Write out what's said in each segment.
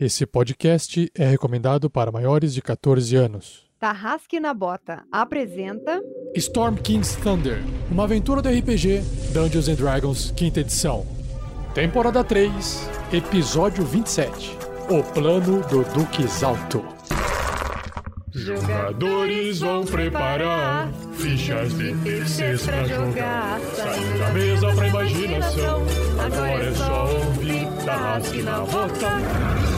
Esse podcast é recomendado para maiores de 14 anos. Tarrasque na Bota apresenta Storm King's Thunder, uma aventura do RPG Dungeons and Dragons, quinta edição. Temporada 3, episódio 27. O plano do Duque Exalto. Jogadores vão preparar fichas de terceiros pra jogar. Saindo da mesa pra imaginação. Agora é só ouvir Tarrasque na Bota.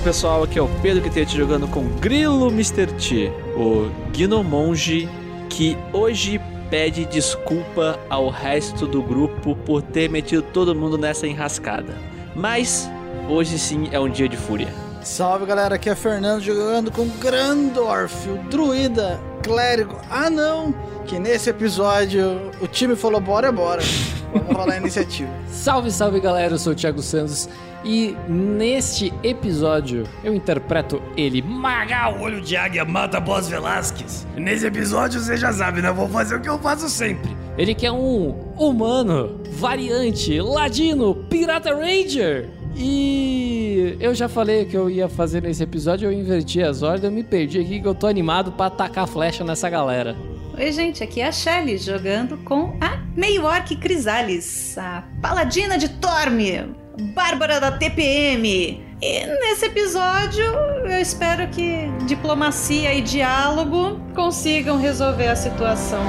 Fala pessoal, aqui é o Pedro que te jogando com Grilo Mr. T, o Gnomonge que hoje pede desculpa ao resto do grupo por ter metido todo mundo nessa enrascada. Mas hoje sim é um dia de fúria. Salve galera, aqui é Fernando jogando com Grandorf, o druida, clérigo, ah não, que nesse episódio o time falou bora, bora, vamos rolar a iniciativa. Salve, salve galera, eu sou o Thiago Santos e neste episódio eu interpreto ele, Magal, olho de águia, mata Boss Velasquez. Nesse episódio você já sabe, né? Eu vou fazer o que eu faço sempre. ele que é um humano, variante, ladino, pirata ranger. E eu já falei o que eu ia fazer nesse episódio, eu inverti as ordens, eu me perdi aqui que eu tô animado pra atacar flecha nessa galera. Oi, gente, aqui é a Shelly jogando com a meio orc Crisales, a paladina de Torme, Bárbara da TPM. E nesse episódio eu espero que diplomacia e diálogo consigam resolver a situação.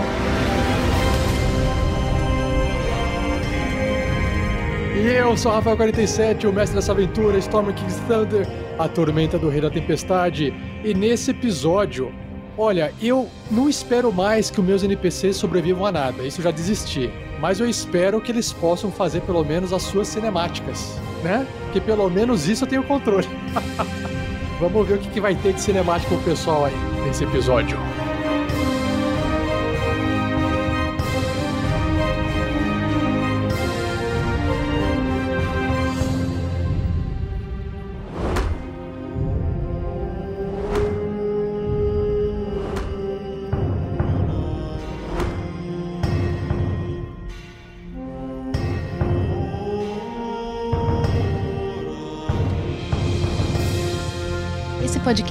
E eu sou o Rafael47, o mestre dessa aventura, Storm King's Thunder, a tormenta do Rei da Tempestade. E nesse episódio, olha, eu não espero mais que os meus NPCs sobrevivam a nada, isso eu já desisti. Mas eu espero que eles possam fazer pelo menos as suas cinemáticas, né? Que pelo menos isso eu tenho controle. Vamos ver o que, que vai ter de cinemática o pessoal aí nesse episódio.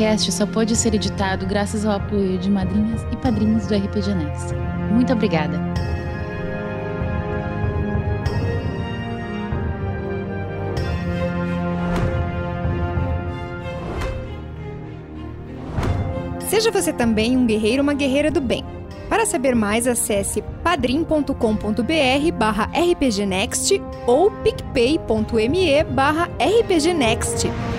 Podcast só pode ser editado graças ao apoio de madrinhas e padrinhos do RPG Next. Muito obrigada. Seja você também um guerreiro ou uma guerreira do bem. Para saber mais, acesse padrim.com.br barra rpgnext ou picpay.me barra rpgnext.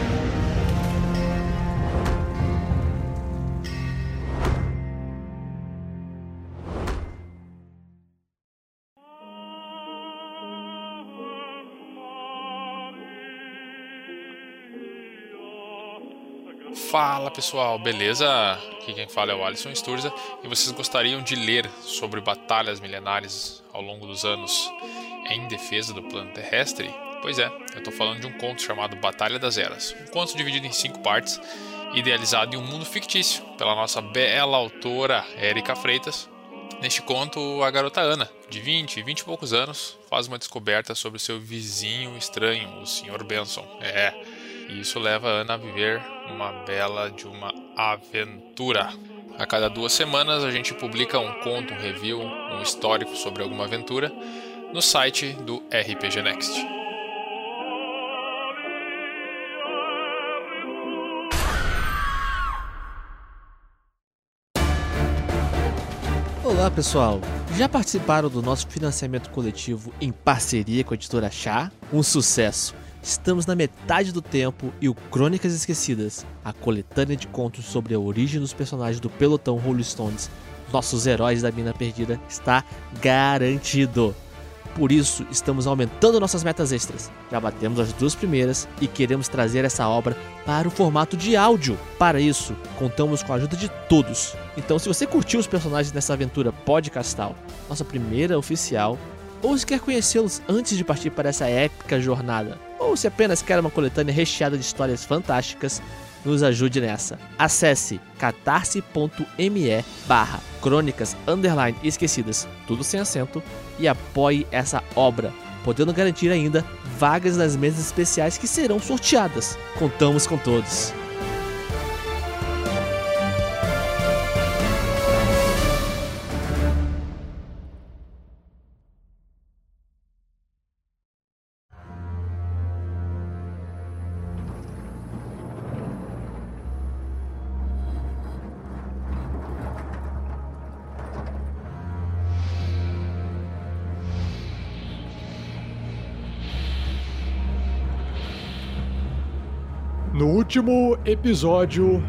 Fala pessoal, beleza? Aqui quem fala é o Alisson Sturza e vocês gostariam de ler sobre batalhas milenares ao longo dos anos em defesa do plano terrestre? Pois é, eu estou falando de um conto chamado Batalha das Eras, um conto dividido em cinco partes, idealizado em um mundo fictício pela nossa bela autora Érica Freitas. Neste conto, a garota Ana, de 20, 20 e poucos anos, faz uma descoberta sobre seu vizinho estranho, o Sr. Benson. É, e isso leva a Ana a viver uma bela de uma aventura. A cada duas semanas a gente publica um conto, um review, um histórico sobre alguma aventura no site do RPG Next. Olá pessoal, já participaram do nosso financiamento coletivo em parceria com a editora Chá? Um sucesso! Estamos na metade do tempo e o Crônicas Esquecidas, a coletânea de contos sobre a origem dos personagens do pelotão Rolling Stones, nossos heróis da mina perdida, está garantido. Por isso, estamos aumentando nossas metas extras. Já batemos as duas primeiras e queremos trazer essa obra para o formato de áudio. Para isso, contamos com a ajuda de todos. Então, se você curtiu os personagens dessa aventura podcastal, nossa primeira oficial, ou se quer conhecê-los antes de partir para essa épica jornada, ou se apenas quer uma coletânea recheada de histórias fantásticas, nos ajude nessa. Acesse catarse.me barra crônicas underline esquecidas, tudo sem acento, e apoie essa obra, podendo garantir ainda vagas nas mesas especiais que serão sorteadas. Contamos com todos. Último episódio,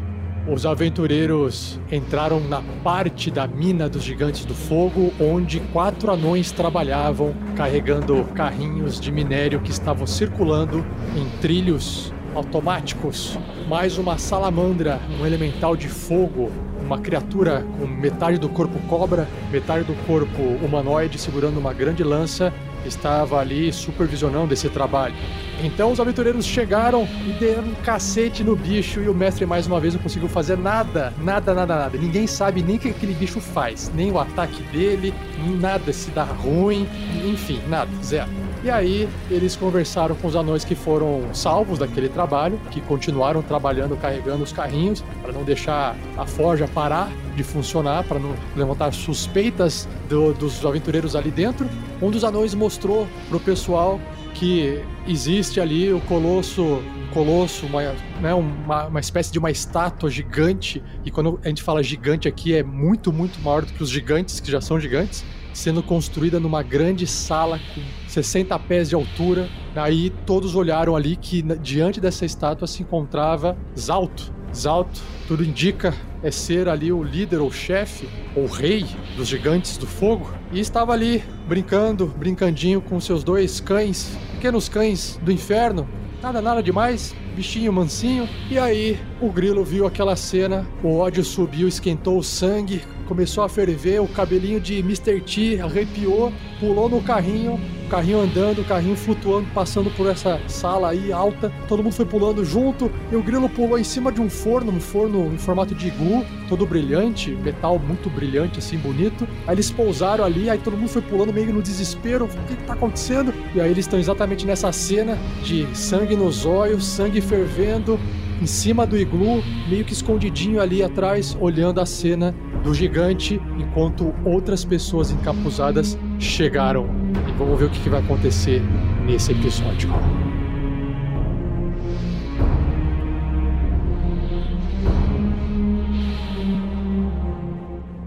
os aventureiros entraram na parte da mina dos gigantes do fogo, onde quatro anões trabalhavam carregando carrinhos de minério que estavam circulando em trilhos automáticos. Mais uma salamandra, um elemental de fogo, uma criatura com metade do corpo cobra, metade do corpo humanoide segurando uma grande lança, estava ali supervisionando esse trabalho. Então os aventureiros chegaram e deram um cacete no bicho e o mestre mais uma vez não conseguiu fazer nada, nada, nada, nada. Ninguém sabe nem o que aquele bicho faz, nem o ataque dele, nada se dá ruim, enfim, nada, zero. E aí eles conversaram com os anões que foram salvos daquele trabalho, que continuaram trabalhando carregando os carrinhos para não deixar a forja parar de funcionar, para não levantar suspeitas do- dos aventureiros ali dentro. Um dos anões mostrou pro pessoal que existe ali o colosso colosso, uma, né, uma, uma espécie de uma estátua gigante, e quando a gente fala gigante aqui é muito, muito maior do que os gigantes, que já são gigantes, sendo construída numa grande sala com 60 pés de altura. Aí todos olharam ali que diante dessa estátua se encontrava Zalto. Zalto, tudo indica, é ser ali o líder ou chefe ou rei dos gigantes do fogo. E estava ali brincando, brincandinho com seus dois cães, pequenos cães do inferno, Nada, nada demais, bichinho mansinho. E aí o grilo viu aquela cena, o ódio subiu, esquentou o sangue, começou a ferver, o cabelinho de Mr. T arrepiou, pulou no carrinho, carrinho andando, o carrinho flutuando, passando por essa sala aí alta. Todo mundo foi pulando junto e o grilo pulou em cima de um forno, um forno em formato de iglu, todo brilhante, metal muito brilhante, assim, bonito. Aí eles pousaram ali, aí todo mundo foi pulando meio no desespero. O que, que tá acontecendo? E aí eles estão exatamente nessa cena de sangue nos olhos, sangue fervendo, em cima do iglu, meio que escondidinho ali atrás, olhando a cena do gigante, enquanto outras pessoas encapuzadas chegaram. E vamos ver o que, vai acontecer nesse episódio.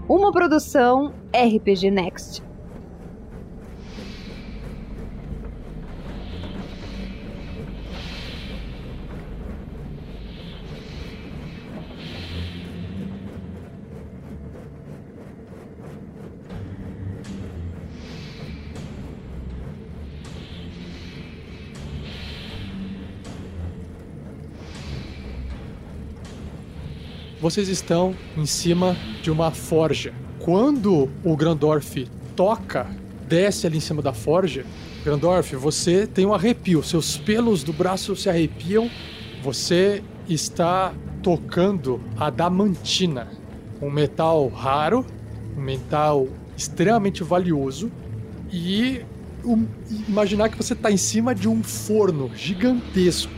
Uma produção RPG Next. Vocês estão em cima de uma forja. Quando o Grandorf toca, desce ali em cima da forja, Grandorf, você tem um arrepio, seus pelos do braço se arrepiam, você está tocando adamantina, um metal raro, um metal extremamente valioso e um- imaginar que você está em cima de um forno gigantesco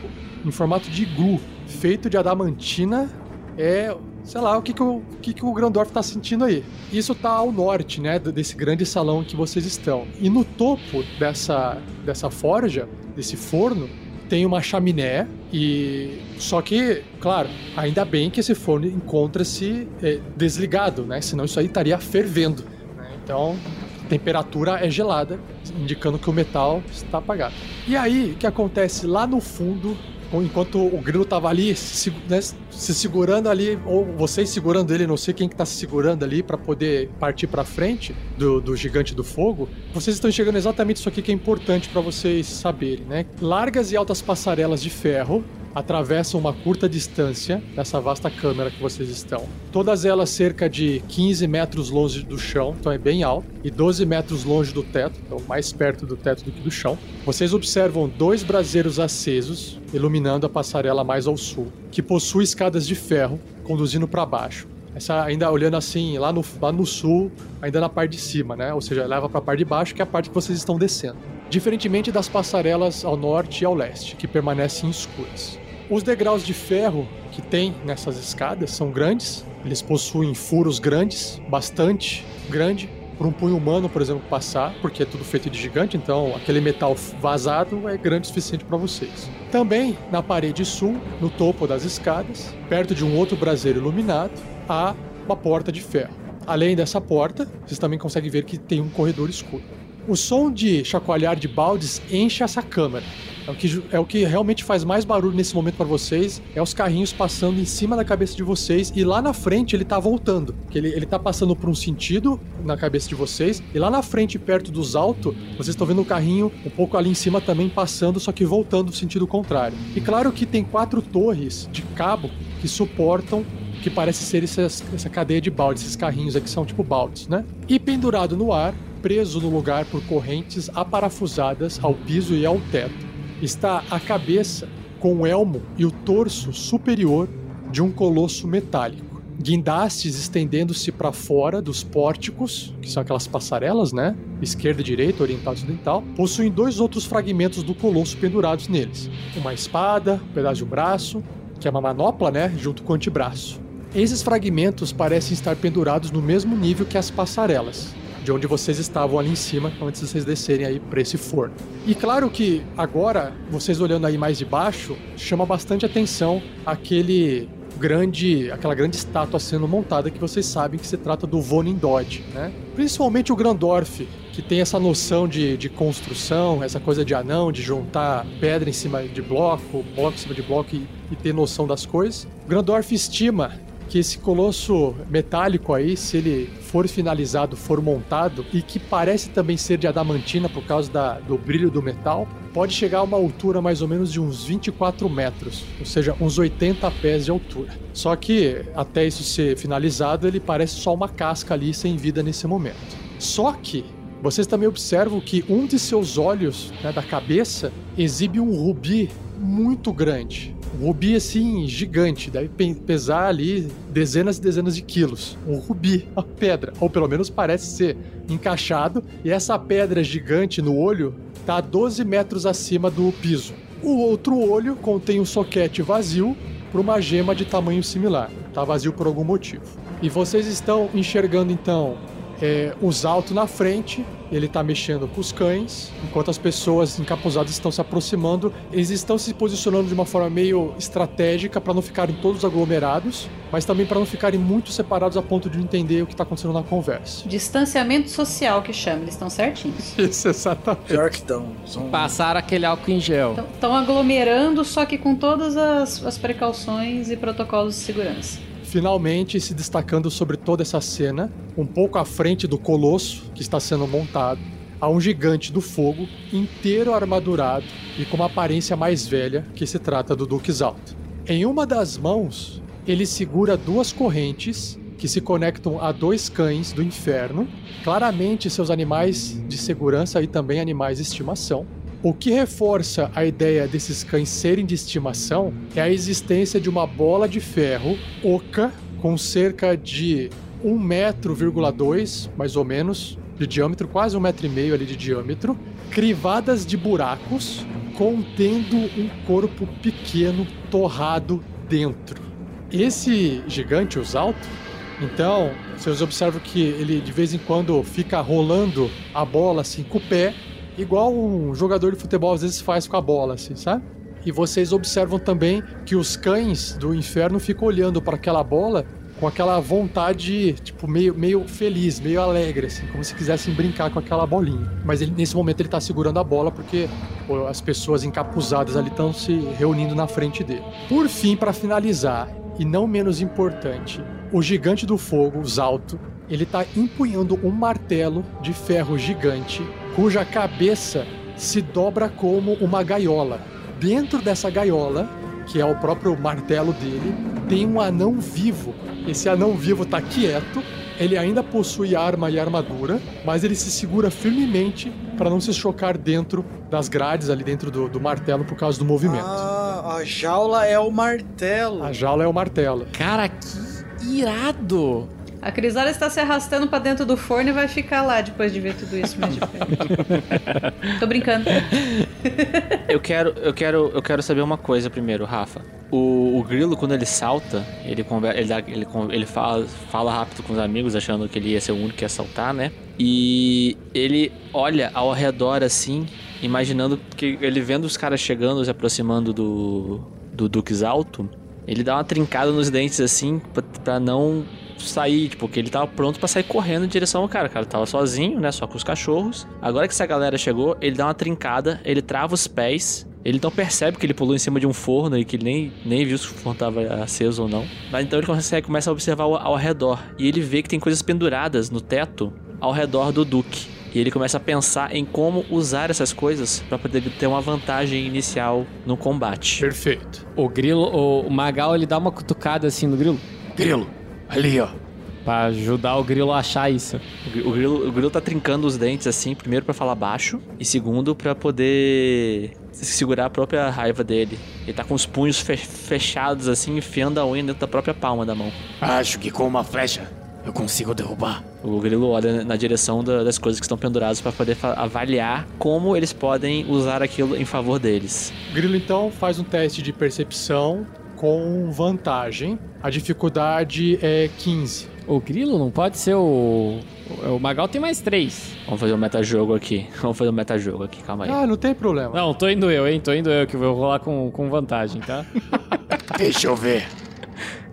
em formato de iglu feito de adamantina é, sei lá, o que, que, o, o que, que o Grandorf tá sentindo aí. Isso tá ao norte, né, desse grande salão que vocês estão. E no topo dessa, dessa forja, desse forno, tem uma chaminé e só que, claro, ainda bem que esse forno encontra-se é, desligado, né? Senão isso aí estaria fervendo. né? Então, a temperatura é gelada, indicando que o metal está apagado. E aí, o que acontece lá no fundo enquanto o grilo tava ali se, né, se segurando ali, ou vocês segurando ele, não sei quem que tá se segurando ali para poder partir para frente do, do gigante do fogo, vocês estão chegando exatamente isso aqui que é importante para vocês saberem, né? Largas e altas passarelas de ferro atravessam uma curta distância dessa vasta câmara que vocês estão. Todas elas cerca de 15 metros longe do chão, então é bem alto, e 12 metros longe do teto, então mais perto do teto do que do chão. Vocês observam dois braseiros acesos iluminando a passarela mais ao sul, que possui escadas de ferro conduzindo para baixo. Essa ainda olhando assim lá no, lá no sul, ainda na parte de cima, né? Ou seja, leva para a parte de baixo, que é a parte que vocês estão descendo. Diferentemente das passarelas ao norte e ao leste, que permanecem escuras. Os degraus de ferro que tem nessas escadas são grandes, eles possuem furos grandes, bastante grande, para um punho humano, por exemplo, passar, porque é tudo feito de gigante, então aquele metal vazado é grande o suficiente para vocês. Também na parede sul, no topo das escadas, perto de um outro braseiro iluminado, há uma porta de ferro. Além dessa porta, vocês também conseguem ver que tem um corredor escuro. O som de chacoalhar de baldes enche essa câmara. É o que, é o que realmente faz mais barulho nesse momento para vocês. É os carrinhos passando em cima da cabeça de vocês. E lá na frente ele tá voltando. Que ele, ele tá passando por um sentido na cabeça de vocês. E lá na frente, perto dos altos, vocês estão vendo o carrinho um pouco ali em cima também passando, só que voltando no sentido contrário. E claro que tem quatro torres de cabo que suportam que parece ser essas, essa cadeia de baldes, esses carrinhos aqui são tipo baldes, né? E pendurado no ar, preso no lugar por correntes aparafusadas ao piso e ao teto, está a cabeça com o elmo e o torso superior de um colosso metálico. Guindastes estendendo-se para fora dos pórticos, que são aquelas passarelas, né? Esquerda direita, oriental ocidental, possuem dois outros fragmentos do colosso pendurados neles: uma espada, um pedaço de um braço, que é uma manopla, né? Junto com o antebraço. Esses fragmentos parecem estar pendurados no mesmo nível que as passarelas, de onde vocês estavam ali em cima, antes de vocês descerem aí para esse forno. E claro que agora, vocês olhando aí mais de baixo, chama bastante atenção aquele grande, aquela grande estátua sendo montada que vocês sabem que se trata do Vonin Dodge, né? Principalmente o Grandorf, que tem essa noção de, de construção, essa coisa de anão, de juntar pedra em cima de bloco, bloco em cima de bloco e, e ter noção das coisas. O Grandorf estima que esse colosso metálico aí, se ele for finalizado, for montado, e que parece também ser de adamantina por causa da, do brilho do metal, pode chegar a uma altura mais ou menos de uns 24 metros, ou seja, uns 80 pés de altura. Só que até isso ser finalizado, ele parece só uma casca ali sem vida nesse momento. Só que vocês também observam que um de seus olhos, né, da cabeça, exibe um rubi muito grande. Um rubi assim, gigante, deve pesar ali dezenas e dezenas de quilos. Um rubi, a pedra, ou pelo menos parece ser encaixado, e essa pedra gigante no olho está a 12 metros acima do piso. O outro olho contém um soquete vazio para uma gema de tamanho similar. Está vazio por algum motivo. E vocês estão enxergando então é, os altos na frente, ele está mexendo com os cães, enquanto as pessoas encapuzadas estão se aproximando. Eles estão se posicionando de uma forma meio estratégica para não ficarem todos aglomerados, mas também para não ficarem muito separados a ponto de não entender o que está acontecendo na conversa. Distanciamento social que chama, eles estão certinhos. Isso, exatamente. Pior que estão. Passaram aquele álcool em gel. Estão aglomerando, só que com todas as, as precauções e protocolos de segurança finalmente se destacando sobre toda essa cena, um pouco à frente do colosso que está sendo montado, há um gigante do fogo, inteiro armadurado e com uma aparência mais velha, que se trata do Duque Zalto. Em uma das mãos, ele segura duas correntes que se conectam a dois cães do inferno, claramente seus animais de segurança e também animais de estimação. O que reforça a ideia desses cães serem de estimação é a existência de uma bola de ferro oca com cerca de 1,2 metro, mais ou menos, de diâmetro, quase um metro e meio ali de diâmetro, crivadas de buracos, contendo um corpo pequeno torrado dentro. Esse gigante, os altos, então, vocês observam que ele de vez em quando fica rolando a bola assim com o pé igual um jogador de futebol às vezes faz com a bola, assim, sabe? E vocês observam também que os cães do inferno ficam olhando para aquela bola com aquela vontade, tipo, meio, meio feliz, meio alegre, assim, como se quisessem brincar com aquela bolinha. Mas ele, nesse momento ele tá segurando a bola porque pô, as pessoas encapuzadas ali estão se reunindo na frente dele. Por fim, para finalizar, e não menos importante, o gigante do fogo, Zalto, ele tá empunhando um martelo de ferro gigante cuja cabeça se dobra como uma gaiola. Dentro dessa gaiola, que é o próprio martelo dele, tem um anão vivo. Esse anão vivo tá quieto, ele ainda possui arma e armadura, mas ele se segura firmemente para não se chocar dentro das grades ali dentro do, do martelo por causa do movimento. Ah, a jaula é o martelo. A jaula é o martelo. Cara, que irado! A Crisala está se arrastando pra dentro do forno e vai ficar lá depois de ver tudo isso mais de perto. Tô brincando. Eu quero, eu quero, eu quero saber uma coisa primeiro, Rafa. O, o grilo, quando ele salta, ele, ele, dá- ele, ele fala, fala rápido com os amigos, achando que ele ia ser o único que ia saltar, né? E ele olha ao redor assim, imaginando que ele vendo os caras chegando, se aproximando do, do Dux Alto, ele dá uma trincada nos dentes assim, pra não sair, tipo, porque ele tava pronto pra sair correndo em direção ao cara. O cara tava sozinho, né? Só com os cachorros. Agora que essa galera chegou, ele dá uma trincada, ele trava os pés. Ele então percebe que ele pulou em cima de um forno e que ele nem, nem viu se o forno tava aceso ou não. Mas então ele consegue, começa a observar ao, ao redor. E ele vê que tem coisas penduradas no teto ao redor do Duque. E ele começa a pensar em como usar essas coisas pra poder ter uma vantagem inicial no combate. Perfeito. O grilo, o, o Magal, ele dá uma cutucada assim no grilo. Grilo, ali ó. Pra ajudar o grilo a achar isso. O gri- O grilo, o grilo tá trincando os dentes assim, primeiro pra falar baixo e segundo pra poder segurar a própria raiva dele. Ele tá com os punhos fe- fechados assim, enfiando a unha dentro da própria palma da mão. Acho que com uma flecha eu consigo derrubar. O grilo olha na direção da- das coisas que estão penduradas pra poder avaliar como eles podem usar aquilo em favor deles. O Grilo então faz um teste de percepção com vantagem. A dificuldade é 15. O grilo não pode ser o. O, Magal tem mais três. Vamos fazer um metajogo aqui. Vamos fazer um metajogo aqui, calma aí. Ah, não tem problema. Não, tô indo eu, hein? Tô indo eu que vou rolar com, com vantagem, tá? Deixa eu ver.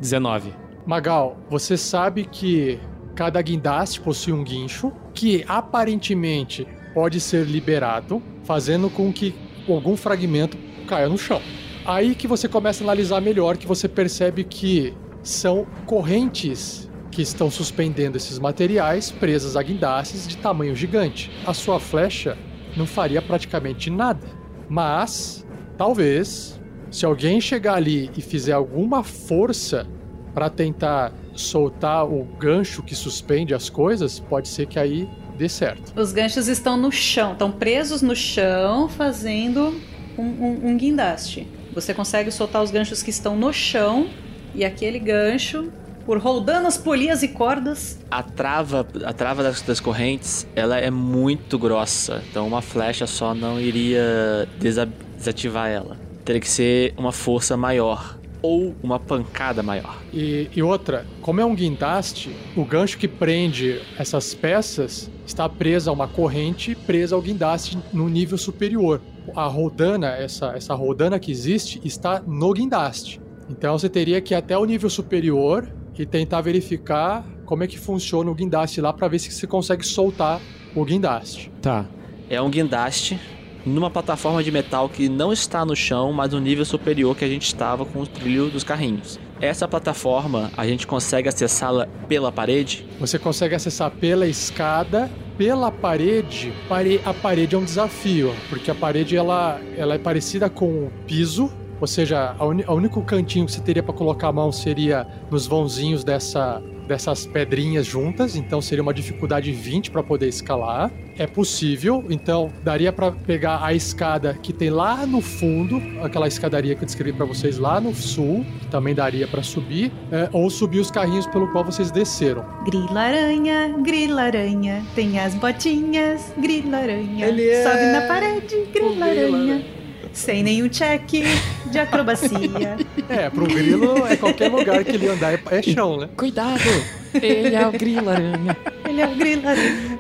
19. Magal, você sabe que cada guindaste possui um guincho que aparentemente pode ser liberado, fazendo com que algum fragmento caia no chão. Aí que você começa a analisar melhor, que você percebe que são correntes que estão suspendendo esses materiais presas a guindastes de tamanho gigante. A sua flecha não faria praticamente nada, mas talvez se alguém chegar ali e fizer alguma força para tentar soltar o gancho que suspende as coisas, pode ser que aí dê certo. Os ganchos estão no chão, estão presos no chão, fazendo um, um- um guindaste. Você consegue soltar os ganchos que estão no chão e aquele gancho, por roldando as polias e cordas, A trava, a trava das, das correntes, ela é muito grossa. Então uma flecha só não iria desa- desativar ela. Teria que ser uma força maior ou uma pancada maior. E, e outra, como é um guindaste, o gancho que prende essas peças está presa a uma corrente presa ao guindaste no nível superior. A rodana, essa, essa rodana que existe, está no guindaste. Então você teria que ir até o nível superior e tentar verificar como é que funciona o guindaste lá para ver se você consegue soltar o guindaste. Tá. É um guindaste numa plataforma de metal que não está no chão, mas no nível superior que a gente estava com o trilho dos carrinhos. Essa plataforma, a gente consegue acessá-la pela parede? Você consegue acessar pela escada, pela parede. Pare- A parede é um desafio, porque a parede ela, ela é parecida com o piso, ou seja, o único cantinho que você teria para colocar a mão seria nos vãozinhos dessa, dessas pedrinhas juntas, então seria uma dificuldade 20 para poder escalar. É possível, então daria para pegar a escada que tem lá no fundo, aquela escadaria que eu descrevi para vocês lá no sul, que também daria para subir, é, ou subir os carrinhos pelo qual vocês desceram. grila-aranha, grila-aranha, tem as botinhas, grila-aranha, Ele é- sobe na parede, grila-aranha, sem nenhum check de acrobacia. É, pro grilo é qualquer lugar que ele andar é, chão, né? Cuidado! Ele é o grilo aranha. Ele é o grila-aranha.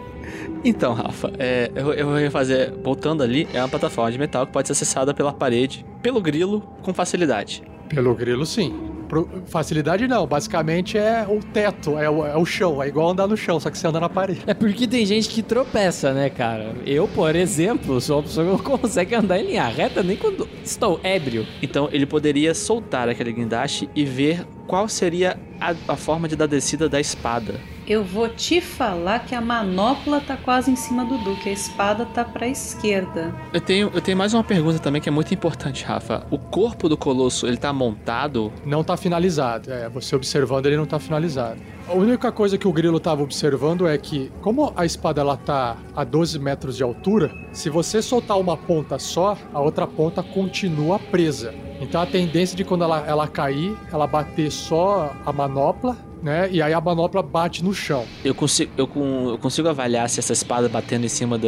Então, Rafa, é, eu, eu vou fazer. Voltando ali, é uma plataforma de metal que pode ser acessada pela parede, pelo grilo, com facilidade. Pelo grilo, sim. Pro- facilidade não, basicamente é o teto, é o, é o chão, é igual andar no chão, só que você anda na parede. É porque tem gente que tropeça, né, cara? Eu, por exemplo, sou uma pessoa que não consegue andar em linha reta nem quando estou ébrio. Então ele poderia soltar aquele guindaste e ver qual seria a, a forma de dar descida da espada. Eu vou te falar que a manopla tá quase em cima do Duque, a espada tá pra esquerda. Eu tenho, eu tenho mais uma pergunta também que é muito importante, Rafa. O corpo do colosso, ele tá montado? Não tá finalizado, é, você observando ele não tá finalizado. A única coisa que o grilo tava observando é que, como a espada ela tá a 12 metros de altura, se você soltar uma ponta só, a outra ponta continua presa. Então a tendência de quando ela, ela cair, ela bater só a manopla, né? E aí a manopla bate no chão. Eu consigo, eu, eu consigo avaliar se essa espada batendo em cima da-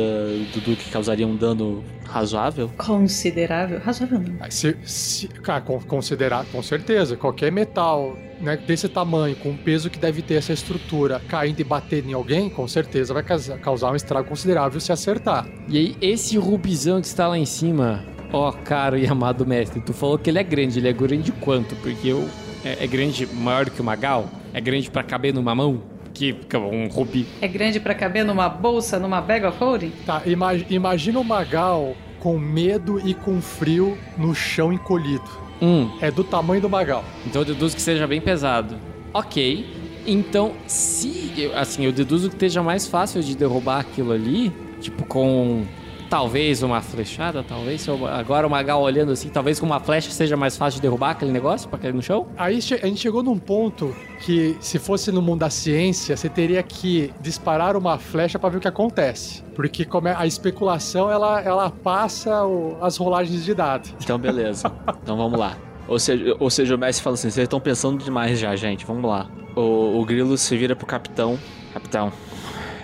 do Duque causaria um dano razoável? Considerável? Razoável não. Aí se, se, cara, con- considerar, com certeza, qualquer metal né, desse tamanho, com o peso que deve ter essa estrutura, caindo e batendo em alguém, com certeza vai causar um estrago considerável se acertar. E aí, esse rubizão que está lá em cima, ó, caro e amado mestre, tu falou que ele é grande, ele é grande quanto? Porque eu. É, é grande, maior do que o Magal? É grande pra caber numa mão? Que fica um rubi. É grande pra caber numa bolsa, numa bag of holding? Tá, ima- imagina o Magal com medo e com frio no chão encolhido. Hum, É do tamanho do Magal. então eu deduzo que seja bem pesado. Ok. Então, se. eu- Assim, eu deduzo que esteja mais fácil de derrubar aquilo ali, tipo com. Talvez uma flechada, talvez. agora o Magal olhando assim, talvez com uma flecha seja mais fácil de derrubar aquele negócio pra cair no chão? Aí a gente chegou num ponto que, se fosse no mundo da ciência, você teria que disparar uma flecha pra ver o que acontece. Porque como é- a especulação, ela, ela passa o- as rolagens de dados. Então, beleza. então vamos lá. Ou seja, ou seja, o Messi fala assim: vocês estão pensando demais já, gente. Vamos lá. O, o Grilo se vira pro capitão. Capitão,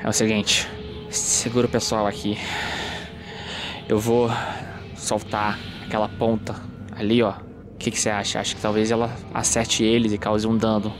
é o seguinte: segura o pessoal aqui. Eu vou soltar aquela ponta ali, ó. O que que você acha? Acho que talvez ela acerte eles e cause um dano.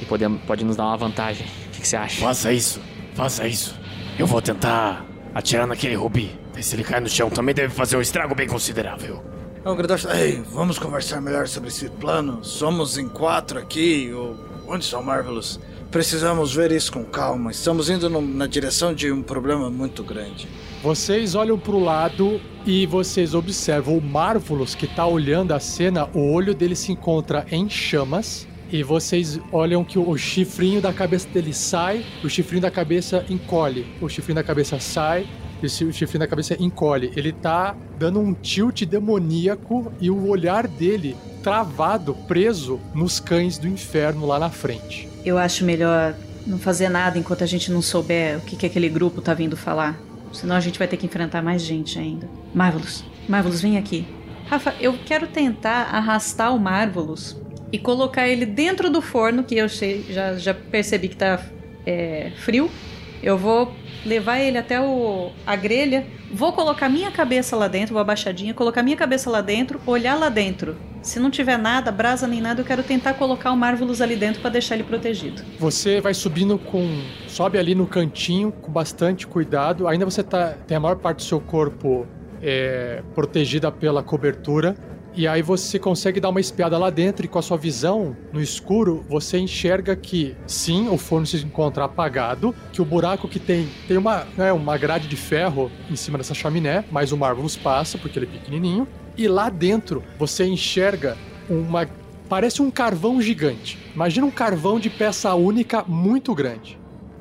E pode, pode nos dar uma vantagem. O que que você acha? Faça isso, faça isso. Eu vou tentar atirar naquele rubi. Se ele cair no chão também deve fazer um estrago bem considerável. Não, Gredosh, ei, vamos conversar melhor sobre esse plano. Somos em quatro aqui. O... Onde são Marvelous? Precisamos ver isso com calma. Estamos indo no- na direção de um problema muito grande. Vocês olham pro lado e vocês observam o Marvelous que tá olhando a cena, o olho dele se encontra em chamas. E vocês olham que o chifrinho da cabeça dele sai, o chifrinho da cabeça encolhe. O chifrinho da cabeça sai, e o chifrinho da cabeça encolhe. Ele tá dando um tilt demoníaco e o olhar dele travado, preso nos cães do inferno lá na frente. Eu acho melhor não fazer nada enquanto a gente não souber o que, que aquele grupo tá vindo falar. Senão a gente vai ter que enfrentar mais gente ainda. Marvelous, Marvelous, vem aqui. Rafa, eu quero tentar arrastar o Marvelous e colocar ele dentro do forno, que eu já, já percebi que tá é, frio. Eu vou levar ele até o, a grelha, vou colocar minha cabeça lá dentro, vou abaixadinha, colocar minha cabeça lá dentro, olhar lá dentro. Se não tiver nada, brasa nem nada, eu quero tentar colocar o Marvelous ali dentro pra deixar ele protegido. Você vai subindo com. Sobe ali no cantinho com bastante cuidado. Ainda você tá, tem a maior parte do seu corpo é, protegida pela cobertura. E aí você consegue dar uma espiada lá dentro e com a sua visão no escuro, você enxerga que sim, o forno se encontra apagado, que o buraco que tem tem uma, né, uma grade de ferro em cima dessa chaminé, mas o Marvelous passa porque ele é pequenininho. E lá dentro você enxerga uma parece um carvão gigante. Imagina um carvão de peça única muito grande.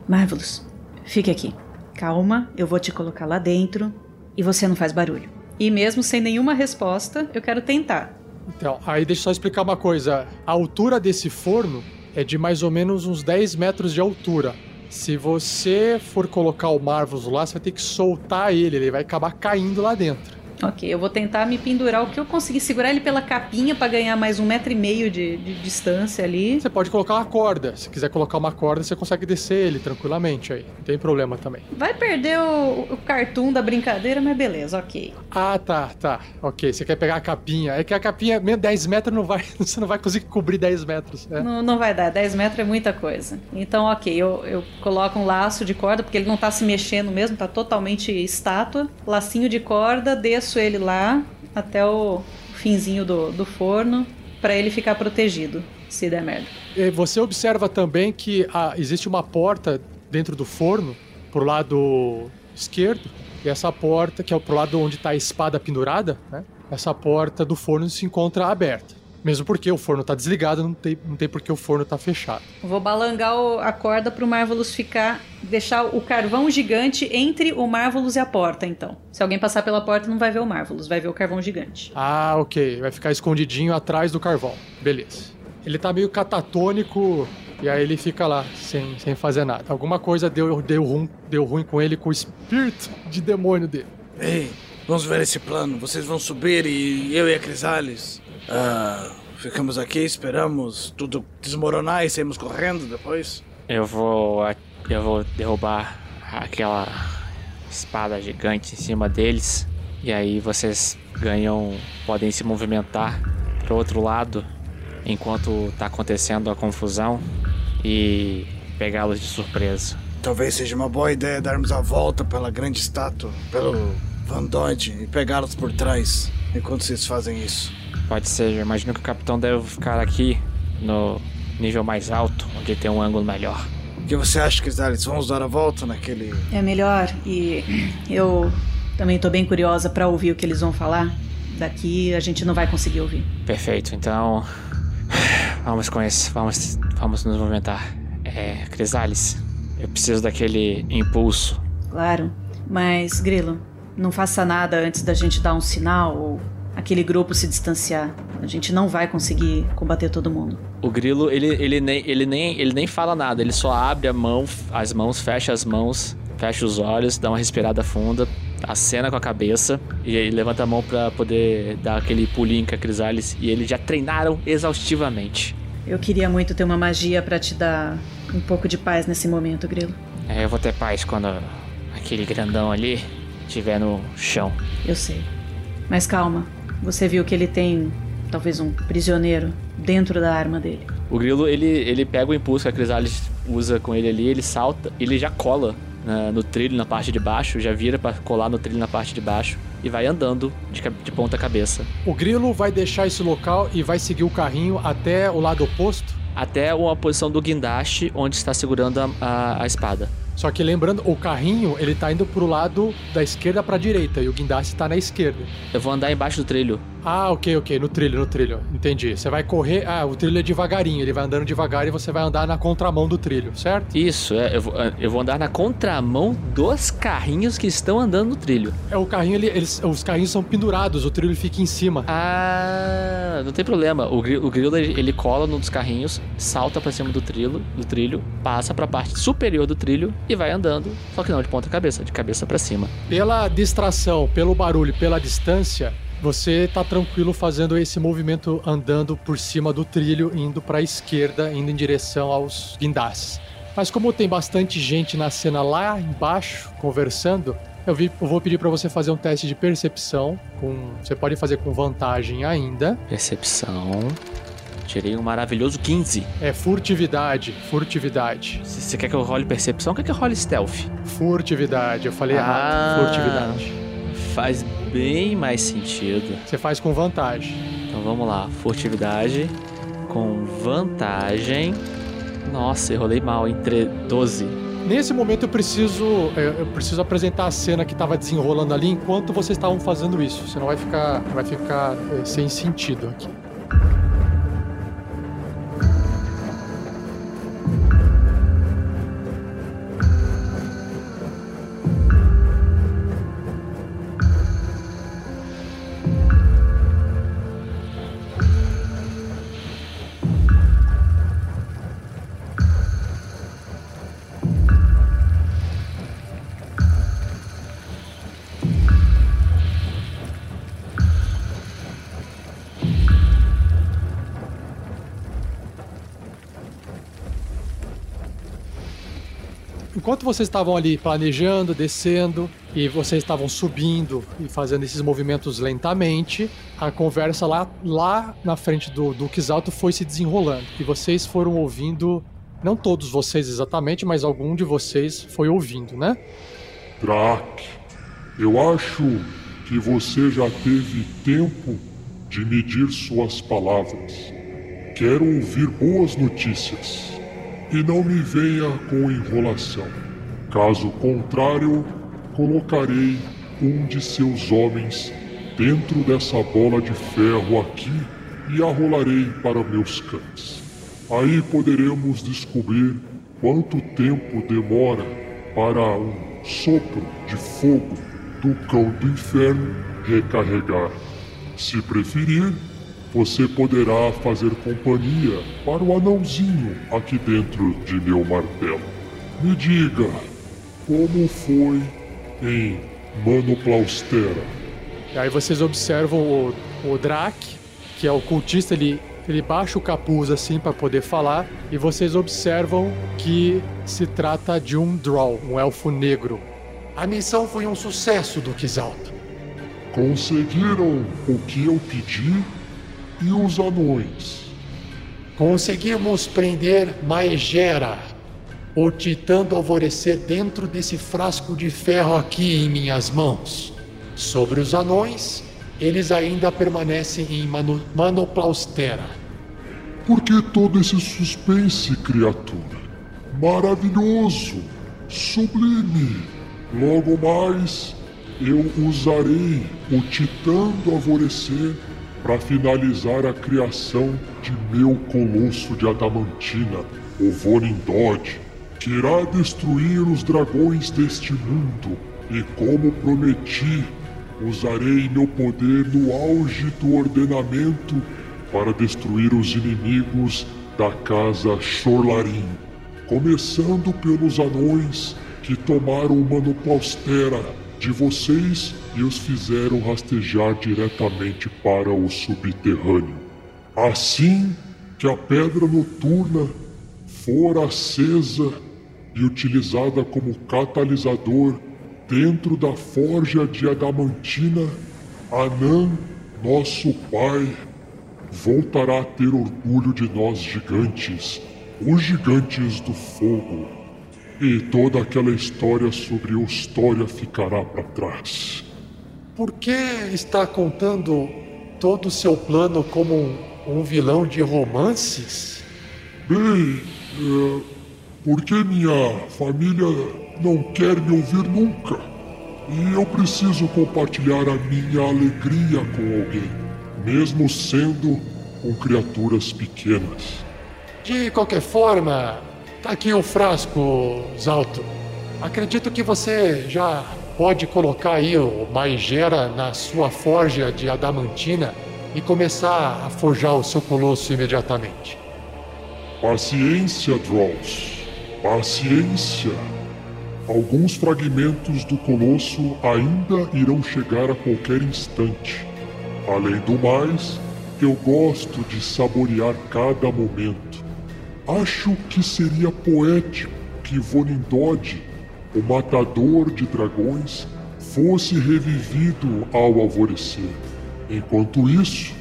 Marvelous, fique aqui. Calma, eu vou te colocar lá dentro e você não faz barulho. E mesmo sem nenhuma resposta, eu quero tentar. Então, aí deixa eu só explicar uma coisa. A altura desse forno é de mais ou menos uns 10 metros de altura. Se você for colocar o Marvelous lá, você vai ter que soltar ele, ele vai acabar caindo lá dentro. Ok, eu vou tentar me pendurar o que eu conseguir segurar ele pela capinha pra ganhar mais um metro e meio de, de distância ali. Você pode colocar uma corda. Se quiser colocar uma corda, você consegue descer ele tranquilamente aí. Não tem problema também. Vai perder o, o cartoon da brincadeira, mas beleza, ok. Ah, tá, tá. Ok, você quer pegar a capinha. É que a capinha, mesmo 10 metros, não vai, você não vai conseguir cobrir 10 metros. né? Não, não vai dar, 10 metros é muita coisa. Então, ok, eu, eu coloco um laço de corda, porque ele não tá se mexendo mesmo, tá totalmente estátua. Lacinho de corda, desço ele lá até o finzinho do, do forno, pra ele ficar protegido. se der merda. E Você observa também que ah, existe uma porta dentro do forno, pro lado esquerdo, e essa porta, que é pro lado onde tá a espada pendurada, né? Essa porta do forno se encontra aberta. Mesmo porque o forno tá desligado, não tem, não tem porque o forno tá fechado. Vou balangar o- a corda pro Marvelous ficar. deixar o carvão gigante entre o Marvelous e a porta, então. Se alguém passar pela porta, não vai ver o Marvelous, vai ver o carvão gigante. Ah, ok. Vai ficar escondidinho atrás do carvão. Beleza. Ele tá meio catatônico e aí ele fica lá, sem, sem fazer nada. Alguma coisa deu, deu, ruim, deu ruim com ele, com o espírito de demônio dele. Ei, vamos ver esse plano. Vocês vão subir e eu e a Crisales. Ah, ficamos aqui, esperamos tudo desmoronar e saímos correndo depois. Eu vou. Eu vou derrubar aquela espada gigante em cima deles. E aí vocês ganham. podem se movimentar pro outro lado enquanto tá acontecendo a confusão e pegá-los de surpresa. Talvez seja uma boa ideia darmos a volta pela grande estátua, pelo Van Dodge e pegá-los por trás enquanto vocês fazem isso. Pode ser, eu imagino que o capitão deve ficar aqui no nível mais alto, onde tem um ângulo melhor. O que você acha, Crisales? Vamos dar a volta naquele. É melhor e eu também tô bem curiosa pra ouvir o que eles vão falar. Daqui a gente não vai conseguir ouvir. Perfeito, então. Vamos com isso, vamos, vamos nos movimentar. É, Crisales, eu preciso daquele impulso. Claro, mas Grilo, não faça nada antes da gente dar um sinal ou aquele grupo se distanciar. A gente não vai conseguir combater todo mundo. O grilo, ele, ele, nem, ele, nem, ele nem fala nada, ele só abre a mão, as mãos, fecha as mãos, fecha os olhos, dá uma respirada funda, acena com a cabeça e aí levanta a mão pra poder dar aquele pulinho com a Crisales e eles já treinaram exaustivamente. Eu queria muito ter uma magia pra te dar um pouco de paz nesse momento, Grilo. É, eu vou ter paz quando aquele grandão ali estiver no chão. Eu sei. Mas calma, você viu que ele tem talvez um prisioneiro dentro da arma dele. O grilo, ele, ele pega o impulso que a Crisales usa com ele ali, ele salta, ele já cola na- no trilho na parte de baixo, já vira pra colar no trilho na parte de baixo e vai andando de, de ponta cabeça. O grilo vai deixar esse local e vai seguir o carrinho até o lado oposto. Até uma posição do guindaste, onde está segurando a, a- a espada. Só que lembrando, o carrinho ele tá indo pro lado da esquerda pra direita e o guindaste tá na esquerda. Eu vou andar embaixo do trilho. Ah, ok, ok, no trilho, no trilho. Entendi. Você vai correr. Ah, o trilho é devagarinho, ele vai andando devagar e você vai andar na contramão do trilho, certo? Isso, é, eu, vou, eu vou andar na contramão dos carrinhos que estão andando no trilho. É o carrinho, ele, eles, os carrinhos são pendurados, o trilho fica em cima. Ah, não tem problema. O, o grilo ele, cola num dos carrinhos, salta pra cima do trilho, do trilho, passa pra parte superior do trilho e vai andando, só que não de ponta cabeça, de cabeça pra cima. Pela distração, pelo barulho, pela distância, você tá tranquilo fazendo esse movimento andando por cima do trilho, indo pra esquerda, indo em direção aos guindastes. Mas como tem bastante gente na cena lá embaixo conversando, eu, vi- eu vou pedir pra você fazer um teste de percepção. Com, você pode fazer com vantagem ainda. Percepção. Tirei um maravilhoso 15. É furtividade, furtividade, você quer que eu role percepção, quer que eu role stealth? furtividade. Eu falei Ah. errado. Furtividade. Faz bem mais sentido. Você faz com vantagem. Então vamos lá, furtividade com vantagem. Nossa, eu rolei mal, entre 12. Nesse momento eu preciso eu preciso apresentar a cena que estava desenrolando ali enquanto vocês estavam fazendo isso. Senão vai ficar vai ficar é, sem sentido aqui. Enquanto vocês estavam ali planejando, descendo, e vocês estavam subindo e fazendo esses movimentos lentamente, a conversa lá, lá na frente do Duques Alto foi se desenrolando. E vocês foram ouvindo, não todos vocês exatamente, mas algum de vocês foi ouvindo, né? Drac, eu acho que você já teve tempo de medir suas palavras. Quero ouvir boas notícias. E não me venha com enrolação. Caso contrário, colocarei um de seus homens dentro dessa bola de ferro aqui e a rolarei para meus cães. Aí poderemos descobrir quanto tempo demora para um sopro de fogo do cão do inferno recarregar. Se preferir, você poderá fazer companhia para o anãozinho aqui dentro de meu martelo. Me diga, como foi em Manoplaustera? E aí vocês observam o, o Drak, que é o cultista, ele, ele baixa o capuz assim para poder falar, e vocês observam que se trata de um Drow, um elfo negro. A missão foi um sucesso, Duque Exalto. Conseguiram o que eu pedi? E os anões? Conseguimos prender Maegera, o titã do alvorecer dentro desse frasco de ferro aqui em minhas mãos. Sobre os anões, eles ainda permanecem em Mano Manoplaustera. Por que todo esse suspense, criatura? Maravilhoso! Sublime! Logo mais, eu usarei o Titã do Alvorecer para finalizar a criação de meu colosso de adamantina, o Vorindod, que irá destruir os dragões deste mundo. E como prometi, Usarei meu poder no auge do ordenamento para destruir os inimigos da casa Chorlarim, começando pelos anões que tomaram o Manoplaustera de vocês e os fizeram rastejar diretamente para o subterrâneo. Assim que a pedra noturna for acesa e utilizada como catalisador dentro da forja de Adamantina, Anã, nosso pai, voltará a ter orgulho de nós gigantes, os gigantes do fogo. E toda aquela história sobre Eustória ficará para trás. Por que está contando todo o seu plano como um, um vilão de romances? Bem, é, porque minha família não quer me ouvir nunca. E eu preciso compartilhar a minha alegria com alguém, mesmo sendo com criaturas pequenas. De qualquer forma, tá aqui o frasco, Zalto. Acredito que você já pode colocar aí o Maigera na sua forja de adamantina e começar a forjar o seu colosso imediatamente. Paciência, Drolls. Paciência. Alguns fragmentos do colosso ainda irão chegar a qualquer instante. Além do mais, eu gosto de saborear cada momento. Acho que seria poético que Vonindod, o matador de dragões, fosse revivido ao alvorecer. Enquanto isso,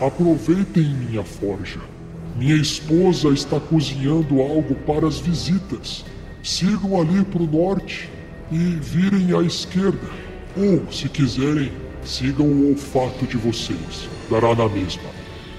aproveitem minha forja. Minha esposa está cozinhando algo para as visitas. Sigam ali para o norte e virem à esquerda. Ou, se quiserem, sigam o olfato de vocês. Dará na mesma.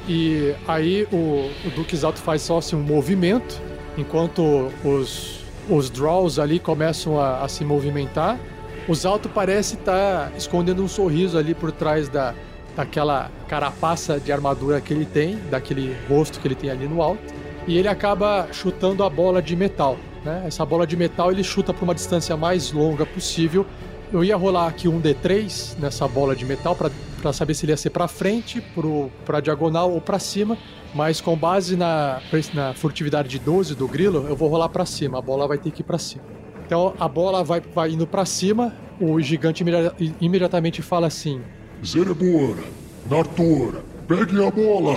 E aí o, o Duque Exalto faz só assim, um movimento, enquanto os, os Draws ali começam a, a se movimentar. O Zalto parece estar tá escondendo um sorriso ali por trás da, daquela carapaça de armadura que ele tem, daquele rosto que ele tem ali no alto. E ele acaba chutando a bola de metal. Né? Essa bola de metal ele chuta para uma distância mais longa possível. Eu ia rolar aqui um D3 nessa bola de metal para saber se ele ia ser para frente, para diagonal ou para cima. Mas com base na, na furtividade de 12 do grilo, eu vou rolar para cima. A bola vai ter que ir para cima. Então a bola vai, vai indo para cima. O gigante imediatamente fala assim: Zerebor, Nartor, peguem a bola!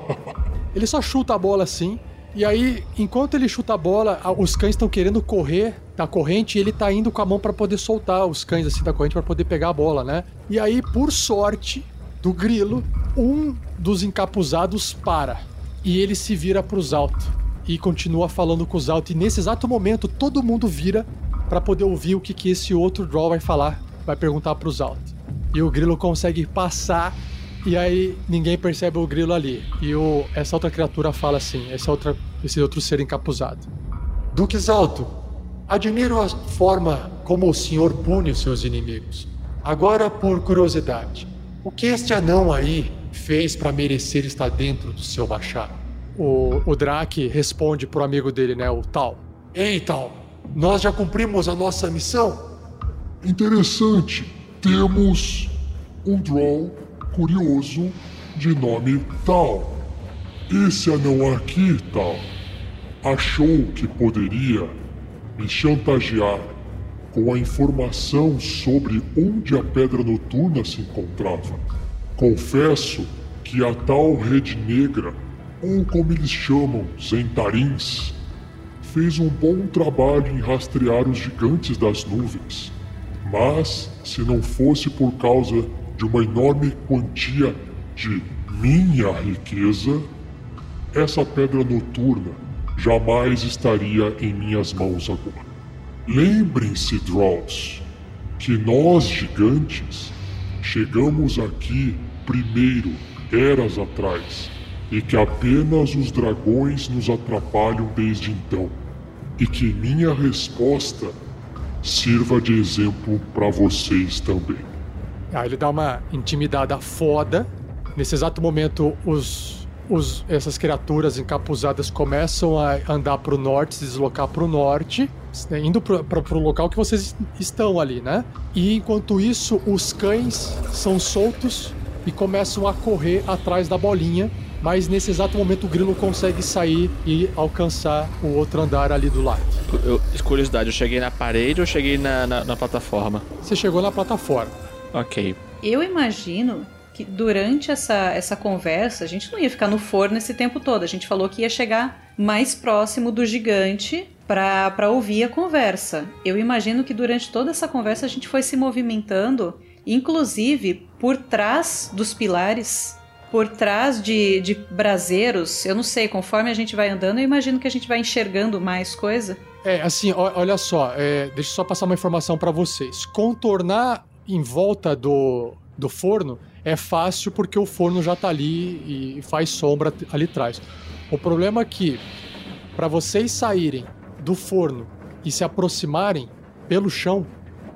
ele só chuta a bola assim. E aí, enquanto ele chuta a bola, os cães estão querendo correr da corrente e ele tá indo com a mão para poder soltar os cães assim da corrente para poder pegar a bola, né? E aí, por sorte do grilo, um dos encapuzados para e ele se vira pros altos e continua falando com os altos. E nesse exato momento, todo mundo vira para poder ouvir o que, que esse outro draw vai falar, vai perguntar pros altos. E o grilo consegue passar E aí ninguém percebe o grilo ali. E o, essa outra criatura fala assim, essa outra, esse outro ser encapuzado. Duque Exalto, admiro a forma como o senhor pune os seus inimigos. Agora, por curiosidade, o que este anão aí fez para merecer estar dentro do seu machado? O, o Drake responde pro amigo dele, né, o Tal. Ei, Tal, nós já cumprimos a nossa missão? Interessante. Temos um Drow curioso de nome Tal. Esse anão aqui, Tal, achou que poderia me chantagear com a informação sobre onde a Pedra Noturna se encontrava. Confesso que a tal Rede Negra, ou como eles chamam, Zentarins, fez um bom trabalho em rastrear os gigantes das nuvens. Mas, se não fosse por causa de uma enorme quantia de minha riqueza, essa pedra noturna jamais estaria em minhas mãos agora. Lembrem-se, Drows, que nós gigantes chegamos aqui primeiro, eras atrás, e que apenas os dragões nos atrapalham desde então, e que minha resposta sirva de exemplo para vocês também. Aí ele dá uma intimidada foda. Nesse exato momento, os, os, essas criaturas encapuzadas começam a andar pro norte, se deslocar pro norte, né, indo pro, pro local que vocês estão ali, né? E enquanto isso, os cães são soltos e começam a correr atrás da bolinha. Mas nesse exato momento o grilo consegue sair e alcançar o outro andar ali do lado. Eu, curiosidade, eu cheguei na parede ou cheguei na, na, na plataforma? Você chegou na plataforma. Ok. Eu imagino que durante essa, essa conversa, a gente não ia ficar no forno esse tempo todo. A gente falou que ia chegar mais próximo do gigante para ouvir a conversa. Eu imagino que durante toda essa conversa a gente foi se movimentando, inclusive por trás dos pilares, por trás de, de braseiros. Eu não sei, conforme a gente vai andando, eu imagino que a gente vai enxergando mais coisa. É, assim, olha só, é, deixa eu só passar uma informação para vocês. Contornar em volta do, do forno é fácil porque o forno já tá ali e faz sombra ali atrás. O problema é que para vocês saírem do forno e se aproximarem pelo chão,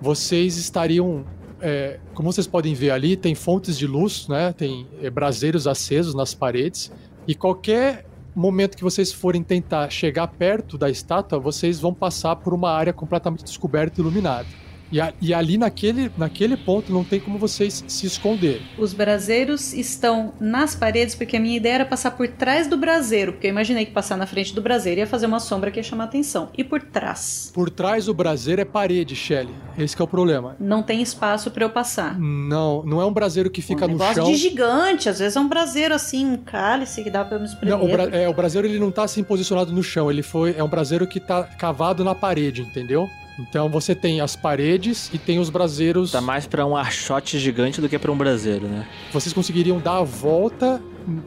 vocês estariam é, como vocês podem ver ali, tem fontes de luz, né? Tem é, braseiros acesos nas paredes. E qualquer momento que vocês forem tentar chegar perto da estátua, vocês vão passar por uma área completamente descoberta e iluminada. E, a, e, ali naquele, naquele ponto não tem como vocês se esconder. Os braseiros estão nas paredes, porque a minha ideia era passar por trás do braseiro, porque eu imaginei que passar na frente do braseiro ia fazer uma sombra que ia chamar atenção. E por trás? Por trás do braseiro é parede, Shelly. Esse é o problema. Não tem espaço para eu passar. Não, não é um braseiro que fica um no chão. de gigante, às vezes é um braseiro assim, um cálice que dá para eu me espremer. Não, o, bra é, o braseiro ele não tá assim posicionado no chão, ele foi é um braseiro que tá cavado na parede, entendeu? Então você tem as paredes e tem os braseiros. Tá mais para um archote gigante do que para um braseiro, né? Vocês conseguiriam dar a volta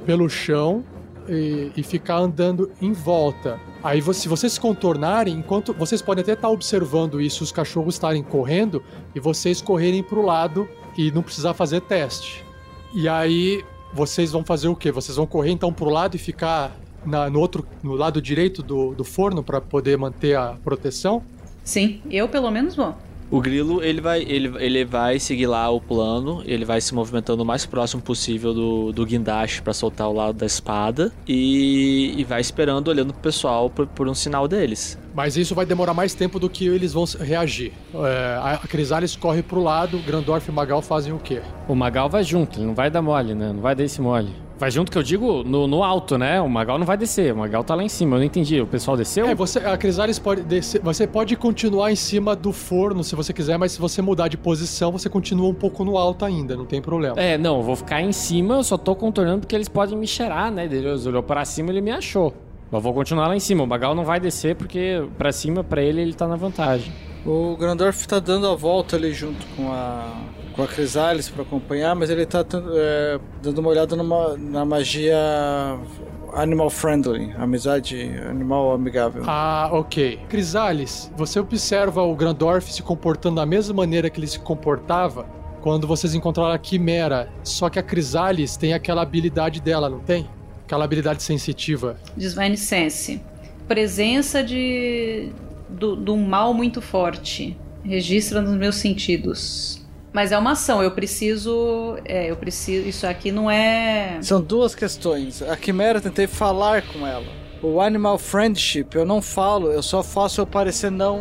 pelo chão e, e ficar andando em volta. Aí, se vocês contornarem, enquanto vocês podem até estar tá observando isso, os cachorros estarem correndo e vocês correrem para o lado e não precisar fazer teste. E aí vocês vão fazer o quê? Vocês vão correr então para o lado e ficar na, no outro, no lado direito do, do forno para poder manter a proteção? Sim, eu pelo menos vou. O grilo, ele vai, ele, ele vai seguir lá o plano, ele vai se movimentando o mais próximo possível do, do guindaste para soltar o lado da espada e, e vai esperando, olhando pro pessoal por, por, um sinal deles. Mas isso vai demorar mais tempo do que eles vão reagir. É, a Crisales corre pro lado, Grandorf e Magal fazem o quê? O Magal vai junto, ele não vai dar mole, né? Não vai dar esse mole. Vai junto que eu digo no, no alto, né? O Magal não vai descer, o Magal tá lá em cima. Eu não entendi. O pessoal desceu? É, você, a Crisales pode descer. Você pode continuar em cima do forno se você quiser, mas se você mudar de posição, você continua um pouco no alto ainda, não tem problema. É, não, eu vou ficar em cima, eu só tô contornando porque eles podem me cheirar, né? Ele olhou pra cima ele me achou. Eu vou continuar lá em cima. O Magal não vai descer porque pra cima, pra ele, ele tá na vantagem. O Grandorf tá dando a volta ali junto com a com a Crisales para acompanhar, mas ele tá é, dando uma olhada numa, na magia animal friendly, amizade animal amigável. Ah, ok. Crisales, você observa o Grandorf se comportando da mesma maneira que ele se comportava quando vocês encontraram a Quimera. Só que a Crisalis tem aquela habilidade dela, não tem? Aquela habilidade sensitiva. Divine Sense. Presença de. do, do mal muito forte. Registra nos meus sentidos. Mas é uma ação, eu preciso. É, eu preciso. Isso aqui não é. São duas questões. A Quimera eu tentei falar com ela. O Animal Friendship eu não falo, eu só faço eu parecer não.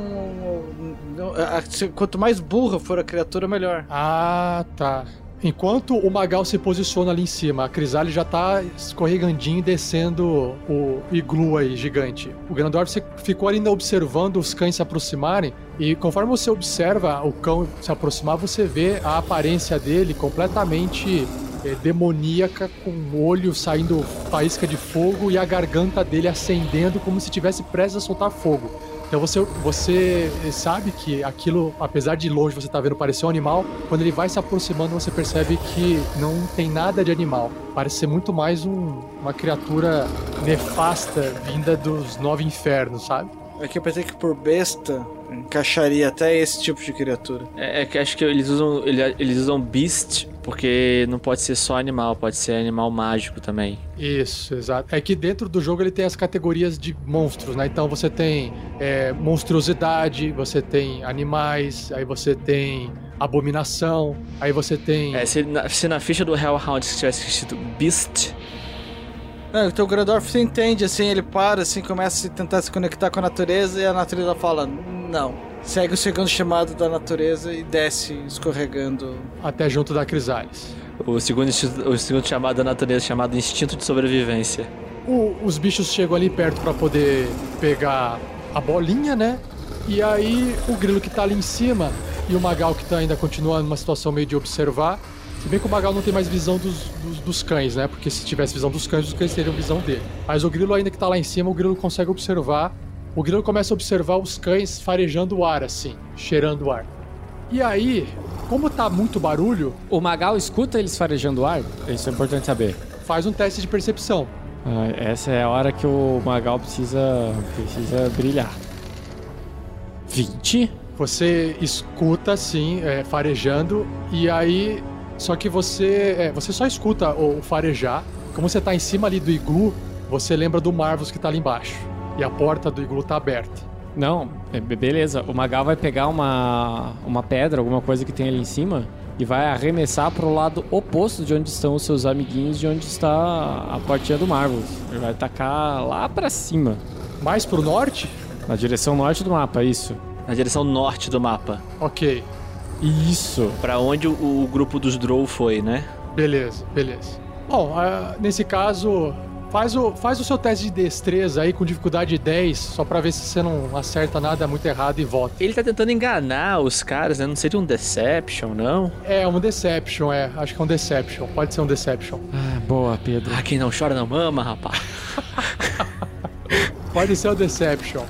não- a- se- Quanto mais burra for a criatura, melhor. Ah, tá. Enquanto o Magal se posiciona ali em cima, a Crisalis já tá escorregandinho descendo o iglu aí gigante. O Grandorf ficou ainda observando os cães se aproximarem e conforme você observa o cão se aproximar, você vê a aparência dele completamente eh, demoníaca, com o olho saindo faísca de fogo e a garganta dele acendendo como se tivesse prestes a soltar fogo. Então você, você sabe que aquilo, apesar de longe você tá vendo parecer um animal, quando ele vai se aproximando você percebe que não tem nada de animal. Parece ser muito mais um- uma criatura nefasta vinda dos nove infernos, sabe? É que eu pensei que por besta encaixaria até esse tipo de criatura. É, é que acho que eles usam, ele- eles usam beast porque não pode ser só animal, pode ser animal mágico também. Isso, exato. É que dentro do jogo ele tem as categorias de monstros, né? Então você tem é, monstruosidade, você tem animais, aí você tem abominação, aí você tem. É, se na, se na ficha do Hellhound tivesse escrito beast, Não, então o Grandorf se entende, assim, ele para, assim, começa a tentar se conectar com a natureza e a natureza fala, não. Segue o segundo chamado da natureza e desce escorregando. Até junto da Crisalis. o segundo, o segundo chamado da natureza chamado instinto de sobrevivência. O- os bichos chegam ali perto pra poder pegar a bolinha, né? E aí o grilo que tá ali em cima e o Magal que tá ainda continua numa situação meio de observar. Se bem que o Magal não tem mais visão dos, dos, dos cães, né? Porque se tivesse visão dos cães, os cães teriam visão dele. Mas o grilo ainda que tá lá em cima, o grilo consegue observar. O grilo começa a observar os cães farejando o ar, assim, cheirando o ar. E aí, como tá muito barulho, O Magal escuta eles farejando o ar? Isso é importante saber. faz um teste de percepção. Ah, essa é a hora que o Magal precisa, precisa brilhar. 20? Você escuta assim, é, farejando, e aí. Só que você. é, você só escuta o, o farejar. Como você tá em cima ali do iglu, você lembra do Marvels que tá ali embaixo. E a porta do iglu tá aberta. Não, é, be- beleza. O Magal vai pegar uma, uma pedra, alguma coisa que tem ali em cima, e vai arremessar pro lado oposto de onde estão os seus amiguinhos, de onde está a portinha do Marvels. Ele vai tacar lá pra cima, Mais pro norte? na direção norte do mapa, isso. Na direção norte do mapa. Ok. Isso. Pra onde o, o grupo dos Drow foi, né? Beleza, beleza. Bom, ah, nesse caso, faz o, faz o seu teste de destreza aí com dificuldade 10, só pra ver se você não acerta nada muito errado e volta. Ele tá tentando enganar os caras, né? Não seria um Deception, não? É um Deception, é. Acho que é um Deception. Pode ser um Deception. Ah, boa, Pedro. Ah, quem não chora não mama, rapaz. Pode ser um Deception.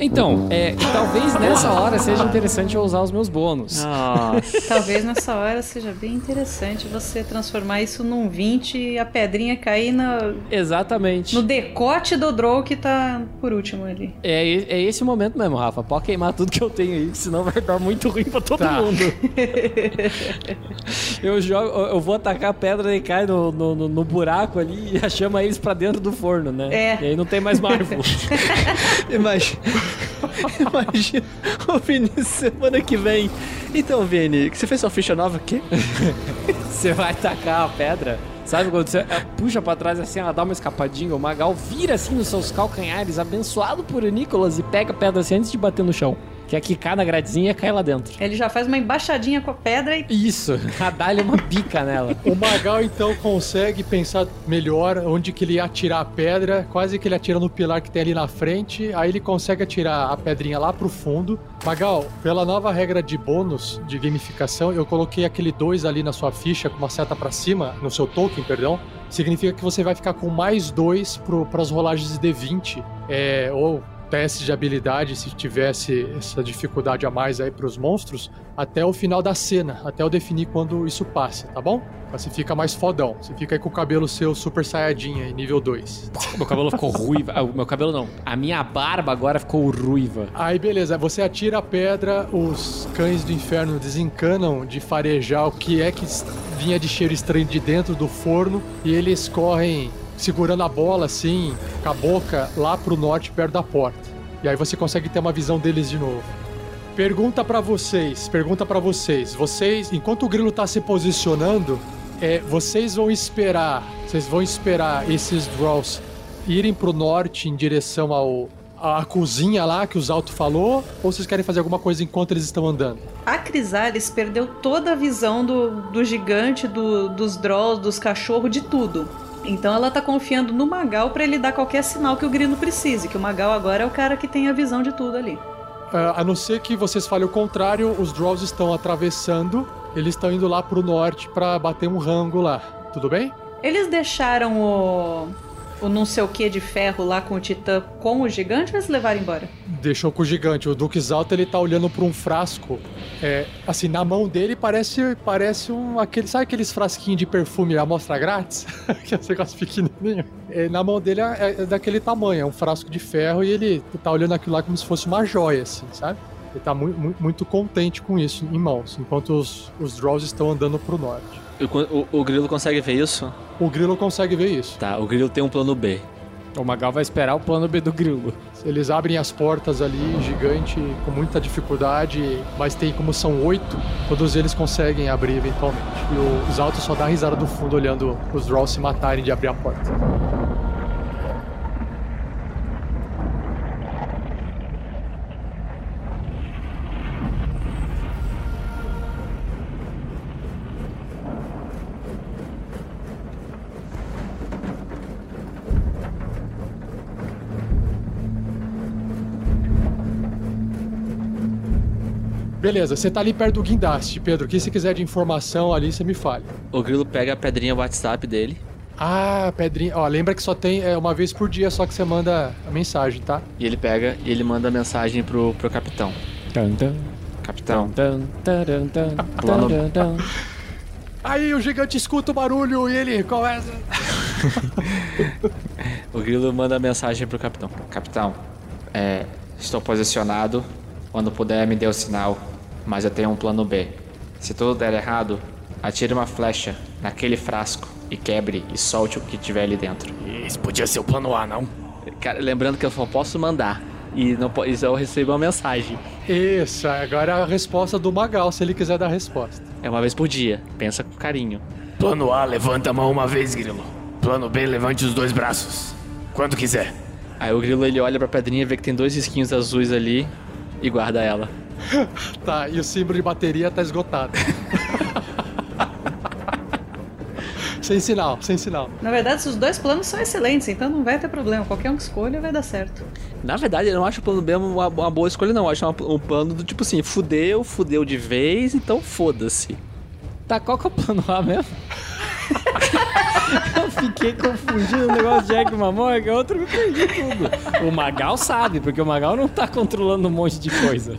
Então, é, talvez nessa hora seja interessante eu usar os meus bônus. Nossa. Talvez nessa hora seja bem interessante você transformar isso num 20 e a pedrinha cair na- Exatamente. no decote do Drow que tá por último ali. É, é esse o momento mesmo, Rafa. Pode queimar tudo que eu tenho aí, senão vai dar muito ruim pra todo Tá. mundo. eu jogo, eu vou atacar a pedra e cai no, no, no- no buraco ali e chama eles pra dentro do forno, né? É. E aí não tem mais Marvel. Imagina. Imagina o Vinícius semana que vem. Então, Vini, você fez sua ficha nova aqui? você vai tacar a pedra. Sabe quando você é, puxa pra trás assim, ela dá uma escapadinha, o Magal vira assim nos seus calcanhares, abençoado por Nicolas, e pega a pedra assim antes de bater no chão. Que é quicar na gradezinha e cai lá dentro. Ele já faz uma embaixadinha com a pedra e Isso, a dá-lhe uma bica nela. O Magal então consegue pensar melhor onde que ele ia atirar a pedra, quase que ele atira no pilar que tem ali na frente, aí ele consegue atirar a pedrinha lá pro fundo. Magal, pela nova regra de bônus de gamificação, eu coloquei aquele 2 ali na sua ficha com uma seta pra cima, no seu token, perdão. Significa que você vai ficar com mais 2 para as rolagens de D20, é, ou teste de habilidade se tivesse essa dificuldade a mais aí pros monstros até o final da cena, até eu definir quando isso passa, tá bom? Você fica mais fodão. Você fica aí com o cabelo seu super saiyajin aí, nível 2. Meu cabelo ficou ruiva. Ah, o meu cabelo não. A minha barba agora ficou ruiva. Aí beleza, você atira a pedra, os cães do inferno desencanam de farejar o que é que vinha de cheiro estranho de dentro do forno e eles correm segurando a bola assim, com a boca lá pro norte, perto da porta. E aí você consegue ter uma visão deles de novo. Pergunta pra vocês, pergunta pra vocês. Vocês, enquanto o grilo tá se posicionando, é, vocês vão esperar, vocês vão esperar esses draws irem pro norte em direção ao à cozinha lá que o Zalto falou, ou vocês querem fazer alguma coisa enquanto eles estão andando? A Crisales perdeu toda a visão do, do gigante, do- dos Drolls, dos cachorros, de tudo. Então ela tá confiando no Magal pra ele dar qualquer sinal que o Grilo precise, que o Magal agora é o cara que tem a visão de tudo ali. Ah, a não ser que vocês falem o contrário, os Draws estão atravessando, eles estão indo lá pro norte pra bater um rango lá. Tudo bem? Eles deixaram o. o não sei o que de ferro lá com o Titã com o gigante ou eles levaram embora? Deixou com o gigante. O Duque Zalto ele tá olhando pra um frasco. É, assim, na mão dele parece parece um aquele, sabe aqueles frasquinhos de perfume amostra grátis? que é um negócio pequenininho. É, na mão dele é, é daquele tamanho, é um frasco de ferro e ele tá olhando aquilo lá como se fosse uma joia, assim, sabe? Ele tá mu mu- muito contente com isso em mãos, enquanto os, os Draws estão andando pro norte. O, o, o grilo consegue ver isso? O Grilo consegue ver isso. Tá, o grilo tem um plano B. O Magal vai esperar o plano B do grilo. Eles abrem as portas ali, gigante, com muita dificuldade, mas tem como são oito, todos eles conseguem abrir eventualmente. E o- os altos só dá risada do fundo olhando os Draws se matarem de abrir a porta. Beleza, você tá ali perto do guindaste, Pedro. O que você quiser de informação ali, você me fale. O grilo pega a pedrinha WhatsApp dele Ah, Pedrinho. Ó, lembra que só tem é, uma vez por dia só que você manda a mensagem, tá? e ele pega e ele manda mensagem pro, pro capitão. Tan, tan, Capitão, Plano- taran, tan. Aí o gigante escuta o barulho e ele começa. o grilo manda mensagem pro capitão. Capitão, é, estou posicionado. Quando puder, me dê o sinal. Mas eu tenho um plano B. Se tudo der errado, atire uma flecha naquele frasco e quebre e solte o que tiver ali dentro. Isso podia ser o plano A, não? Cara, lembrando que eu só posso mandar. E não e eu recebo uma mensagem. Isso, agora é a resposta do Magal, se ele quiser dar a resposta. É uma vez por dia. Pensa com carinho. Plano A, levanta a mão uma vez, Grilo. Plano B, levante os dois braços. Quando quiser. Aí o grilo ele olha pra pedrinha, vê que tem dois risquinhos azuis ali e guarda ela. Tá, e o símbolo de bateria tá esgotado. sem sinal, sem sinal. Na verdade, os dois planos são excelentes, então não vai ter problema. Qualquer um que escolha vai dar certo. Na verdade, eu não acho o plano B uma, uma boa escolha, não. Eu acho um plano do tipo assim, fudeu, fudeu de vez, então foda-se. Tá, qual que é o plano A mesmo? eu fiquei confundindo o negócio de Jack que é outro me perdi tudo. O Magal sabe, porque o Magal não tá controlando um monte de coisa.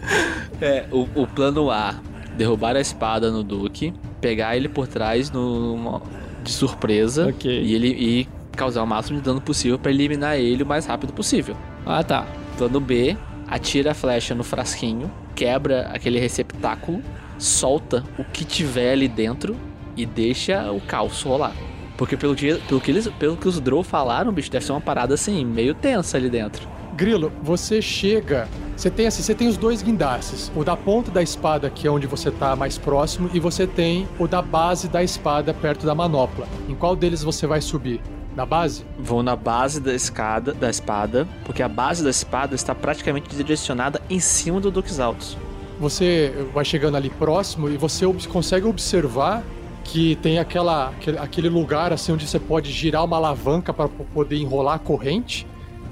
É, o, o plano A, derrubar a espada no Duque, pegar ele por trás no, de surpresa Ok. e ele e causar o máximo de dano possível pra eliminar ele o mais rápido possível. Ah, tá. Plano B, atira a flecha no frasquinho, quebra aquele receptáculo, solta o que tiver ali dentro e deixa o caos rolar. Porque pelo que, pelo que, eles, pelo que os Drow falaram, bicho, deve ser uma parada assim, meio tensa ali dentro. Grilo, você chega. Você tem assim, você tem os dois guindastes. O da ponta da espada, que é onde você tá mais próximo, e você tem o da base da espada perto da manopla. Em qual deles você vai subir? Na base? Vou na base da escada, da espada, porque a base da espada está praticamente direcionada em cima do Dux Altos. Você vai chegando ali próximo e você consegue observar que tem aquela, aquele, lugar assim onde você pode girar uma alavanca para poder enrolar a corrente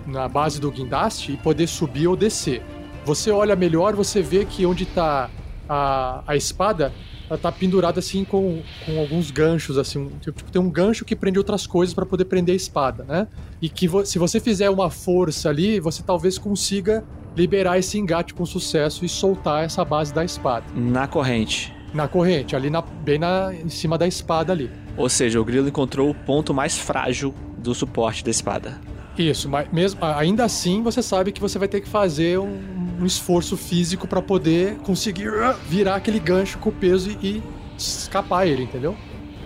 na base do guindaste e poder subir ou descer. Você olha melhor, você vê que onde está a, a espada, ela tá pendurada assim com, com alguns ganchos, assim. um- Tipo, tem um gancho que prende outras coisas para poder prender a espada, né? E que vo- se você fizer uma força ali, você talvez consiga liberar esse engate com sucesso e soltar essa base da espada. Na corrente. Na corrente, ali na, bem na, em cima da espada ali. Ou seja, o grilo encontrou o ponto mais frágil do suporte da espada. Isso, mas mesmo ainda assim você sabe que você vai ter que fazer um, um esforço físico para poder conseguir uh, virar aquele gancho com o peso e, e escapar ele, entendeu?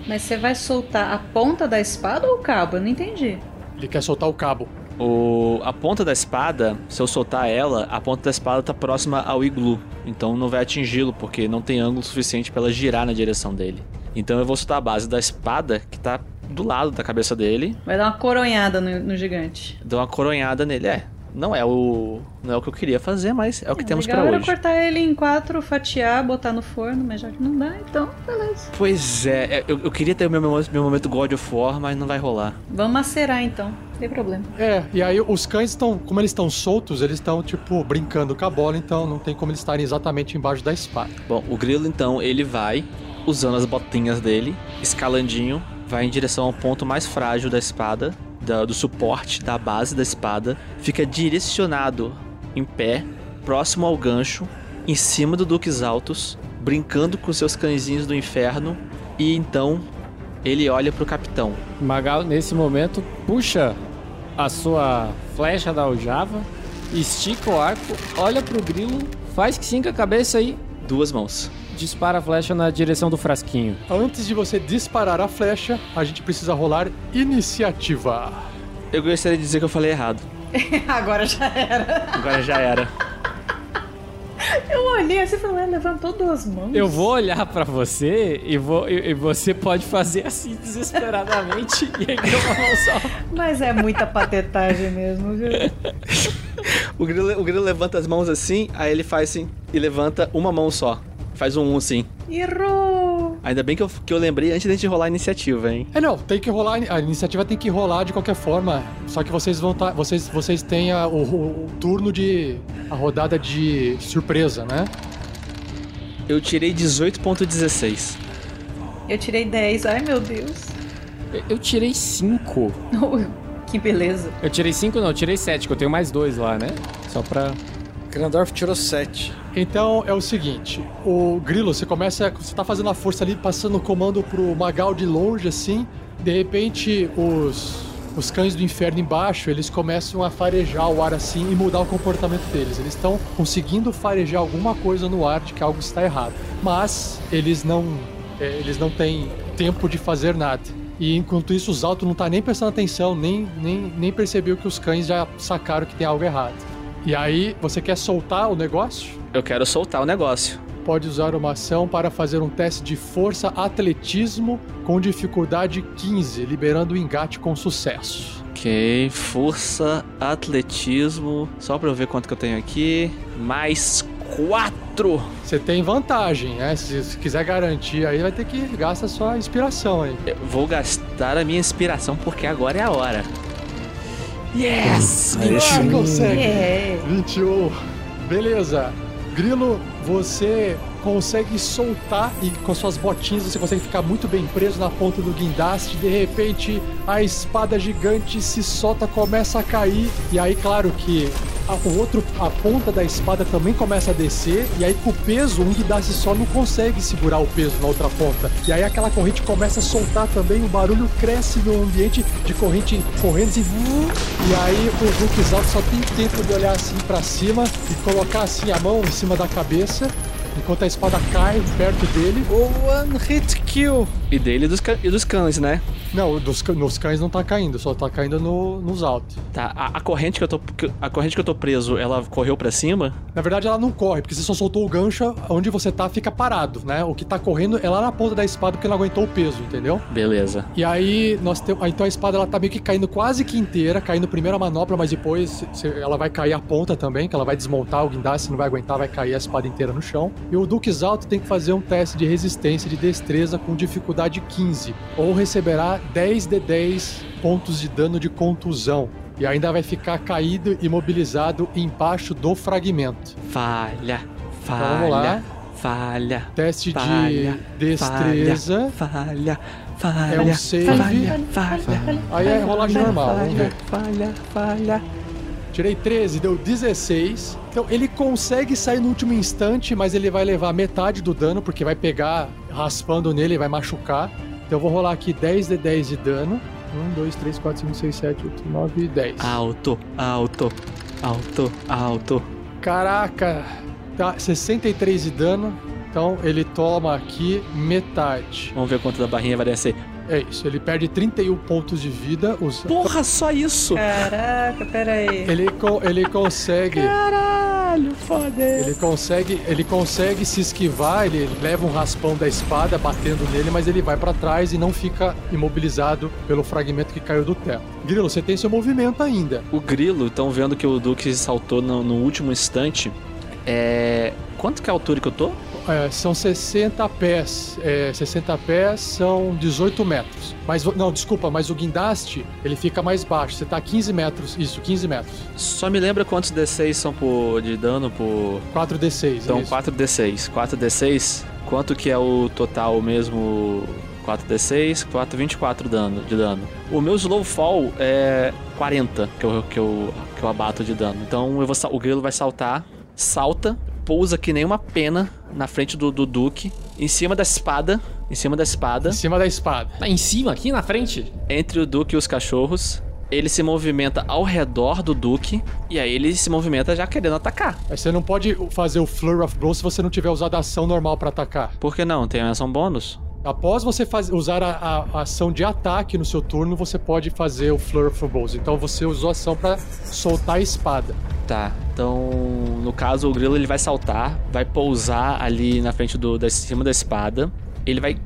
Mas você vai soltar a ponta da espada ou o cabo? Eu não entendi. Ele quer soltar o cabo. O, a ponta da espada, se eu soltar ela, a ponta da espada tá próxima ao iglu. Então não vai atingi-lo, porque não tem ângulo suficiente para ela girar na direção dele. Então eu vou soltar a base da espada, que tá do lado da cabeça dele, Vai dar uma coronhada no, no gigante. dou uma coronhada nele. É, não é o não é o que eu queria fazer, mas é o que temos legal pra era hoje. cortar ele em quatro, fatiar, botar no forno, mas já que não dá, então beleza. Pois é, é, eu, eu queria ter o meu, momento- meu momento God of War, mas não vai rolar. Vamos macerar então, tem problema. É, e aí os cães estão, como eles estão soltos, eles estão tipo brincando com a bola, então não tem como eles estarem exatamente embaixo da espada. Bom, o grilo então, ele vai usando as botinhas dele, escalandinho, vai em direção ao ponto mais frágil da espada, da- do suporte da base da espada, fica direcionado em pé, próximo ao gancho, em cima do Duques Altos, brincando com seus cãezinhos do inferno, e então ele olha pro capitão. Magal, nesse momento, puxa a sua flecha da aljava, estica o arco, olha pro grilo, faz que sim com a cabeça aí, Duas mãos. dispara a flecha na direção do frasquinho. Antes de você disparar a flecha, a gente precisa rolar iniciativa. Eu gostaria de dizer que eu falei errado. Agora já era. Agora já era. Eu olhei assim e falei, "Ué, levantou duas mãos. Eu vou olhar pra você e, vou, e, e você pode fazer assim desesperadamente e aí deu uma mão só. Mas é muita patetagem mesmo, viu? O grilo, o grilo levanta as mãos assim, aí ele faz assim e levanta uma mão só. Faz um um assim. Errou! Ainda bem que eu, que eu lembrei antes da gente rolar a iniciativa, hein? É não, tem que rolar, a iniciativa tem que rolar de qualquer forma. Só que vocês vão estar, vocês, vocês têm a- o, o- o turno de a rodada de surpresa, né? Eu tirei 18.16. Eu tirei 10, ai meu Deus. Eu- Eu tirei 5. que beleza. Eu tirei 5 não, eu tirei 7, que eu tenho mais dois lá, né? Só pra... Grandorf tirou 7. Então é o seguinte, o Grilo, você começa, você tá fazendo a força ali, passando o comando pro Magal de longe assim, de repente os os cães do inferno embaixo, eles começam a farejar o ar assim e mudar o comportamento deles. Eles estão conseguindo farejar alguma coisa no ar de que algo está errado, mas eles não é, eles não têm tempo de fazer nada. E enquanto isso, os altos não tá nem prestando atenção, nem, nem, nem percebeu que os cães já sacaram que tem algo errado. E aí, você quer soltar o negócio? Eu quero soltar o negócio. Pode usar uma ação para fazer um teste de força atletismo com dificuldade 15, liberando o engate com sucesso. Ok, força, atletismo. Só pra eu ver quanto que eu tenho aqui. Mais 4. Você tem vantagem, né? Se, se quiser garantir, aí vai ter que gastar sua inspiração aí. Eu vou gastar a minha inspiração porque agora é a hora. Yes! Ah, consegue. É. 21. Beleza. Grilo, você consegue soltar e com suas botinhas você consegue ficar muito bem preso na ponta do guindaste. De repente, a espada gigante se solta, começa a cair. E aí, claro que o outro, a ponta da espada também começa a descer. E aí, com o peso, um guindaste só não consegue segurar o peso na outra ponta. E aí, aquela corrente começa a soltar também. O barulho cresce no ambiente de corrente correndo assim. E aí, o Hulk só tem tempo de olhar assim pra cima e colocar assim a mão em cima da cabeça. Enquanto a espada cai perto dele. One hit kill. E dele e dos, e dos cães, né? Não, dos, nos cães não tá caindo, só tá caindo no- nos altos. Tá, a, a corrente que eu tô. A corrente que eu tô preso, ela correu pra cima? Na verdade, ela não corre, porque você só soltou o gancho, onde você tá fica parado, né? O que tá correndo é lá na ponta da espada porque não aguentou o peso, entendeu? Beleza. E aí, nós temos. Então a espada ela tá meio que caindo quase que inteira, caindo primeiro a manopla, mas depois ela vai cair a ponta também, que ela vai desmontar o guindaste, não vai aguentar, vai cair a espada inteira no chão. E o Duque Alto tem que fazer um teste de resistência de destreza com dificuldade 15, ou receberá 10 de 10 pontos de dano de contusão. E ainda vai ficar caído e imobilizado embaixo do fragmento. Falha. Então, vamos lá. Falha. falha. Teste Falha, de destreza. Falha, falha. É um save. Falha, falha. Aí é rolagem normal, ver. Falha, falha. Tirei 13, deu 16. Então ele consegue sair no último instante, mas ele vai levar metade do dano, porque vai pegar raspando nele e vai machucar. Então eu vou rolar aqui 10 de 10 de dano. 1, 2, 3, 4, 5, 6, 7, 8, 9, 10. Alto, alto, alto, alto. Caraca! Tá, 63 de dano. Então ele toma aqui metade. Vamos ver quanto da barrinha vai descer. É isso, ele perde 31 pontos de vida. Os... Porra, só isso? Caraca, pera aí. Ele, co- ele consegue. Caralho, foda. Ele consegue, ele consegue se esquivar, ele leva um raspão da espada batendo nele, mas ele vai pra trás e não fica imobilizado pelo fragmento que caiu do teto. Grilo, você tem seu movimento ainda. O grilo, estão vendo que o Duque saltou no, no último instante. É. Quanto que é a altura que eu tô? É, são 60 pés. É, 60 pés são 18 metros. Mas, não, desculpa, mas o guindaste, ele fica mais baixo. Você tá a 15 metros. Isso, 15 metros. Só me lembra quantos D6 são por, de dano por. 4d6. Então, isso. 4D6. 4D6, quanto que é o total mesmo? 4D6, 4, 24 dano, de dano. O meu slow fall é 40 que eu, que eu, que eu abato de dano. Então eu vou, o grilo vai saltar, salta, pousa que nem uma pena na frente do, do Duque, em cima da espada, em cima da espada. Em cima da espada. Tá em cima, aqui na frente? Entre o Duque e os cachorros. Ele se movimenta ao redor do Duque e aí ele se movimenta já querendo atacar. Mas você não pode fazer o Flurry of Blows se você não tiver usado a ação normal pra atacar. Por que não? Tem ação bônus? Após você faz- usar a, a- a ação de ataque no seu turno, você pode fazer o Flurry of Blows. Então você usou a ação pra soltar a espada. Tá, então no caso o grilo ele vai saltar, vai pousar ali na frente do da cima da espada, ele vai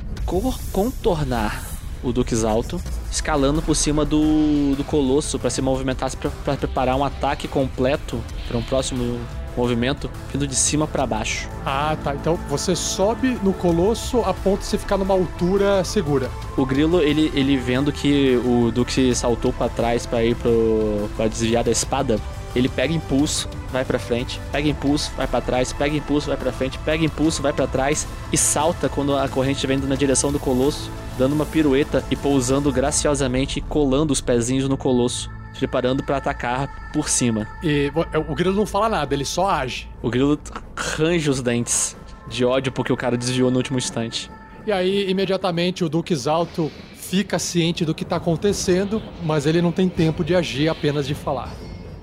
contornar o Duque Alto, escalando por cima do, do Colosso para se movimentar para preparar um ataque completo para um próximo movimento, vindo de cima para baixo. Ah, tá. Então você sobe no colosso a ponto de você ficar numa altura segura. O grilo ele, ele vendo que o Duque saltou para trás para ir pro para desviar da espada, ele pega impulso, vai pra frente, pega impulso, vai pra trás, pega impulso, vai pra frente, pega impulso, vai pra trás e salta quando a corrente vem na direção do colosso, dando uma pirueta e pousando graciosamente, colando os pezinhos no colosso, preparando pra atacar por cima. E é, o grilo não fala nada, ele só age. O grilo range os dentes de ódio porque o cara desviou no último instante. E aí, imediatamente, o Duque Alto fica ciente do que tá acontecendo, mas ele não tem tempo de agir, apenas de falar.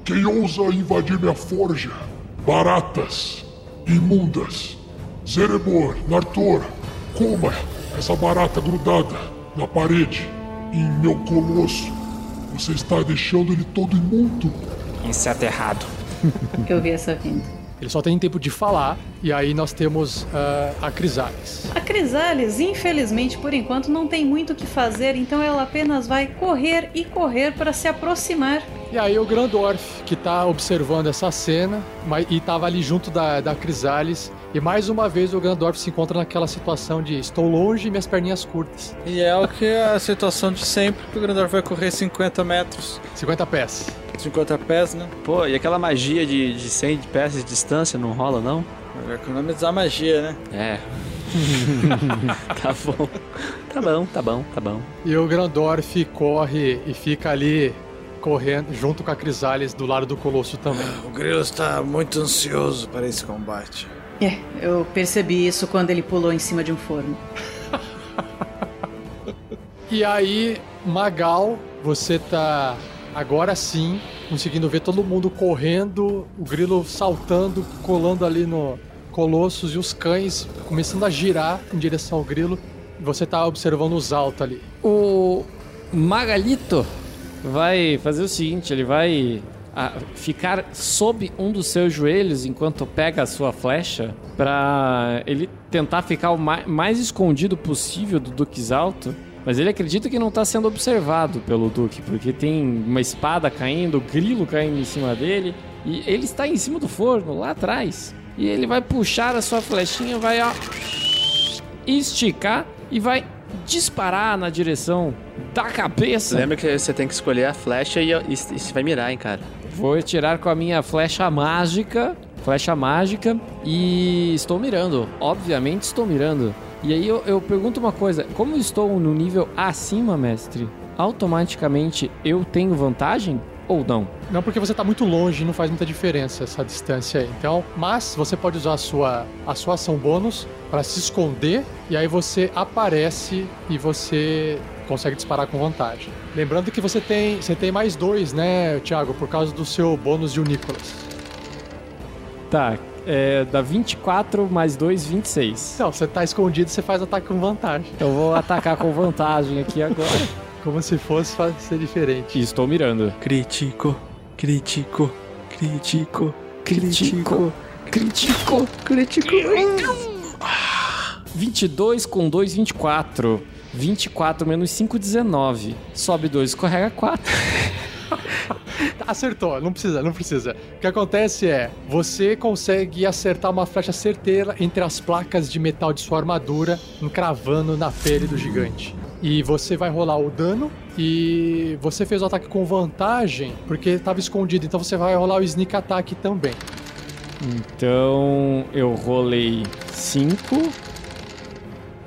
Quem ousa invadir minha forja? Baratas, imundas. Zerebor, Nartor, coma essa barata grudada na parede, em meu colosso. Você está deixando ele todo imundo. Inseto errado. Eu vi essa vinda. Ele só tem tempo de falar, e aí nós temos ah, a Crisales. A Crisales, infelizmente, por enquanto, não tem muito o que fazer, então ela apenas vai correr e correr para se aproximar. E aí o Grandorf, que tá observando essa cena, mas, e tava ali junto da, da Crisales, e mais uma vez o Grandorf se encontra naquela situação de estou longe e minhas perninhas curtas. E é o que é a situação de sempre, que o Grandor vai correr 50 metros. 50 pés. 50 pés, né? Pô, e aquela magia de, de 100 pés de distância não rola não? Vai economizar magia, né? É. tá bom. Tá bom, tá bom, tá bom. E o Grandorf corre e fica ali correndo junto com a Crisales do lado do Colosso também. O Grilo está muito ansioso para esse combate. É, eu percebi isso quando ele pulou em cima de um forno. E aí, Magal, você tá agora sim conseguindo ver todo mundo correndo, o grilo saltando, colando ali no Colossus e os cães começando a girar em direção ao grilo. Você tá observando os altos ali. O Magalito vai fazer o seguinte: ele vai ah, ficar sob um dos seus joelhos enquanto pega a sua flecha para ele tentar ficar o mai- mais escondido possível do Duque Alto. Mas ele acredita que não está sendo observado pelo Duque, porque tem uma espada caindo, grilo caindo em cima dele, e ele está em cima do forno, lá atrás. E ele vai puxar a sua flechinha, vai ó, esticar e vai disparar na direção da cabeça. Lembra que você tem que escolher a flecha e, e, e você vai mirar, hein, cara. Vou atirar com a minha flecha mágica flecha mágica e estou mirando. Obviamente estou mirando. E aí eu, eu pergunto uma coisa: como eu estou no nível acima, mestre, automaticamente eu tenho vantagem ou não? Não, porque você tá muito longe, não faz muita diferença essa distância aí. Então, mas você pode usar a sua, a sua ação bônus para se esconder e aí você aparece e você consegue disparar com vantagem. Lembrando que você tem, você tem mais dois, né, Thiago, por causa do seu bônus de Nicolas. Tá, é, dá 24 mais 2, 26. Não, você tá escondido, você faz ataque com vantagem. Eu vou atacar com vantagem aqui agora. Como se fosse ser diferente. E estou mirando. Crítico, crítico, crítico, Crítico, crítico, crítico. 22 com 2, 24. 24 menos 5, 19. Sobe 2, escorrega 4. Acertou, não precisa, não precisa. O que acontece é, você consegue acertar uma flecha certeira entre as placas de metal de sua armadura, encravando na pele do gigante. E você vai rolar o dano e você fez o ataque com vantagem porque estava escondido, então você vai rolar o sneak attack também. Então eu rolei 5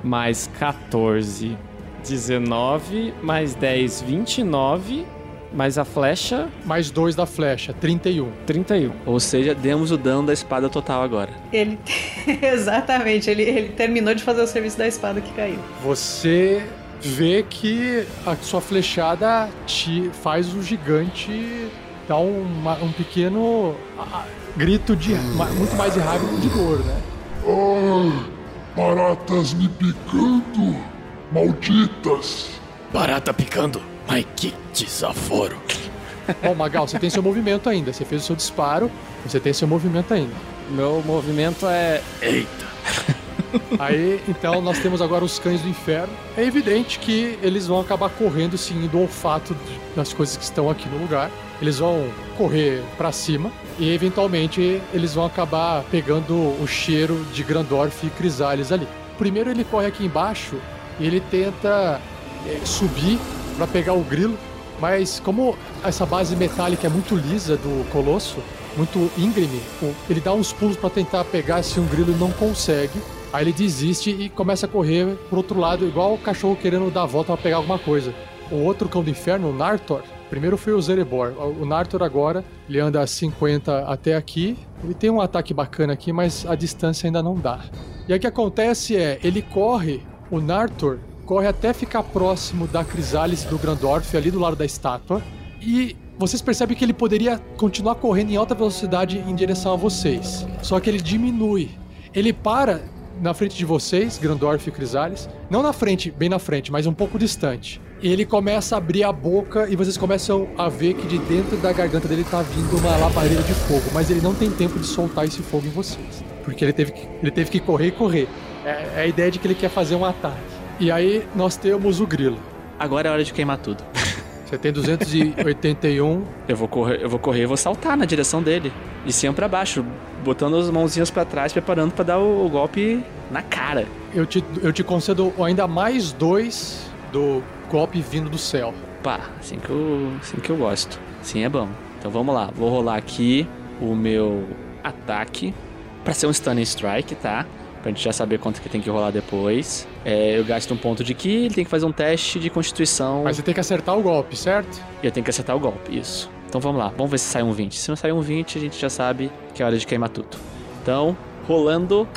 mais 14, 19, mais 10, 29, mais a flecha. Mais 2 da flecha, 31. 31. Ou seja, demos o dano da espada total agora. Ele. Exatamente, ele, ele terminou de fazer o serviço da espada que caiu. Você vê que a sua flechada te faz o gigante dar uma, um pequeno grito de muito mais de raiva que de dor, né? Ah, baratas me picando, malditas. Barata picando, mas que desaforo. Bom, Magal, você tem seu movimento ainda. Você fez o seu disparo, você tem seu movimento ainda. Meu movimento é. Eita! Aí, então, nós temos agora os cães do inferno. É evidente que eles vão acabar correndo, sim, do olfato das coisas que estão aqui no lugar. Eles vão correr para cima e, eventualmente, eles vão acabar pegando o cheiro de Grandorf e Crisales ali. Primeiro, ele corre aqui embaixo e ele tenta é, subir para pegar o grilo, mas como essa base metálica é muito lisa do colosso, muito íngreme, ele dá uns pulos para tentar pegar esse um grilo não consegue. Aí ele desiste e começa a correr pro outro lado, igual o cachorro querendo dar a volta para pegar alguma coisa. O outro cão do inferno, o Nartor, primeiro foi o Zerebor. O Nartor agora, ele anda a 50 até aqui. Ele tem um ataque bacana aqui, mas a distância ainda não dá. E aí o que acontece é, ele corre, o Nartor corre até ficar próximo da Crisálise do Grandorf, ali do lado da estátua. E vocês percebem que ele poderia continuar correndo em alta velocidade em direção a vocês. Só que ele diminui. Ele para na frente de vocês, Grandorf e Crisales. Não na frente, bem na frente, mas um pouco distante. E ele começa a abrir a boca e vocês começam a ver que de dentro da garganta dele tá vindo uma labareda de fogo. Mas ele não tem tempo de soltar esse fogo em vocês. Porque ele teve que, ele teve que correr e correr. É, é a ideia de que ele quer fazer um ataque. E aí nós temos o grilo. Agora é hora de queimar tudo. Você tem 281. eu vou correr, eu vou correr e vou saltar na direção dele. De cima para baixo, botando as mãozinhas para trás, preparando para dar o, o, golpe na cara. Eu te, eu te concedo ainda mais dois do golpe vindo do céu. Pá, assim que eu, assim que eu gosto. Sim, é bom. Então vamos lá, vou rolar aqui o meu ataque para ser um stunning strike, tá? Pra gente já saber quanto que tem que rolar depois. É, eu gasto um ponto de ki, ele tem que fazer um teste de constituição. Mas você tem que acertar o golpe, certo? Eu tenho que acertar o golpe, isso. Então vamos lá, vamos ver se sai um 20. Se não sair um 20, a gente já sabe que é hora de queimar tudo. Então, rolando.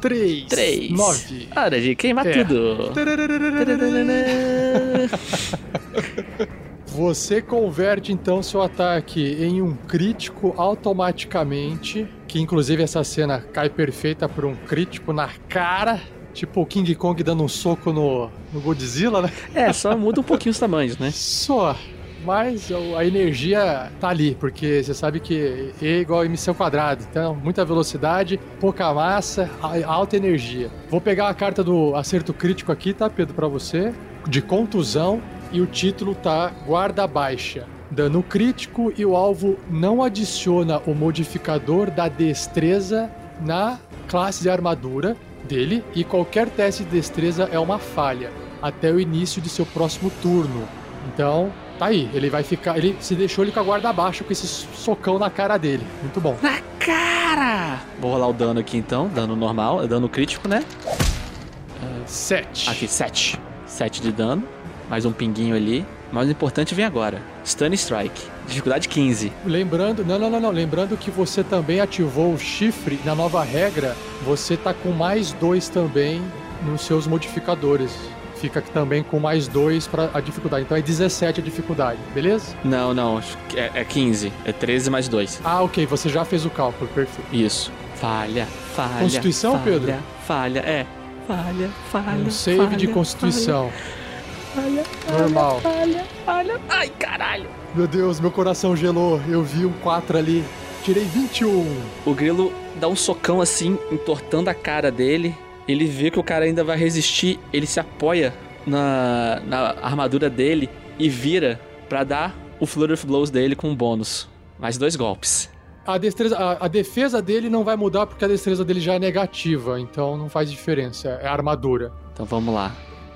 3. 3. 9. Hora de queimar é. tudo. Você converte então seu ataque em um crítico automaticamente, que inclusive essa cena cai perfeita por um crítico na cara, tipo o King Kong dando um soco no, no Godzilla, né? É, só muda um pouquinho os tamanhos, né? Só. Mas a energia tá ali, porque você sabe que E é igual a MC ao quadrado. Então, muita velocidade, pouca massa, alta energia. Vou pegar a carta do acerto crítico aqui, tá, Pedro, para você. De contusão e o título tá Guarda Baixa. Dano crítico e o alvo não adiciona o modificador da destreza na classe de armadura dele e qualquer teste de destreza é uma falha até o início de seu próximo turno. Então, tá aí. Ele vai ficar. Ele se deixou ele com a guarda baixa com esse socão na cara dele. Muito bom. Na cara! Vou rolar o dano aqui então, dano normal, é dano crítico, né? Sete. Aqui, 7. 7 de dano, mais um pinguinho ali. Mas o importante vem agora. Stun Strike. Dificuldade 15. Lembrando, não, não, não, não. Lembrando que você também ativou o chifre na nova regra. Você tá com mais dois também nos seus modificadores. Fica também com mais dois para a dificuldade. Então é 17 a dificuldade, beleza? Não, não, é, é 15. É 13 mais 2. Ah, ok. Você já fez o cálculo, perfeito. Isso. Falha, falha. Constituição, falha, Pedro? Falha, é. Falha, falha. Um save falha, de constituição. Falha, falha, Normal. Falha, falha. Ai, caralho. Meu Deus, meu coração gelou. Eu vi um 4 ali. Tirei 21. O grilo dá um socão assim, entortando a cara dele. Ele vê que o cara ainda vai resistir. Ele se apoia na, na armadura dele e vira pra dar o Flurry of Blows dele com um bônus. Mais dois golpes. A, destreza, a, a defesa dele não vai mudar porque a destreza dele já é negativa, então não faz diferença. É a armadura. Então vamos lá.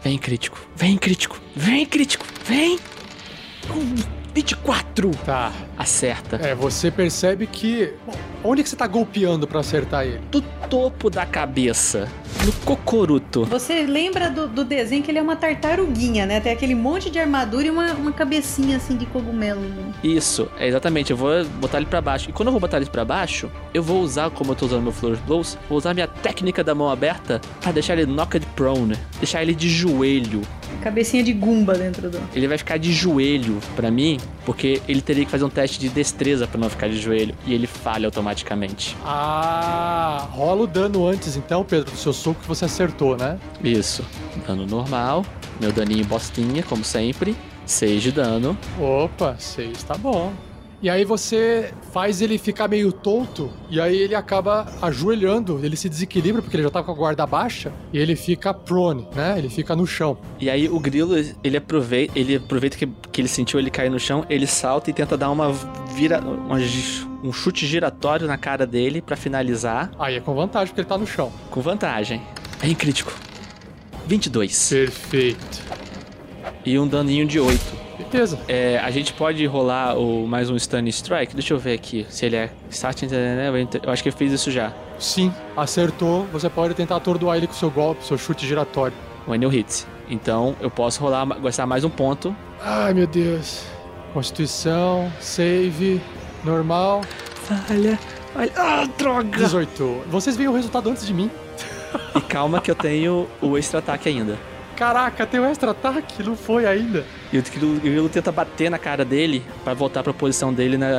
Vem, crítico. Vem, crítico. Vem, crítico. Vem. Hum, 24. Tá. Acerta. É, você percebe que. Bom, onde que você tá golpeando pra acertar ele? Do topo da cabeça. No cocoruto. Você lembra do, do desenho que ele é uma tartaruguinha, né? Tem aquele monte de armadura e uma, uma cabecinha assim de cogumelo. Isso, é exatamente. Eu vou botar ele pra baixo. E quando eu vou botar ele pra baixo, eu vou usar, como eu tô usando meu Flourish Blows, vou usar minha técnica da mão aberta pra deixar ele knocked prone. Deixar ele de joelho. Cabecinha de gumba dentro do. Ele vai ficar de joelho pra mim, porque ele teria que fazer um teste de destreza pra não ficar de joelho. E ele falha automaticamente. Ah, rola o dano antes então, Pedro, do seu soco que você acertou, né? Isso. Dano normal. Meu daninho bostinha, como sempre. 6 de dano. Opa, 6 tá bom. E aí você faz ele ficar meio tonto, e aí ele acaba ajoelhando, ele se desequilibra porque ele já tá com a guarda baixa, e ele fica prone, né? Ele fica no chão. E aí o grilo, ele aproveita, ele aproveita que, que ele sentiu ele cair no chão, ele salta e tenta dar uma vira, uma um chute giratório na cara dele pra finalizar. Aí é com vantagem porque ele tá no chão. Com vantagem. Bem crítico. 22. Perfeito. E um daninho de 8. Beleza. É, a gente pode rolar o, mais um Stun Strike? Deixa eu ver aqui se ele é Starting, né? Eu acho que eu fiz isso já. Sim, acertou. Você pode tentar atordoar ele com seu golpe, seu chute giratório. When you hit. Então eu posso rolar, gastar mais um ponto. Ai, meu Deus. Constituição, save, normal. Falha. Falha. Ah, droga! 18. Vocês veem o resultado antes de mim. E calma que eu tenho o extra ataque ainda. Caraca, tem um extra ataque? Não foi ainda. E o grilo, tenta bater na cara dele pra voltar pra posição dele, né,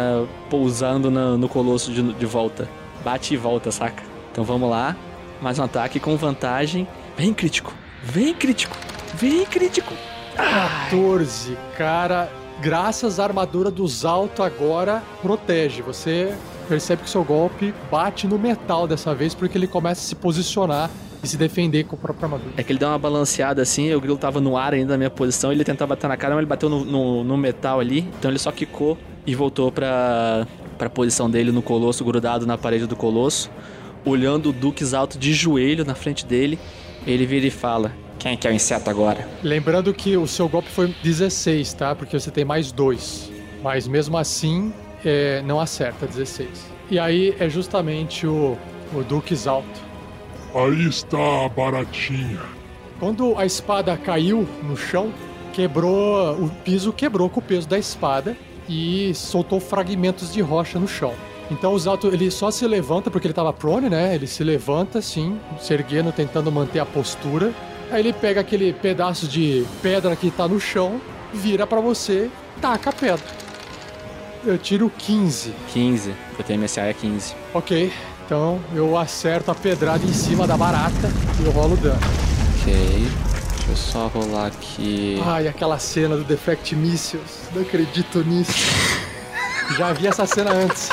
pousando na- no colosso de, de volta. Bate e volta, saca? Então vamos lá. Mais um ataque com vantagem. Vem, crítico. Vem, crítico. Vem, crítico. 14. Cara, graças à armadura dos alto agora protege. Você percebe que seu golpe bate no metal dessa vez porque ele começa a se posicionar e se defender com a própria armadura. É que ele deu uma balanceada assim, o grilo tava no ar ainda na minha posição, ele tentava bater na cara, mas ele bateu no, no- no metal ali, então ele só quicou e voltou pra, pra posição dele no colosso, grudado na parede do colosso, olhando o Dukes alto de joelho na frente dele. Ele vira e fala: Quem é que é o inseto agora? Lembrando que o seu golpe foi 16, tá? Porque você tem mais dois. Mas mesmo assim, é, não acerta 16. E aí é justamente o, o Dukes alto. Aí está a baratinha. Quando a espada caiu no chão, quebrou. O piso quebrou com o peso da espada e soltou fragmentos de rocha no chão. Então o Zato ele só se levanta porque ele tava prone, né? Ele se levanta assim, se erguendo, tentando manter a postura. Aí ele pega aquele pedaço de pedra que tá no chão, vira pra você, taca a pedra. Eu tiro 15. 15. Eu tenho MSA é 15. Ok, então eu acerto a pedrada em cima da barata e eu rolo o dano. Ok. Deixa eu só rolar aqui. Ai, aquela cena do Defect Missiles. Não acredito nisso. Já vi essa cena antes.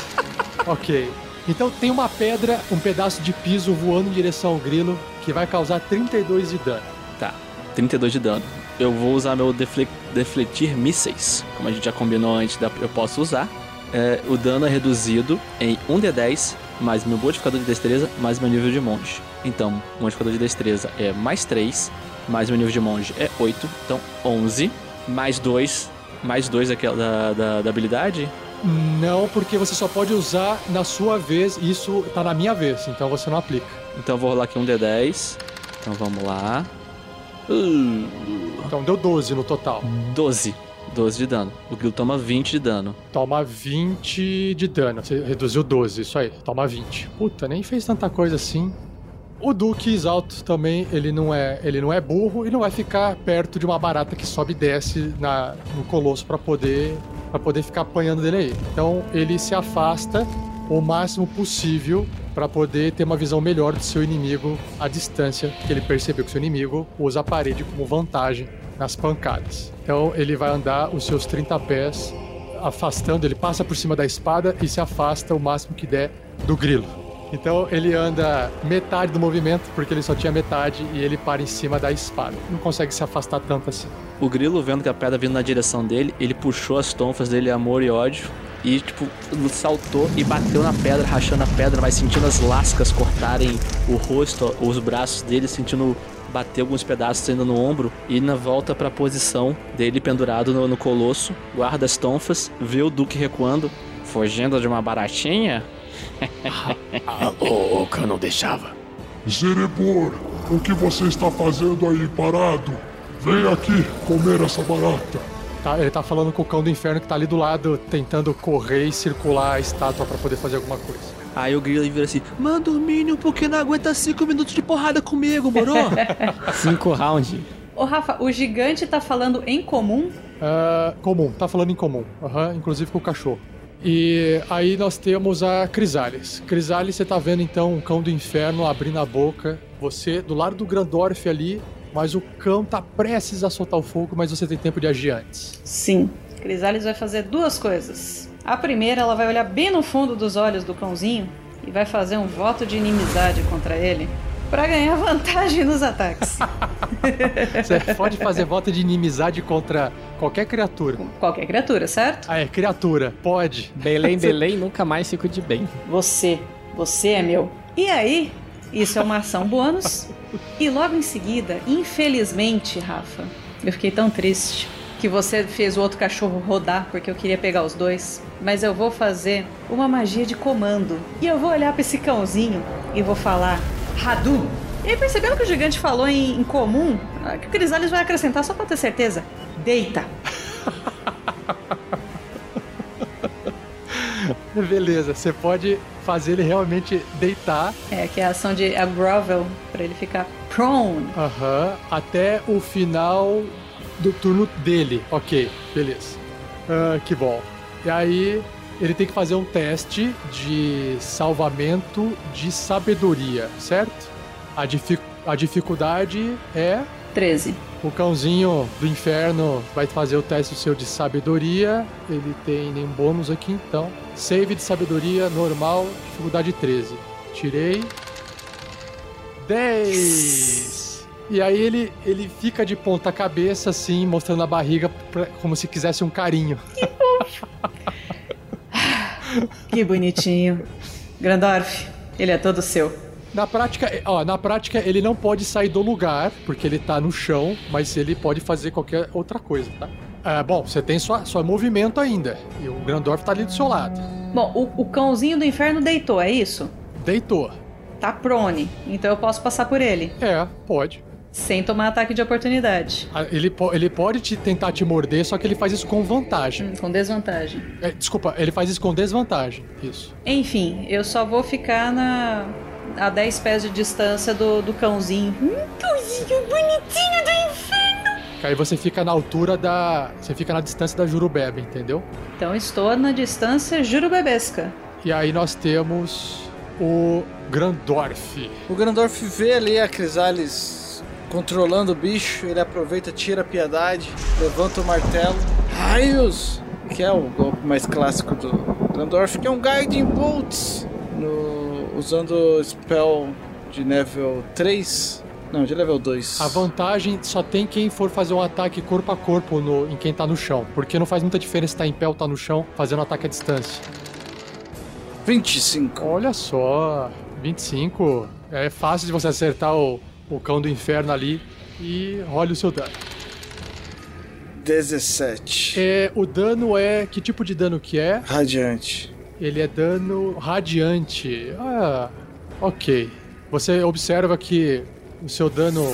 Ok. Então tem uma pedra, um pedaço de piso voando em direção ao grilo que vai causar 32 de dano. Tá, 32 de dano. Eu vou usar meu defle- defletir mísseis, como a gente já combinou antes, da- eu posso usar. É, o dano é reduzido em 1d10, mais meu modificador de destreza, mais meu nível de monge. Então, modificador de destreza é mais 3, mais meu nível de monge é 8, então 11, mais 2 Mais dois daquela, da, da, da habilidade? Não, porque você só pode usar na sua vez, isso tá na minha vez, então você não aplica. Então eu vou rolar aqui um D10. Então vamos lá. Uh, Então deu 12 no total. 12. 12 de dano. O Grilo toma 20 de dano. Toma 20 de dano. Você reduziu 12, isso aí. Toma 20. Puta, nem fez tanta coisa assim. O Duque Exalto também, ele não é, ele não é burro e não vai ficar perto de uma barata que sobe e desce na, no colosso para poder para poder ficar apanhando dele aí. Então ele se afasta o máximo possível para poder ter uma visão melhor do seu inimigo à distância, que ele percebeu que seu inimigo usa a parede como vantagem nas pancadas. Então ele vai andar os seus 30 pés afastando, ele passa por cima da espada e se afasta o máximo que der do grilo. Então ele anda metade do movimento, porque ele só tinha metade, e ele para em cima da espada. Não consegue se afastar tanto assim. O Grilo, vendo que a pedra vindo na direção dele, ele puxou as tonfas dele, amor e ódio, e, tipo, saltou e bateu na pedra, rachando a pedra, mas sentindo as lascas cortarem o rosto, os braços dele, sentindo bater alguns pedaços ainda no ombro e na volta pra posição dele pendurado no, no colosso, guarda as tonfas, vê o Duque recuando, fugindo de uma baratinha. Ah, o, o cão não deixava. Zerebor, o que você está fazendo aí parado? Vem aqui comer essa barata. Tá, ele tá falando com o cão do inferno que tá ali do lado, tentando correr e circular a estátua para poder fazer alguma coisa. Aí o Grilo vira assim: Manda o Minion porque não aguenta 5 minutos de porrada comigo, moro? 5 rounds. Ô, Rafa, o gigante tá falando em comum? Uh, comum, tá falando em comum. Uhum, inclusive com o cachorro. E aí nós temos a Crisales. Crisales, você tá vendo então o cão do inferno abrindo a boca. Você do lado do Grandorf ali, mas o cão tá prestes a soltar o fogo, mas você tem tempo de agir antes. Sim. Crisales vai fazer duas coisas. A primeira, ela vai olhar bem no fundo dos olhos do cãozinho e vai fazer um voto de inimizade contra ele para ganhar vantagem nos ataques. Você pode fazer voto de inimizade contra qualquer criatura. Qualquer criatura, certo? Ah, é, criatura. Pode. Belém, Belém, nunca mais fico de bem. Você. Você é meu. E aí, isso é uma ação bônus. E logo em seguida, infelizmente, Rafa, eu fiquei tão triste que você fez o outro cachorro rodar porque eu queria pegar os dois. Mas eu vou fazer uma magia de comando. E eu vou olhar para esse cãozinho e vou falar: Radu! E aí, percebendo que o gigante falou em, em comum, que o Crisales vai acrescentar só pra ter certeza: Deita! Beleza, você pode fazer ele realmente deitar. É, que é a ação de a grovel, pra ele ficar prone. Aham, uhum, até o final do turno dele. Ok, beleza. Uh, que bom. E aí, ele tem que fazer um teste de salvamento de sabedoria, certo? A, dific a dificuldade é. 13. O cãozinho do inferno vai fazer o teste seu de sabedoria. Ele tem nenhum bônus aqui, então. Save de sabedoria normal, dificuldade 13. Tirei. 10! E aí ele, ele fica de ponta cabeça, assim, mostrando a barriga pra, como se quisesse um carinho. Que que bonitinho. Grandorf, ele é todo seu. Na prática, ó, na prática ele não pode sair do lugar, porque ele tá no chão, mas ele pode fazer qualquer outra coisa, tá? É, bom, você tem sua, sua movimento ainda, e o Grandorf tá ali do seu lado. Bom, o, o cãozinho do inferno deitou, é isso? Deitou. Tá prone, então eu posso passar por ele. É, pode. Sem tomar ataque de oportunidade. Ele, ele pode te tentar te morder, só que ele faz isso com vantagem. Hum, com desvantagem. É, desculpa, ele faz isso com desvantagem. Isso. Enfim, eu só vou ficar na. A 10 pés de distância do, do cãozinho. Hum, cãozinho bonitinho do inferno! Aí você fica na altura da. Você fica na distância da Jurubeba, entendeu? Então estou na distância jurubebesca. E aí nós temos o Grandorf. O Grandorf vê ali a Crisales controlando o bicho, ele aproveita, tira a piedade, levanta o martelo. Raios! Que é o golpe mais clássico do Grandorf, que é um Guiding Bolts. No, usando spell de level 3. Não, de level 2. A vantagem só tem quem for fazer um ataque corpo a corpo no, em quem tá no chão. Porque não faz muita diferença se tá em pé ou tá no chão fazendo ataque à distância. 25. Olha só, 25. É fácil de você acertar o, o cão do inferno ali e role o seu dano. 17. É, o dano é. Que tipo de dano que é? Radiante. Ele é dano radiante. Ah, ok. Você observa que o seu dano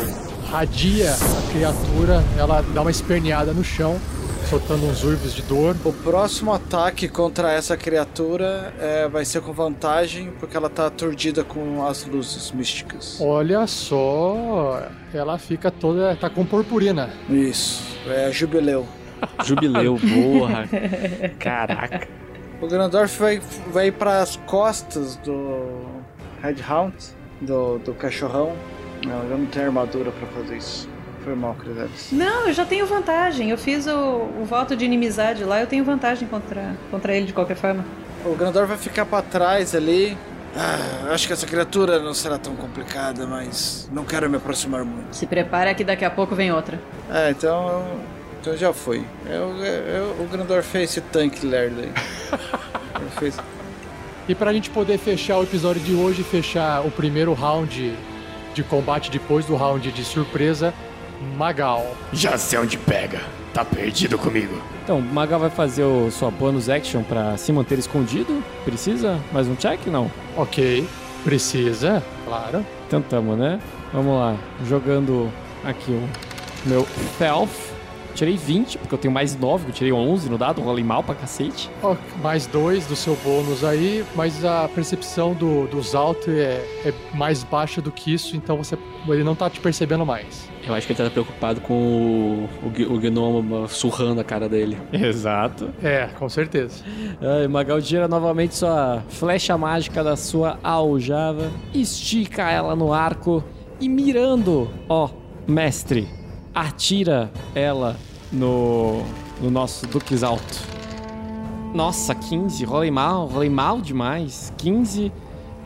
radia a criatura, ela dá uma esperneada no chão, soltando uns urvos de dor. O próximo ataque contra essa criatura é, vai ser com vantagem, porque ela tá aturdida com as luzes místicas. Olha só, ela fica toda. tá com purpurina. Isso, é jubileu. Jubileu, porra. Caraca. O Grandorf vai, vai para as costas do Red Hound, do, do cachorrão. Não, eu não tenho armadura para fazer isso. Foi mal, Crisales. Não, eu já tenho vantagem. Eu fiz o, o voto de inimizade lá, eu tenho vantagem contra, contra ele de qualquer forma. O Grandor vai ficar para trás ali. Ah, acho que essa criatura não será tão complicada, mas não quero me aproximar muito. Se prepara que daqui a pouco vem outra. É, então. Então já foi. Eu, eu, o Grandor fez esse tanque lerdo aí. Fez. E pra gente poder fechar o episódio de hoje, fechar o primeiro round de combate depois do round de surpresa, Magal. Já sei onde pega. Tá perdido comigo. Então, o Magal vai fazer o sua bonus action pra se manter escondido? Precisa? Mais um check? Não. Ok. Precisa, claro. Então tamo, né? Vamos lá. Jogando aqui o meu Stealth. Tirei 20, porque eu tenho mais 9, eu tirei 11 no dado, rolei mal pra cacete. Ó, mais dois do seu bônus aí, mas a percepção do, dos altos é, é mais baixa do que isso, então você ele não tá te percebendo mais. Eu acho que ele tá preocupado com o, o, o gnomo surrando a cara dele. Exato. É, com certeza. Ai, Magal gira novamente sua flecha mágica da sua aljava, estica ela no arco e mirando, ó, mestre, atira ela no, no nosso Duques Alto. Nossa, 15, rolei mal, rolei mal demais. 15,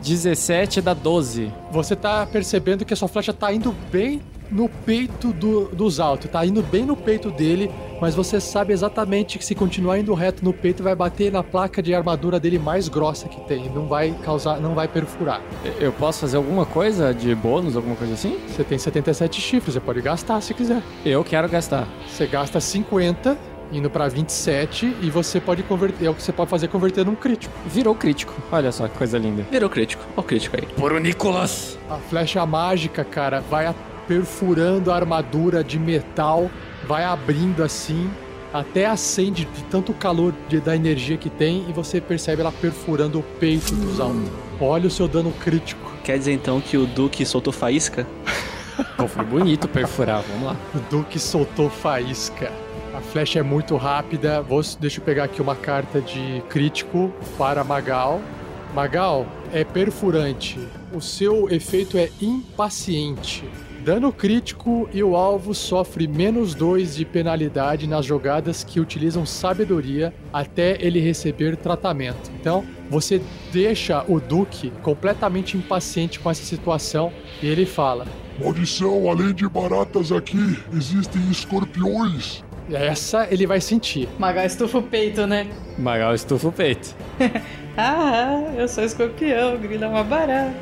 17 dá 12. Você tá percebendo que a sua flecha tá indo bem no peito do, dos altos, tá indo bem no peito dele, mas você sabe exatamente que se continuar indo reto no peito vai bater na placa de armadura dele mais grossa que tem, não vai causar, não vai perfurar. Eu posso fazer alguma coisa de bônus, alguma coisa assim? Você tem 77 chifres, você pode gastar se quiser. Eu quero gastar. Você gasta 50 indo pra 27 e você pode converter, é o que você pode fazer converter num crítico. Virou crítico. Olha só que coisa linda. Virou crítico. Ó o crítico aí. Por o Nicolas. A flecha mágica, cara, vai a- perfurando a armadura de metal, vai abrindo assim, até acende de tanto calor de- da energia que tem e você percebe ela perfurando o peito dos altos. Olha o seu dano crítico. Quer dizer então que o Duque soltou faísca? Pô, foi bonito perfurar, vamos lá. O Duque soltou faísca. A flecha é muito rápida. Vou, deixa eu pegar aqui uma carta de crítico para Magal. Magal é perfurante. O seu efeito é impaciente. Dano crítico e o alvo sofre menos 2 de penalidade nas jogadas que utilizam sabedoria até ele receber tratamento. Então, você deixa o Duque completamente impaciente com essa situação e ele fala: Maldição, além de baratas aqui, existem escorpiões. Essa ele vai sentir. Magal estufa o peito, né? Magal estufa o peito. Ah, eu sou escorpião, grilo é uma barata.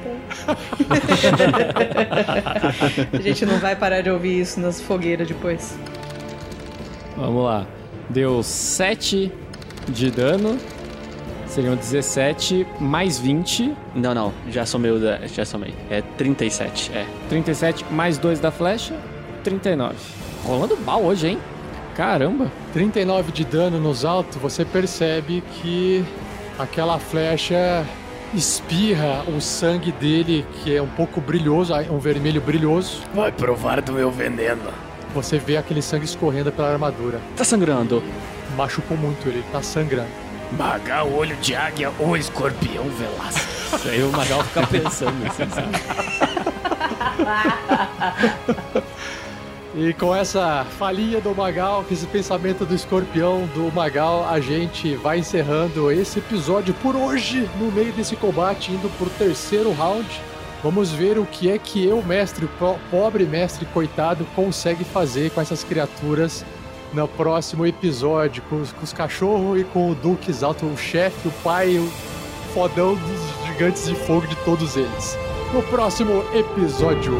A gente não vai parar de ouvir isso nas fogueiras depois. Vamos lá. Deu 7 de dano. Seriam 17 mais 20. Não, não. Já somei o da- Já somei. É 37, é. 37 mais 2 da flecha. 39. Rolando mal hoje, hein? Caramba. 39 de dano nos altos, você percebe que aquela flecha espirra o sangue dele, que é um pouco brilhoso, um vermelho brilhoso. Vai provar do meu veneno. Você vê aquele sangue escorrendo pela armadura. Tá sangrando. Machucou muito ele, tá sangrando. Magal, olho de águia ou escorpião veloz. Isso aí o Magal fica pensando assim, sabe? E com essa falinha do Magal, com esse pensamento do escorpião do Magal, a gente vai encerrando esse episódio por hoje, no meio desse combate, indo pro terceiro round. Vamos ver o que é que eu, mestre, po- pobre mestre coitado, consegue fazer com essas criaturas no próximo episódio, com os, com os cachorros e com o Duque Alto, o chefe, o pai, o fodão dos gigantes de fogo de todos eles. No próximo episódio.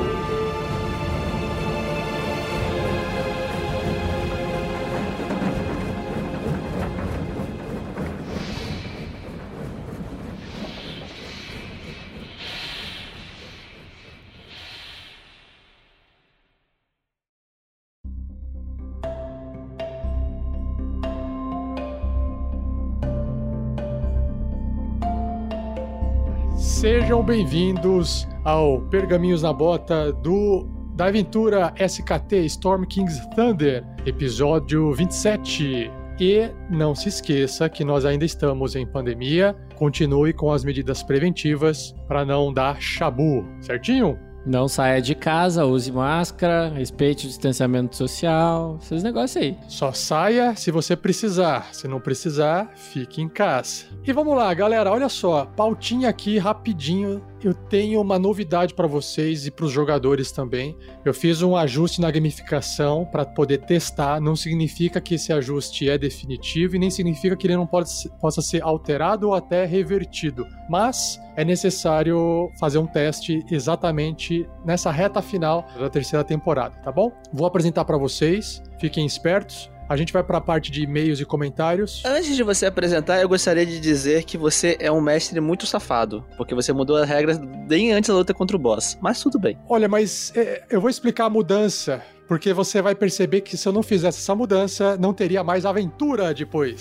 Sejam bem-vindos ao Pergaminhos na Bota do da aventura SKT Storm King's Thunder, episódio 27. E não se esqueça que nós ainda estamos em pandemia. Continue com as medidas preventivas para não dar chabu, certinho? Não saia de casa, use máscara, respeite o distanciamento social, esses negócios aí. Só saia se você precisar. Se não precisar, fique em casa. E vamos lá, galera. Olha só, pautinha aqui rapidinho. Eu tenho uma novidade para vocês e para os jogadores também. Eu fiz um ajuste na gamificação para poder testar. Não significa que esse ajuste é definitivo e nem significa que ele não pode, possa ser alterado ou até revertido. Mas é necessário fazer um teste exatamente nessa reta final da terceira temporada, tá bom? Vou apresentar para vocês. Fiquem espertos. A gente vai para a parte de e-mails e comentários. Antes de você apresentar, eu gostaria de dizer que você é um mestre muito safado, porque você mudou as regras bem antes da luta contra o boss. Mas tudo bem. Olha, mas é, eu vou explicar a mudança, porque você vai perceber que se eu não fizesse essa mudança, não teria mais aventura depois.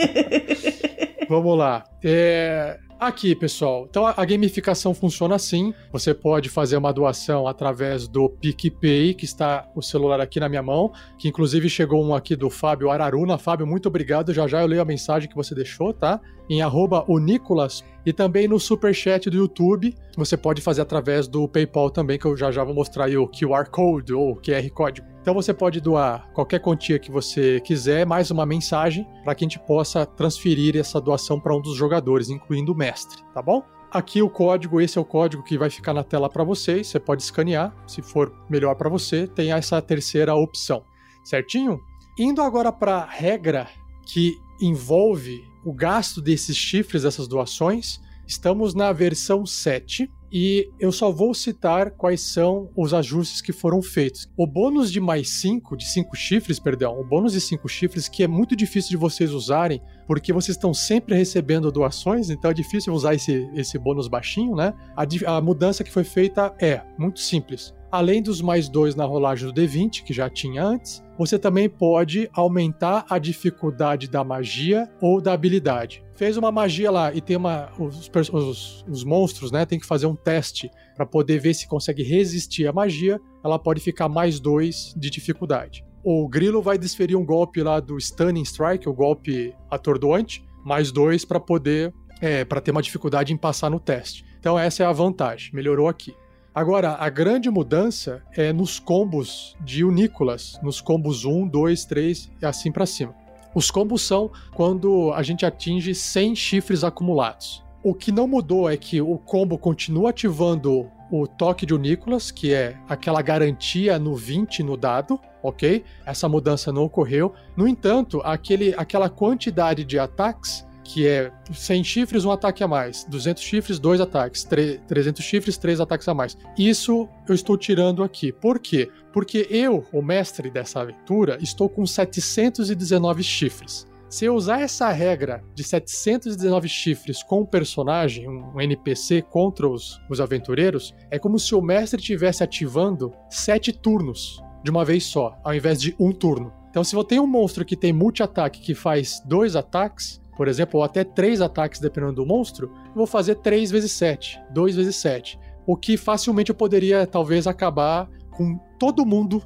Vamos lá. É, Aqui, pessoal. Então a gamificação funciona assim. Você pode fazer uma doação através do PicPay, que está o celular aqui na minha mão, que inclusive chegou um aqui do Fábio Araruna. Fábio, muito obrigado. Já já eu leio a mensagem que você deixou, tá? Em arroba Nicolas. E também no superchat do YouTube, você pode fazer através do PayPal também, que eu já já vou mostrar aí o QR Code ou QR Código. Então você pode doar qualquer quantia que você quiser, mais uma mensagem, para que a gente possa transferir essa doação para um dos jogadores, incluindo o mestre, tá bom? Aqui o código, esse é o código que vai ficar na tela para vocês, você pode escanear, se for melhor para você, tem essa terceira opção, certinho? Indo agora para a regra que envolve o gasto desses chifres, dessas doações, estamos na versão 7 e eu só vou citar quais são os ajustes que foram feitos. O bônus de mais 5, de 5 chifres, perdão, o bônus de 5 chifres que é muito difícil de vocês usarem, porque vocês estão sempre recebendo doações, então é difícil usar esse, esse bônus baixinho, né? A, a mudança que foi feita é muito simples. Além dos mais dois na rolagem do D20, que já tinha antes, você também pode aumentar a dificuldade da magia ou da habilidade. Fez uma magia lá e tem uma. Os, os, os monstros, né? Tem que fazer um teste para poder ver se consegue resistir à magia. Ela pode ficar mais dois de dificuldade. O Grilo vai desferir um golpe lá do Stunning Strike, o golpe atordoante, mais dois para poder. É, para ter uma dificuldade em passar no teste. Então essa é a vantagem. Melhorou aqui. Agora, a grande mudança é nos combos de Unícolas, nos combos 1, 2, 3 e assim para cima. Os combos são quando a gente atinge 100 chifres acumulados. O que não mudou é que o combo continua ativando o toque de Unícolas, que é aquela garantia no 20 no dado, ok? Essa mudança não ocorreu. No entanto, aquele, aquela quantidade de ataques que é 100 chifres, um ataque a mais. 200 chifres, dois ataques. 300 chifres, três ataques a mais. Isso eu estou tirando aqui. Por quê? Porque eu, o mestre dessa aventura, estou com 719 chifres. Se eu usar essa regra de 719 chifres com um personagem, um NPC contra os, os aventureiros, é como se o mestre estivesse ativando sete turnos de uma vez só, ao invés de um turno. Então, se eu tenho um monstro que tem multi-ataque que faz dois ataques, por exemplo, ou até três ataques dependendo do monstro, eu vou fazer 3 vezes 7, 2 vezes 7. O que facilmente eu poderia, talvez, acabar com todo mundo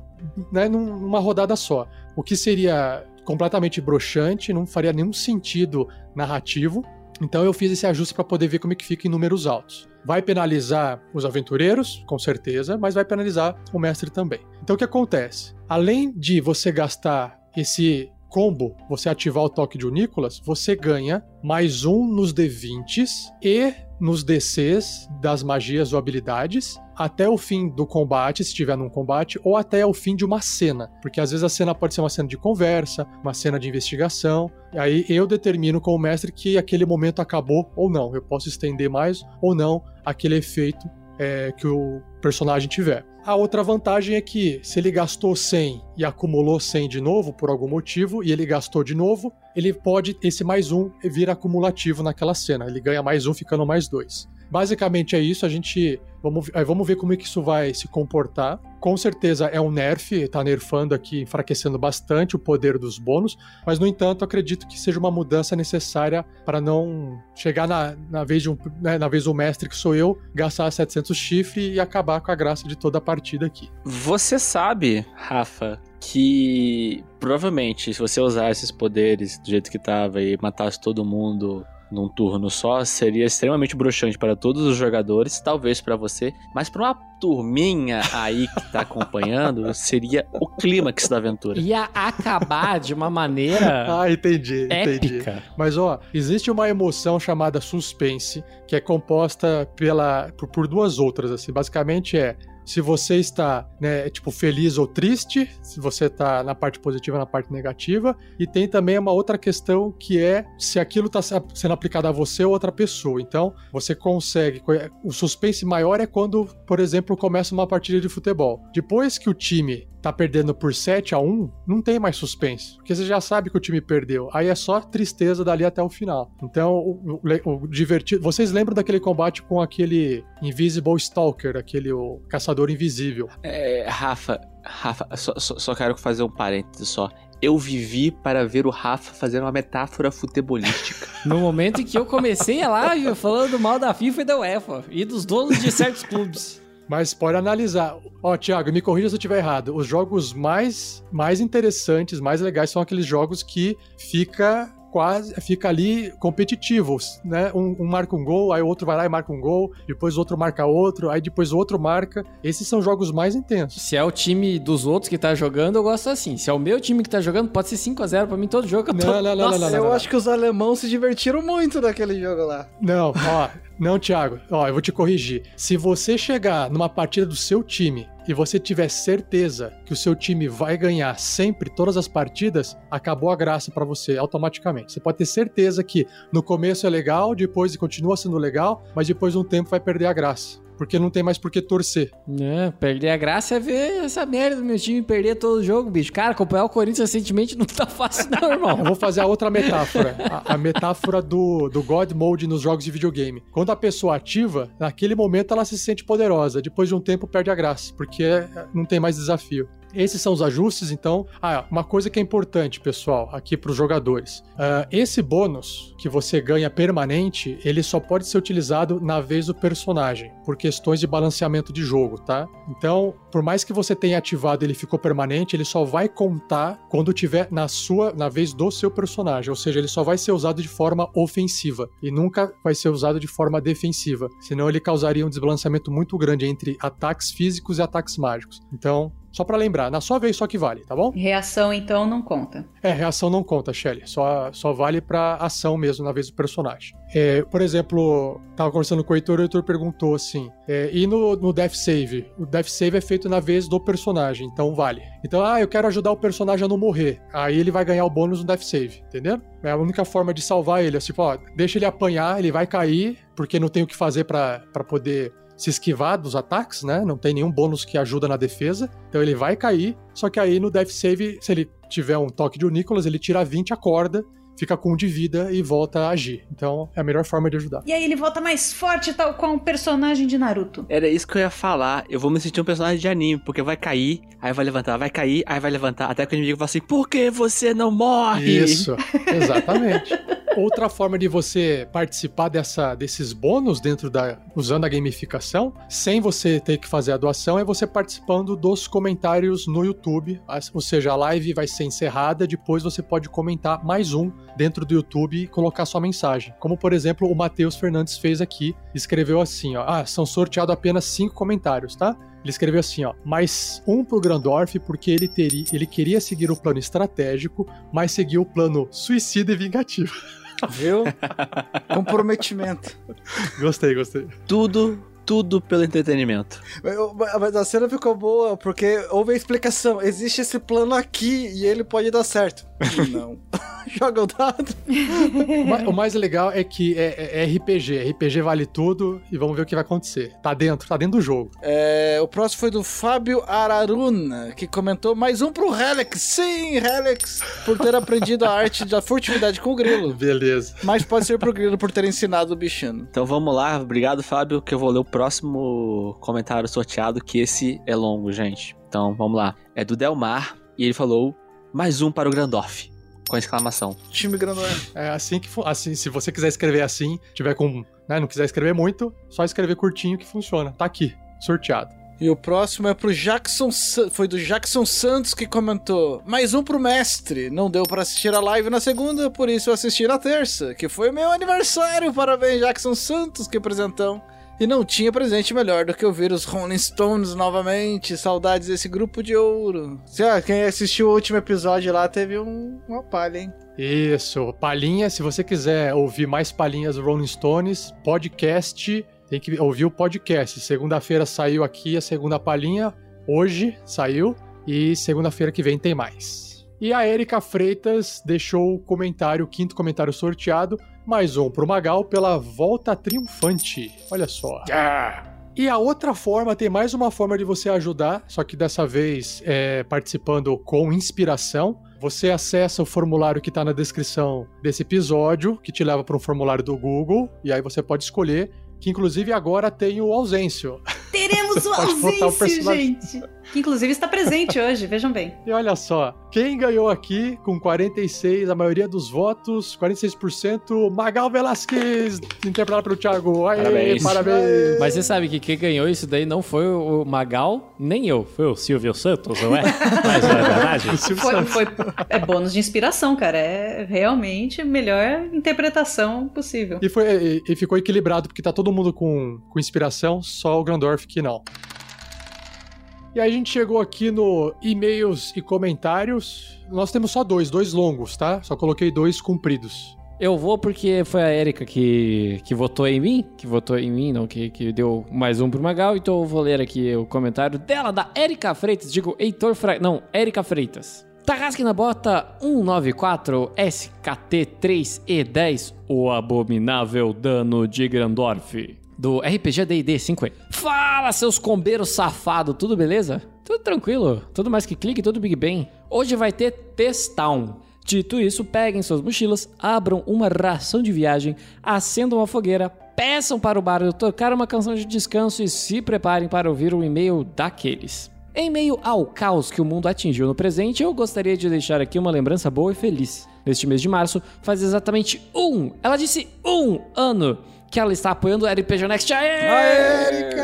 né, numa rodada só. O que seria completamente broxante, não faria nenhum sentido narrativo. Então eu fiz esse ajuste para poder ver como é que fica em números altos. Vai penalizar os aventureiros, com certeza, mas vai penalizar o mestre também. Então o que acontece? Além de você gastar esse combo, você ativar o toque de Nicolas, você ganha mais um nos D20s e nos DCs das magias ou habilidades até o fim do combate, se estiver num combate, ou até o fim de uma cena. Porque às vezes a cena pode ser uma cena de conversa, uma cena de investigação. E aí eu determino com o mestre que aquele momento acabou ou não. Eu posso estender mais ou não aquele efeito é, que o personagem tiver. A outra vantagem é que se ele gastou 100 e acumulou 100 de novo por algum motivo e ele gastou de novo, ele pode esse mais um vir acumulativo naquela cena. Ele ganha mais um ficando mais dois. Basicamente é isso, a gente. Vamos, aí vamos ver como é que isso vai se comportar. Com certeza é um nerf, tá nerfando aqui, enfraquecendo bastante o poder dos bônus, mas no entanto acredito que seja uma mudança necessária para não chegar na, na, vez de um, né, na vez do mestre que sou eu, gastar 700 chifre e acabar com a graça de toda a partida aqui. Você sabe, Rafa, que provavelmente se você usar esses poderes do jeito que tava e matasse todo mundo num turno só seria extremamente broxante para todos os jogadores, talvez para você, mas para uma turminha aí que tá acompanhando, seria o clímax da aventura. Ia acabar de uma maneira. ah, entendi, entendi. Épica. Mas ó, existe uma emoção chamada suspense, que é composta pela por, por duas outras assim. Basicamente é se você está, né, tipo, feliz ou triste, se você está na parte positiva na parte negativa. E tem também uma outra questão que é se aquilo está sendo aplicado a você ou outra pessoa. Então, você consegue. O suspense maior é quando, por exemplo, começa uma partida de futebol. Depois que o time tá perdendo por 7 a 1 não tem mais suspense. Porque você já sabe que o time perdeu. Aí é só tristeza dali até o final. Então, o, o, o divertido. Vocês lembram daquele combate com aquele Invisible Stalker, aquele o caçador invisível? É, Rafa, Rafa, só, só, só quero fazer um parênteses só. Eu vivi para ver o Rafa fazer uma metáfora futebolística. No momento em que eu comecei a live falando mal da FIFA e da UEFA e dos donos de certos clubes. Mas pode analisar. Ó, Thiago, me corrija se eu estiver errado. Os jogos mais, mais interessantes, mais legais são aqueles jogos que fica quase fica ali competitivos, né? Um, um, marca um gol, aí o outro vai lá e marca um gol, depois o outro marca outro, aí depois o outro marca. Esses são jogos mais intensos. Se é o time dos outros que tá jogando, eu gosto assim. Se é o meu time que tá jogando, pode ser 5 a 0 para mim todo jogo. Eu tô... Não, não, não, Nossa, não, não, Eu acho que os alemãos se divertiram muito naquele jogo lá. Não, ó, não, Thiago, ó, eu vou te corrigir. Se você chegar numa partida do seu time e você tiver certeza que o seu time vai ganhar sempre todas as partidas, acabou a graça para você automaticamente. Você pode ter certeza que no começo é legal, depois continua sendo legal, mas depois de um tempo vai perder a graça porque não tem mais por que torcer. É, perder a graça é ver essa merda do meu time perder todo o jogo, bicho. Cara, acompanhar o Corinthians recentemente não tá fácil, não, irmão. Eu vou fazer a outra metáfora. A, a, metáfora do, do God Mode nos jogos de videogame. Quando a pessoa ativa, naquele momento ela se sente poderosa. Depois de um tempo perde a graça, porque não tem mais desafio. Esses são os ajustes, então. Ah, uma coisa que é importante, pessoal, aqui para os jogadores. Uh, esse bônus que você ganha permanente, ele só pode ser utilizado na vez do personagem, por questões de balanceamento de jogo, tá? Então, por mais que você tenha ativado ele ficou permanente, ele só vai contar quando tiver na sua, na vez do seu personagem, ou seja, ele só vai ser usado de forma ofensiva e nunca vai ser usado de forma defensiva, senão ele causaria um desbalanceamento muito grande entre ataques físicos e ataques mágicos. Então, só para lembrar, na sua vez só que vale, tá bom? Reação então não conta. É, reação não conta, Shelly. Só, só vale pra ação mesmo na vez do personagem. É, por exemplo, tava conversando com o Heitor e o Heitor perguntou assim: é, e no, no Death Save? O Death Save é feito na vez do personagem, então vale. Então, ah, eu quero ajudar o personagem a não morrer. Aí ele vai ganhar o bônus no Death Save, entendeu? É a única forma de salvar ele. É tipo, ó, deixa ele apanhar, ele vai cair, porque não tem o que fazer para poder se esquivar dos ataques, né? Não tem nenhum bônus que ajuda na defesa. Então ele vai cair. Só que aí no Death Save, se ele tiver um toque de Nicholas, ele tira 20, acorda, fica com um de vida e volta a agir. Então é a melhor forma de ajudar. E aí ele volta mais forte, tal qual um personagem de Naruto. Era isso que eu ia falar. Eu vou me sentir um personagem de anime, porque vai cair, aí vai levantar, vai cair, aí vai levantar, até que o inimigo fala assim: por que você não morre? Isso, exatamente. Outra forma de você participar dessa, desses bônus dentro da. usando a gamificação, sem você ter que fazer a doação, é você participando dos comentários no YouTube. Ou seja, a live vai ser encerrada, depois você pode comentar mais um dentro do YouTube e colocar sua mensagem. Como, por exemplo, o Matheus Fernandes fez aqui, escreveu assim: ó, ah, são sorteados apenas cinco comentários, tá? Ele escreveu assim, ó, mais um pro Grandorf porque ele teria, ele queria seguir o plano estratégico, mas seguiu o plano suicida e vingativo. Viu? Comprometimento. Gostei, gostei. Tudo tudo pelo entretenimento. Mas a cena ficou boa porque houve a explicação. Existe esse plano aqui e ele pode dar certo. Não. joga o dado. O ma- O mais legal é que é, é RPG. RPG vale tudo e vamos ver o que vai acontecer. Tá dentro, tá dentro do jogo. É, o próximo foi do Fábio Araruna, que comentou mais um pro Helix. Sim, Helix, por ter aprendido a arte da furtividade com o grilo. Beleza. Mas pode ser pro grilo por ter ensinado o bichano. Então vamos lá, obrigado Fábio, que eu vou ler o próximo comentário sorteado, que esse é longo, gente. Então vamos lá. É do Delmar e ele falou mais um para o Grandorf, com exclamação. Time grandão. É assim que assim, se você quiser escrever assim, tiver com, né, não quiser escrever muito, só escrever curtinho que funciona. Tá aqui, sorteado. E o próximo é pro Jackson, foi do Jackson Santos que comentou: "Mais um pro mestre. Não deu pra assistir a live na segunda, por isso eu assisti na terça, que foi meu aniversário. Parabéns, Jackson Santos, que presentão." E não tinha presente melhor do que ouvir os Rolling Stones novamente. Saudades desse grupo de ouro. Se, ó, quem assistiu o último episódio lá teve um, uma palha, hein? Isso, palhinha, se você quiser ouvir mais palhinhas Rolling Stones, podcast, tem que ouvir o podcast. Segunda-feira saiu aqui a segunda palhinha, hoje saiu, e segunda-feira que vem tem mais. E a Erika Freitas deixou o comentário, o quinto comentário sorteado, mais um pro Magal pela volta triunfante. Olha só. E a outra forma, tem mais uma forma de você ajudar, só que dessa vez é participando com inspiração. Você acessa o formulário que está na descrição desse episódio, que te leva para um formulário do Google, e aí você pode escolher, que inclusive agora tem o ausêncio. Teremos o o ausêncio, personagem. gente. Que inclusive está presente hoje, vejam bem. E olha só, quem ganhou aqui com 46, a maioria dos votos, 46%, Magal Velasquez, interpretado pelo Thiago. Aê, Parabéns. parabéns. Mas você sabe que quem ganhou isso daí não foi o Magal, nem eu. Foi o Silvio Santos, não é? Mas não é verdade? Foi, foi- é bônus de inspiração, cara. É realmente a melhor interpretação possível. E, foi, e, e ficou equilibrado, porque tá todo mundo com, com inspiração, só o Grandorf que não. E aí a gente chegou aqui no e-mails e comentários. Nós temos só dois, dois longos, tá? Só coloquei dois compridos. Eu vou porque foi a Erika que, que votou em mim, que votou em mim, não, que, que deu mais um pro Magal, então eu vou ler aqui o comentário dela, da Erika Freitas, digo, Heitor Freitas, não, Erika Freitas. Tarrasque na bota 194 SKT3E10, o abominável dano de Grandorf, do RPG D&D 5e. Fala, seus combeiros safado, tudo beleza? Tudo tranquilo, tudo mais que clique, tudo Big Bang. Hoje vai ter Testown. Dito isso, peguem suas mochilas, abram uma ração de viagem, acendam uma fogueira, peçam para o bardo tocar uma canção de descanso e se preparem para ouvir um e-mail daqueles. Em meio ao caos que o mundo atingiu no presente, eu gostaria de deixar aqui uma lembrança boa e feliz. Neste mês de março, faz exatamente um, ela disse um ano, que ela está apoiando o RPG Next. Aê!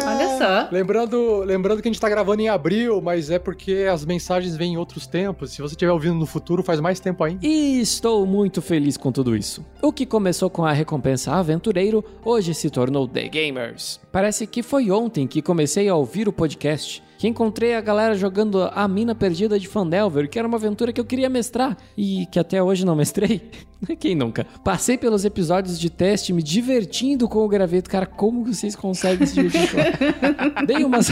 Olha só. Lembrando, lembrando que a gente tá gravando em abril, mas é porque as mensagens vêm em outros tempos. Se você estiver ouvindo no futuro, faz mais tempo ainda. E estou muito feliz com tudo isso. O que começou com a recompensa Aventureiro, hoje se tornou The Gamers. Parece que foi ontem que comecei a ouvir o podcast, que encontrei a galera jogando A Mina Perdida de Fandelver, que era uma aventura que eu queria mestrar e que até hoje não mestrei. Quem nunca? Passei pelos episódios de teste me divertindo com o graveto. Cara, como vocês conseguem se divertir Dei umas...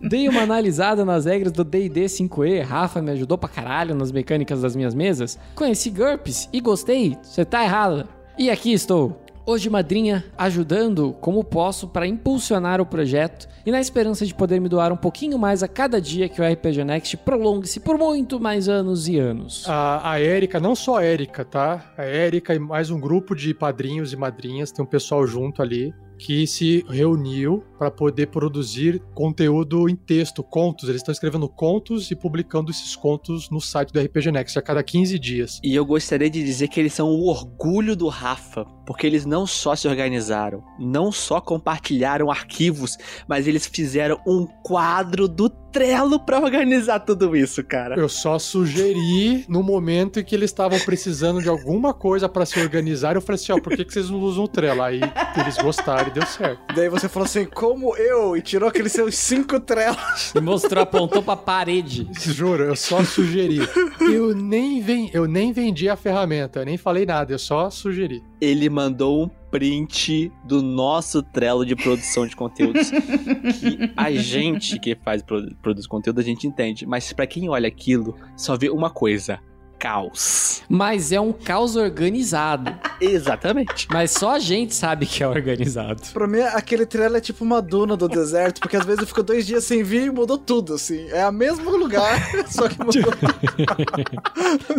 Dei uma analisada nas regras do D&D 5e, Rafa me ajudou pra caralho nas mecânicas das minhas mesas. Conheci GURPS e gostei, você tá errado. E aqui estou, hoje madrinha, ajudando como posso para impulsionar o projeto e na esperança de poder me doar um pouquinho mais a cada dia que o RPG Next prolongue-se por muito mais anos e anos. A, a Érica, não só a Érica, tá? A Érica e mais um grupo de padrinhos e madrinhas, tem um pessoal junto ali que se reuniu para poder produzir conteúdo em texto, contos. Eles estão escrevendo contos e publicando esses contos no site do RPG Next a cada 15 dias. E eu gostaria de dizer que eles são o orgulho do Rafa, porque eles não só se organizaram, não só compartilharam arquivos, mas eles fizeram um quadro do Trello pra organizar tudo isso, cara. Eu só sugeri no momento em que eles estavam precisando de alguma coisa para se organizar. Eu falei assim: ó, por que, que vocês não usam o Trello? Aí eles gostaram e deu certo. Daí você falou assim, como eu? E tirou aqueles seus cinco trelos. E mostrou, apontou pra parede. Juro, eu só sugeri. Eu nem, ven eu nem vendi a ferramenta, eu nem falei nada, eu só sugeri. Ele mandou um print do nosso Trello de produção de conteúdos. que a gente que faz produ- produz conteúdo, a gente entende. Mas pra quem olha aquilo, só vê uma coisa. Caos. Mas é um caos organizado. Exatamente. Mas só a gente sabe que é organizado. Pra mim, aquele trailer é tipo uma duna do deserto, porque às vezes eu fico dois dias sem vir e mudou tudo, assim. É o mesmo lugar, só que mudou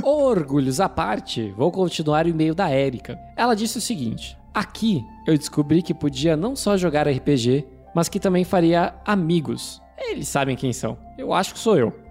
Orgulhos à parte, vou continuar o e-mail da Érica. Ela disse o seguinte: Aqui eu descobri que podia não só jogar RPG, mas que também faria amigos. Eles sabem quem são. Eu acho que sou eu.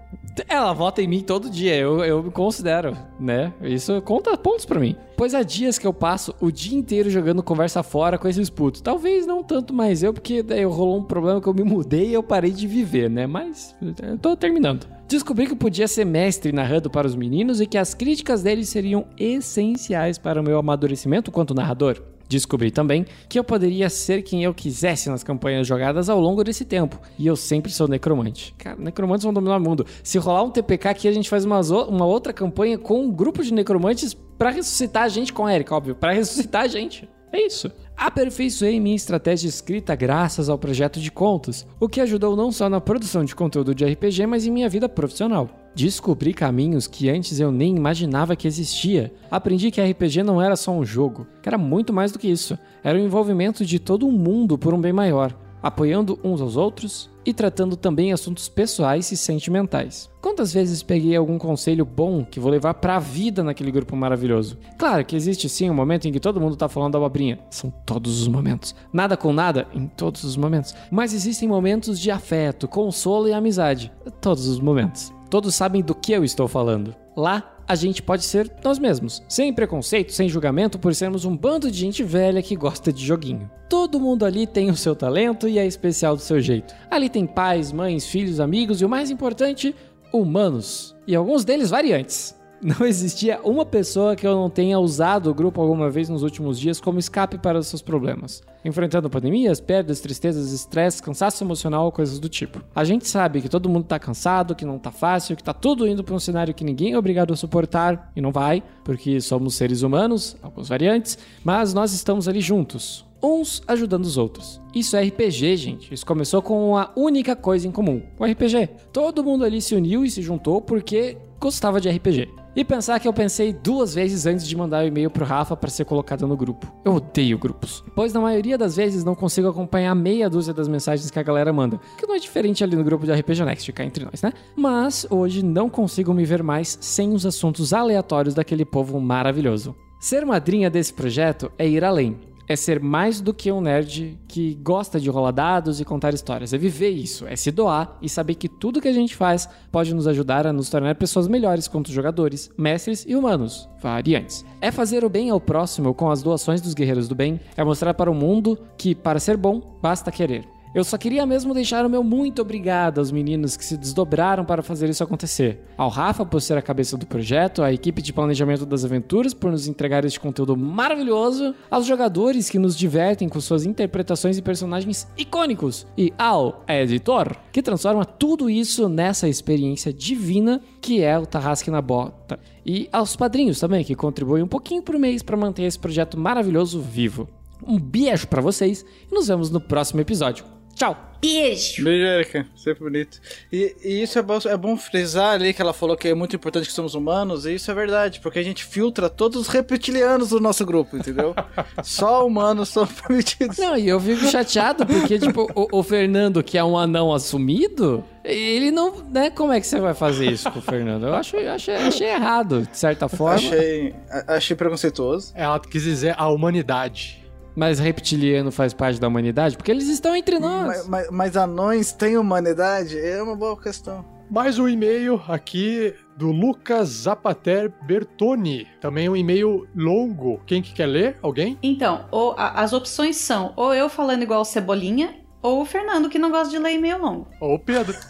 Ela vota em mim todo dia, eu, eu me considero, né? Isso conta pontos pra mim. Pois há dias que eu passo o dia inteiro jogando conversa fora com esses putos. Talvez não tanto mais eu, porque daí rolou um problema que eu me mudei e eu parei de viver, né? Mas eu tô terminando. Descobri que podia ser mestre narrando para os meninos e que as críticas deles seriam essenciais para o meu amadurecimento quanto narrador. Descobri também que eu poderia ser quem eu quisesse nas campanhas jogadas ao longo desse tempo. E eu sempre sou necromante. Cara, necromantes vão dominar o mundo. Se rolar um TPK aqui, a gente faz uma, uma outra campanha com um grupo de necromantes para ressuscitar a gente com a Erika, óbvio. Para ressuscitar a gente. É isso. Aperfeiçoei minha estratégia escrita graças ao projeto de contos, o que ajudou não só na produção de conteúdo de RPG, mas em minha vida profissional. Descobri caminhos que antes eu nem imaginava que existia. Aprendi que RPG não era só um jogo, que era muito mais do que isso. Era o envolvimento de todo o mundo por um bem maior, apoiando uns aos outros e tratando também assuntos pessoais e sentimentais. Quantas vezes peguei algum conselho bom que vou levar pra vida naquele grupo maravilhoso? Claro que existe sim um momento em que todo mundo tá falando da abobrinha. São todos os momentos. Nada com nada em todos os momentos. Mas existem momentos de afeto, consolo e amizade. Todos os momentos. Todos sabem do que eu estou falando. Lá, a gente pode ser nós mesmos, sem preconceito, sem julgamento, por sermos um bando de gente velha que gosta de joguinho. Todo mundo ali tem o seu talento e é especial do seu jeito. Ali tem pais, mães, filhos, amigos e o mais importante, humanos. E alguns deles variantes. Não existia uma pessoa que eu não tenha usado o grupo alguma vez nos últimos dias como escape para os seus problemas. Enfrentando pandemias, perdas, tristezas, estresse, cansaço emocional, coisas do tipo. A gente sabe que todo mundo tá cansado, que não tá fácil, que tá tudo indo para um cenário que ninguém é obrigado a suportar, e não vai, porque somos seres humanos, alguns variantes, mas nós estamos ali juntos, uns ajudando os outros. Isso é RPG, gente. Isso começou com uma única coisa em comum: o RPG. Todo mundo ali se uniu e se juntou porque gostava de RPG. E pensar que eu pensei duas vezes antes de mandar o e-mail pro Rafa para ser colocado no grupo. Eu odeio grupos, pois na maioria das vezes não consigo acompanhar meia dúzia das mensagens que a galera manda, que não é diferente ali no grupo de RPG Next, ficar entre nós, né? Mas hoje não consigo me ver mais sem os assuntos aleatórios daquele povo maravilhoso. Ser madrinha desse projeto é ir além é ser mais do que um nerd que gosta de rolar dados e contar histórias. É viver isso, é se doar e saber que tudo que a gente faz pode nos ajudar a nos tornar pessoas melhores quanto jogadores, mestres e humanos, variantes. É fazer o bem ao próximo com as doações dos guerreiros do bem, é mostrar para o mundo que para ser bom basta querer. Eu só queria mesmo deixar o meu muito obrigado aos meninos que se desdobraram para fazer isso acontecer. Ao Rafa por ser a cabeça do projeto, à equipe de planejamento das aventuras por nos entregar este conteúdo maravilhoso, aos jogadores que nos divertem com suas interpretações e personagens icônicos, e ao editor que transforma tudo isso nessa experiência divina que é o Tarrasque na Bota. E aos padrinhos também, que contribuem um pouquinho por mês para manter esse projeto maravilhoso vivo. Um beijo para vocês e nos vemos no próximo episódio. Tchau. Beijo. Beijo, Erika. Sempre bonito. E, e isso é bom, é bom frisar ali que ela falou que é muito importante que somos humanos, e isso é verdade, porque a gente filtra todos os reptilianos do nosso grupo, entendeu? Só humanos são permitidos. Não, e eu fico chateado porque, tipo, o, o Fernando, que é um anão assumido, ele não. Né, como é que você vai fazer isso com o Fernando? Eu acho, achei, achei errado, de certa forma. Achei, achei preconceituoso. Ela quis dizer a humanidade. Mas reptiliano faz parte da humanidade? Porque eles estão entre nós. Mas, mas, mas anões têm humanidade? É uma boa questão. Mais um e-mail aqui do Lucas Zapater Bertoni. Também um e-mail longo. Quem que quer ler? Alguém? Então, ou, a- as opções são ou eu falando igual o Cebolinha, ou o Fernando que não gosta de ler e-mail longo. Ou o Pedro.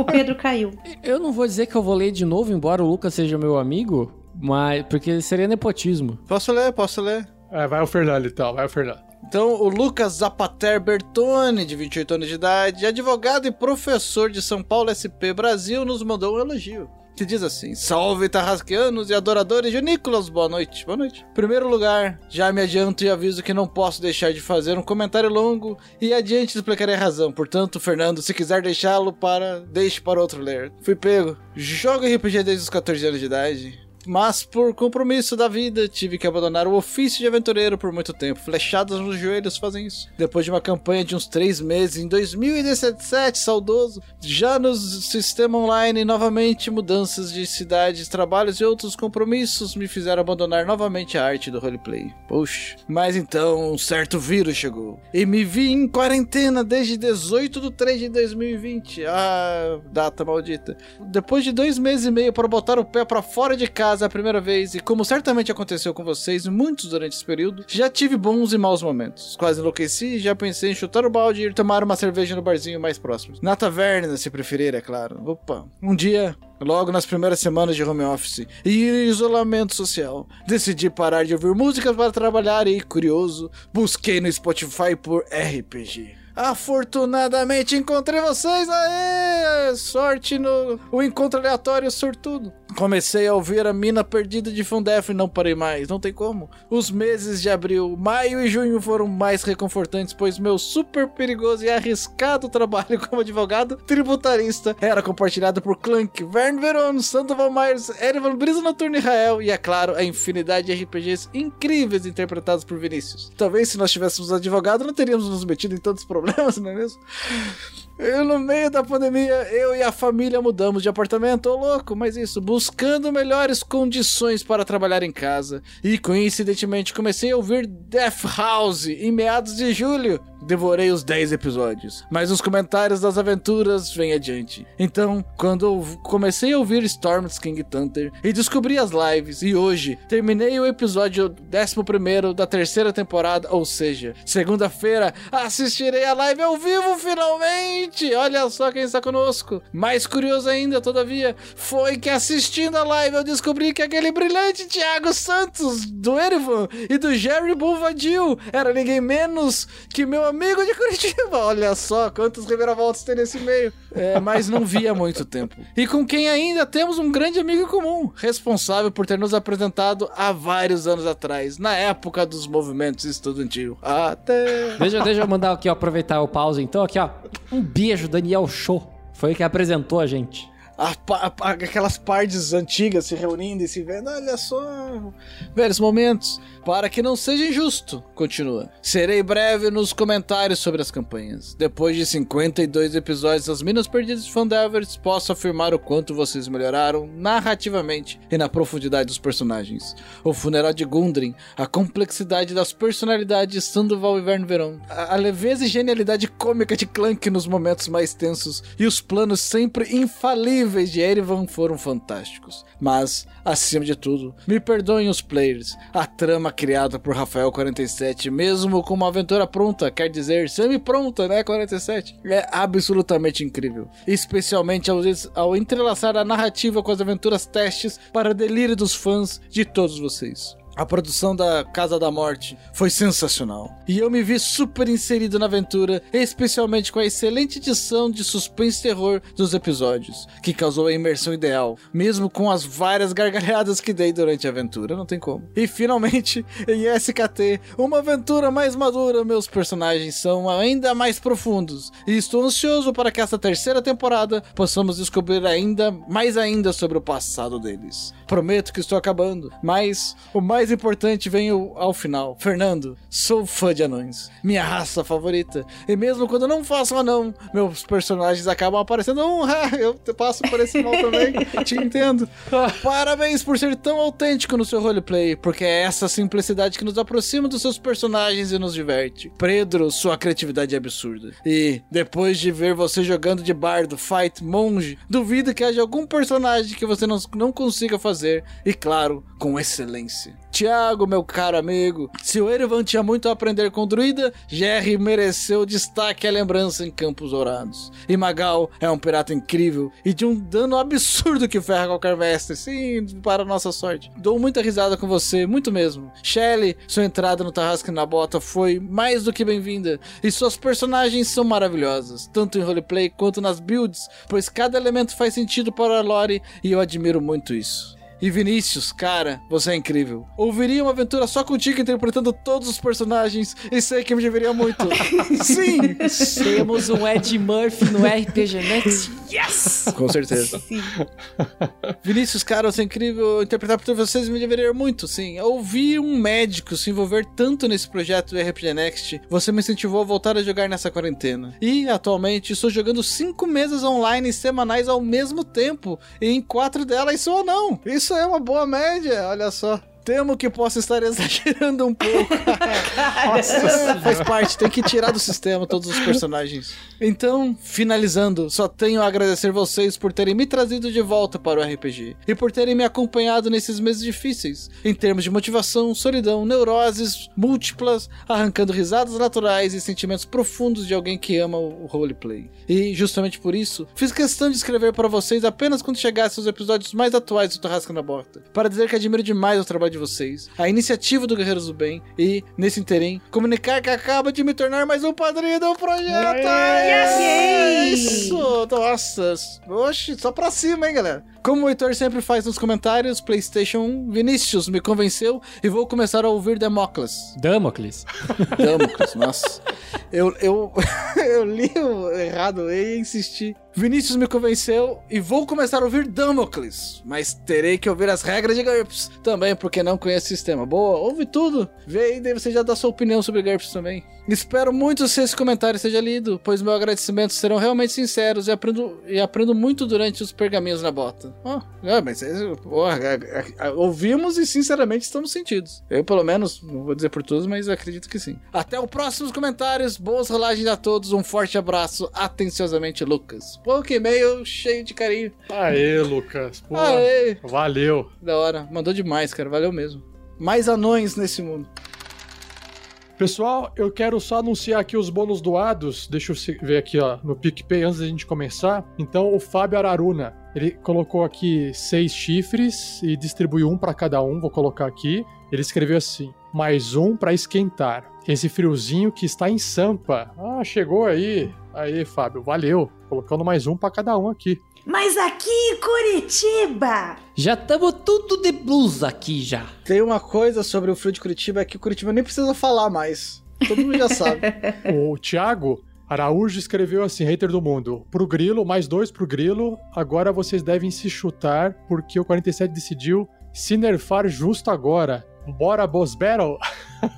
O Pedro caiu. Eu não vou dizer que eu vou ler de novo, embora o Lucas seja meu amigo, mas porque seria nepotismo. Posso ler? Posso ler? É, vai o Fernando então, vai o Fernando. Então, o Lucas Zapater Bertoni, de 28 anos de idade, advogado e professor de São Paulo SP Brasil, nos mandou um elogio. que diz assim: Salve Tarrasqueanos e adoradores de Nicolas, boa noite. Boa noite. Primeiro lugar, já me adianto e aviso que não posso deixar de fazer um comentário longo e adiante explicarei a razão. Portanto, Fernando, se quiser deixá-lo para, deixe para outro ler. Fui pego. Jogo RPG desde os 14 anos de idade. Mas por compromisso da vida, tive que abandonar o ofício de aventureiro por muito tempo. Flechadas nos joelhos fazem isso. Depois de uma campanha de uns três meses, em 2017, saudoso, já no sistema online, novamente mudanças de cidades, trabalhos e outros compromissos me fizeram abandonar novamente a arte do roleplay. Poxa. Mas então, um certo vírus chegou. E me vi em quarentena desde 18 de 3 de 2020. Ah, data maldita. Depois de dois meses e meio para botar o pé para fora de casa a primeira vez, e como certamente aconteceu com vocês, muitos durante esse período, já tive bons e maus momentos. Quase enlouqueci e já pensei em chutar o balde e ir tomar uma cerveja no barzinho mais próximo. Na taverna, se preferir, é claro. Opa. Um dia, Logo nas primeiras semanas de home office e isolamento social, decidi parar de ouvir músicas para trabalhar e, curioso, busquei no Spotify por RPG. Afortunadamente encontrei vocês! Aê! Sorte no o encontro aleatório sortudo. Comecei a ouvir a mina perdida de Fundef e não parei mais, não tem como. Os meses de abril, maio e junho foram mais reconfortantes, pois meu super perigoso e arriscado trabalho como advogado tributarista era compartilhado por Clank, Vern Veron, Sandoval Myers, Erevan Brisa Noturno Israel e, é claro, a infinidade de RPGs incríveis interpretados por Vinícius. Talvez se nós tivéssemos advogado não teríamos nos metido em tantos problemas, não é mesmo? E no meio da pandemia, eu e a família mudamos de apartamento, ô louco, mas isso, buscando melhores condições para trabalhar em casa. E coincidentemente comecei a ouvir Death House em meados de julho. Devorei os 10 episódios, mas os comentários das aventuras vêm adiante. Então, quando eu comecei a ouvir Storm's King Thunder e descobri as lives, e hoje terminei o episódio 11 da terceira temporada, ou seja, segunda-feira assistirei a live ao vivo finalmente! Olha só quem está conosco! Mais curioso ainda, todavia, foi que assistindo a live eu descobri que aquele brilhante Thiago Santos do Erevan e do Jerry Bovadil era ninguém menos que meu amigo de Curitiba. Olha só quantos reviravoltas tem nesse meio. É, mas não vi há muito tempo. E com quem ainda temos um grande amigo comum, responsável por ter nos apresentado há vários anos atrás, na época dos movimentos estudantil. Até. Deixa, deixa eu mandar aqui, ó, aproveitar o pause. Então, aqui, ó. Um beijo, Daniel Show. Foi o que apresentou a gente. A, a, a, aquelas partes antigas se reunindo e se vendo, olha só, velhos momentos. Para que não seja injusto, continua. Serei breve nos comentários sobre as campanhas. Depois de 52 episódios das Minas Perdidas de Fandevers, posso afirmar o quanto vocês melhoraram narrativamente e na profundidade dos personagens. O funeral de Gundren, a complexidade das personalidades de Sandoval e Verne Veron, a, a leveza e genialidade cômica de Clank nos momentos mais tensos e os planos sempre infalíveis de Erivan foram fantásticos. Mas, acima de tudo, me perdoem os players, a trama criada por Rafael 47, mesmo com uma aventura pronta, quer dizer, semi-pronta, né, 47, é absolutamente incrível. Especialmente ao, ao entrelaçar a narrativa com as aventuras testes para delírio dos fãs de todos vocês. A produção da Casa da Morte foi sensacional. E eu me vi super inserido na aventura, especialmente com a excelente edição de suspense terror dos episódios, que causou a imersão ideal, mesmo com as várias gargalhadas que dei durante a aventura, não tem como. E finalmente, em SKT, uma aventura mais madura, meus personagens são ainda mais profundos, e estou ansioso para que essa terceira temporada possamos descobrir ainda mais ainda sobre o passado deles. Prometo que estou acabando, mas o mais importante vem ao final. Fernando, sou fã de anões. Minha raça favorita. E mesmo quando não faço um anão, meus personagens acabam aparecendo. Um, eu passo por esse mal também. Te entendo. Parabéns por ser tão autêntico no seu roleplay, porque é essa simplicidade que nos aproxima dos seus personagens e nos diverte. Pedro, sua criatividade é absurda. E depois de ver você jogando de bardo, fight, monge, duvido que haja algum personagem que você não, não consiga fazer. E claro, com excelência. Tiago, meu caro amigo, se o Erevan tinha muito a aprender com o druida, Jerry mereceu destaque e lembrança em Campos Dourados. E Magal é um pirata incrível e de um dano absurdo que ferra qualquer mestre. Sim, para nossa sorte. Dou muita risada com você, muito mesmo. Shelly, sua entrada no Tarrasque na Bota foi mais do que bem-vinda. E suas personagens são maravilhosas, tanto em roleplay quanto nas builds, pois cada elemento faz sentido para a lore e eu admiro muito isso. E Vinícius, cara, você é incrível. Ouviria uma aventura só contigo interpretando todos os personagens e sei que me divertiria muito. Sim! Temos um Ed Murphy no RPG Next. Yes! Com certeza. Vinícius, cara, você é incrível. Interpretar por vocês me divertiria muito, sim. Ouvir um médico se envolver tanto nesse projeto do RPG Next, você me incentivou a voltar a jogar nessa quarentena. E, atualmente, estou jogando cinco mesas online semanais ao mesmo tempo. E em quatro delas sou não. Isso é uma boa média, olha só. Temo que possa estar exagerando um pouco. Nossa, faz parte, tem que tirar do sistema todos os personagens. Então, finalizando, só tenho a agradecer vocês por terem me trazido de volta para o RPG e por terem me acompanhado nesses meses difíceis, em termos de motivação, solidão, neuroses múltiplas, arrancando risadas naturais e sentimentos profundos de alguém que ama o roleplay. E, justamente por isso, fiz questão de escrever para vocês apenas quando chegassem os episódios mais atuais do Tarrasca na Bota, para dizer que admiro demais o trabalho de vocês, a iniciativa do Guerreiros do Bem e, nesse interim, comunicar que acaba de me tornar mais um padrinho do projeto! É Isso! Nossa! Oxe, só pra cima, hein, galera? Como o Heitor sempre faz nos comentários, PlayStation 1, Vinícius me convenceu e vou começar a ouvir Democles. Damocles. Damocles, nossa. Eu, eu, eu li o errado e insisti. Vinícius me convenceu e vou começar a ouvir Damocles, mas terei que ouvir as regras de GURPS também, porque não conheço o sistema. Boa, ouve tudo. Vê aí, daí você já dá sua opinião sobre GURPS também. Espero muito que esse comentário seja lido, pois meus agradecimentos serão realmente sinceros e aprendo, e aprendo muito durante os pergaminhos na bota. Oh, é, mas é, porra, é, é, ouvimos e sinceramente estamos sentidos. Eu, pelo menos, não vou dizer por todos, mas acredito que sim. Até os próximos comentários, boas rolagens a todos, um forte abraço, atenciosamente, Lucas. Pô, que e-mail cheio de carinho. Aê, Lucas. Pô, Aê. Valeu. Da hora, mandou demais, cara, valeu mesmo. Mais anões nesse mundo. Pessoal, eu quero só anunciar aqui os bônus doados. Deixa eu ver aqui, ó, no PicPay antes da gente começar. Então, o Fábio Araruna, ele colocou aqui seis chifres e distribuiu um para cada um. Vou colocar aqui. Ele escreveu assim: mais um para esquentar. Esse friozinho que está em Sampa. Ah, chegou aí. Aí, Fábio, valeu. Colocando mais um para cada um aqui. Mas aqui em Curitiba! Já estamos tudo de blusa aqui já. Tem uma coisa sobre o frio de Curitiba é que o Curitiba nem precisa falar mais. Todo mundo já sabe. O Thiago Araújo escreveu assim, hater do mundo. Pro Grilo, mais dois pro Grilo. Agora vocês devem se chutar porque o 47 decidiu se nerfar justo agora. Bora, Boss Battle?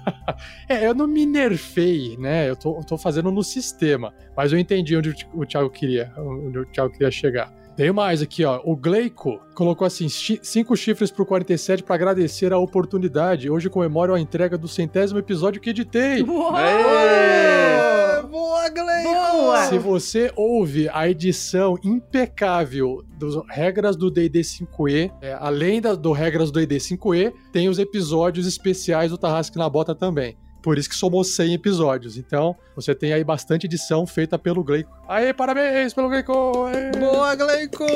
é, eu não me nerfei, né? Eu tô, eu tô fazendo no sistema. Mas eu entendi onde o Thiago queria, onde o Thiago queria chegar. Tem mais aqui, ó. O Gleico colocou assim: cinco chifres pro 47 para agradecer a oportunidade. Hoje comemoro a entrega do centésimo episódio que editei. Aê! Boa, Gleico! Boa! Se você ouve a edição impecável das regras do D&D 5e, é, além da, do regras do D&D 5e, tem os episódios especiais do Tarrasque na Bota também. Por isso que somou 100 episódios. Então, você tem aí bastante edição feita pelo Gleico. Aê, parabéns pelo Gleico! Aê. Boa, Gleico!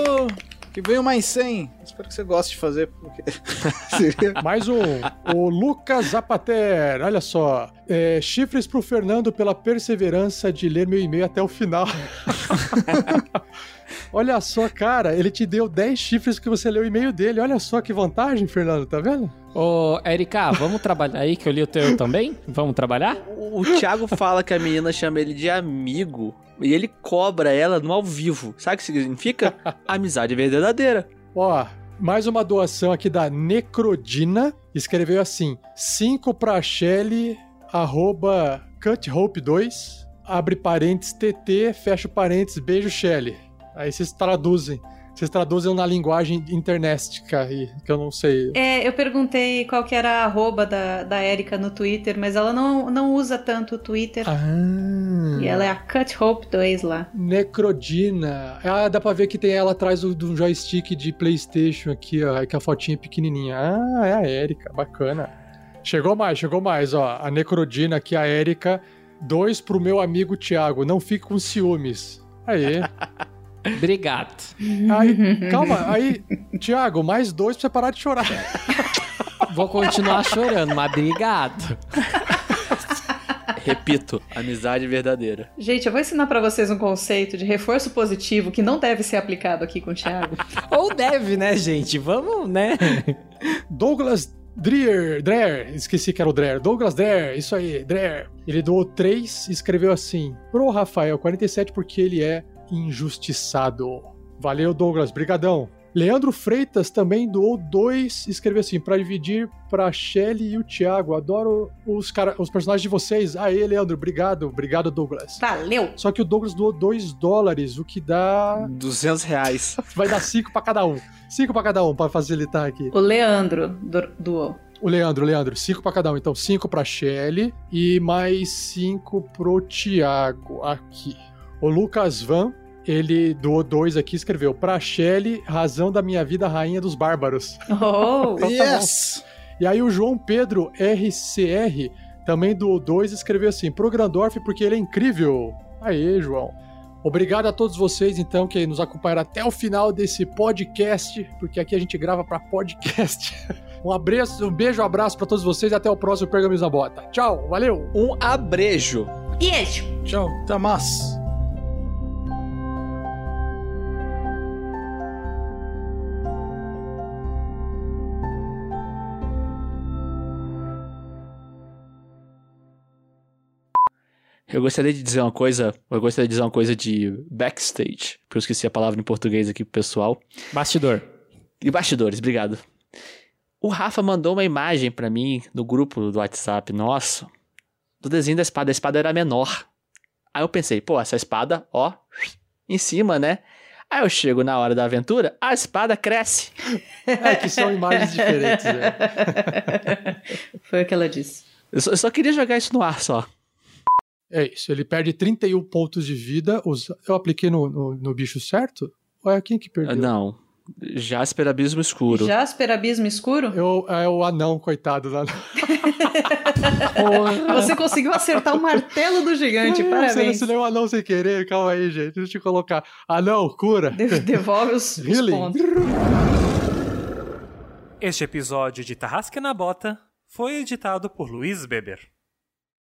Que venham mais 100. Espero que você goste de fazer. Porque... Mais um. O Lucas Zapater. Olha só. É, chifres pro Fernando pela perseverança de ler meu e-mail até o final. Olha só, cara. Ele te deu 10 chifres que você leu o e-mail dele. Olha só que vantagem, Fernando. Tá vendo? Ô, Erika, vamos trabalhar aí, que eu li o teu também? Vamos trabalhar? O, o Thiago fala que a menina chama ele de amigo e ele cobra ela no ao vivo. Sabe o que significa? Amizade verdadeira. Ó, mais uma doação aqui da Necrodina. Escreveu assim: 5 pra Shelly, arroba cuthope2, abre parênteses TT, fecha parênteses, beijo Shelly. Aí vocês traduzem Vocês traduzem na linguagem internestica aí, que eu não sei. É, eu perguntei qual que era a arroba da, da Erika no Twitter, mas ela não, não usa tanto o Twitter. Ah. E ela é a Cut Hope 2 lá. Necrodina. Ah, dá pra ver que tem ela atrás do, do joystick de Playstation aqui, ó, que a fotinha é pequenininha. Ah, é a Erika, bacana. Chegou mais, chegou mais, ó. A Necrodina aqui, a Erika. Dois pro meu amigo Thiago, não fique com ciúmes. Aí. Obrigado. Aí, calma, aí, Thiago, mais dois pra você parar de chorar. Vou continuar chorando, mas obrigado. Repito, amizade verdadeira. Gente, eu vou ensinar pra vocês um conceito de reforço positivo que não deve ser aplicado aqui com o Thiago. Ou deve, né, gente? Vamos, né? Douglas Dreer, Dreer, esqueci que era o Dreer. Douglas Dreer, isso aí, Dreer. Ele doou 3 e escreveu assim: Pro Rafael, 47 porque ele é injustiçado. Valeu, Douglas, brigadão. Leandro Freitas também doou dois escreveu assim: para dividir pra Shelly e o Thiago. Adoro os, cara, os personagens de vocês. Aê, Leandro, obrigado. Obrigado, Douglas. Valeu! Só que o Douglas doou 2 dólares, o que dá. 200 reais. Vai dar 5 pra cada um. 5 pra cada um, pra facilitar aqui. O Leandro do- doou. O Leandro, o Leandro, 5 pra cada um. Então, 5 pra Shelly e mais 5 pro Thiago aqui. O Lucas Van, ele doou dois aqui, escreveu pra Shelly, razão da minha vida, rainha dos bárbaros. Oh! Então tá Yes! E aí o João Pedro RCR também doou dois e escreveu assim, pro Grandorf porque ele é incrível. Aê, João. Obrigado a todos vocês, então, que nos acompanharam até o final desse podcast, porque aqui a gente grava pra podcast. Um abraço, um beijo, um abraço pra todos vocês e até o próximo Pergaminhos na Bota. Tchau, valeu! Um abrejo. Beijo! Tchau, até mais. Eu gostaria de dizer uma coisa, eu gostaria de dizer uma coisa de backstage, porque eu esqueci a palavra em português aqui pro pessoal. Bastidor. E bastidores, obrigado. O Rafa mandou uma imagem pra mim no grupo do WhatsApp nosso, do desenho da espada. A espada era menor. Aí eu pensei, pô, essa espada, ó, em cima, né? Aí eu chego na hora da aventura, a espada cresce. É que são imagens diferentes, né? Foi o que ela disse. Eu só, eu só queria jogar isso no ar só. É isso, ele perde 31 pontos de vida. Os- Eu apliquei no, no, no bicho certo? Ou é quem que perdeu? Não. Jasper Abismo Escuro. Jasper Abismo Escuro? Eu, é o anão, coitado do anão. Você conseguiu acertar o martelo do gigante, Você parabéns. selecionou o anão sem querer, calma aí, gente. Deixa eu te colocar. Anão, cura. De- Devolve os, os pontos. Este episódio de Tarrasque na Bota foi editado por Luiz Beber.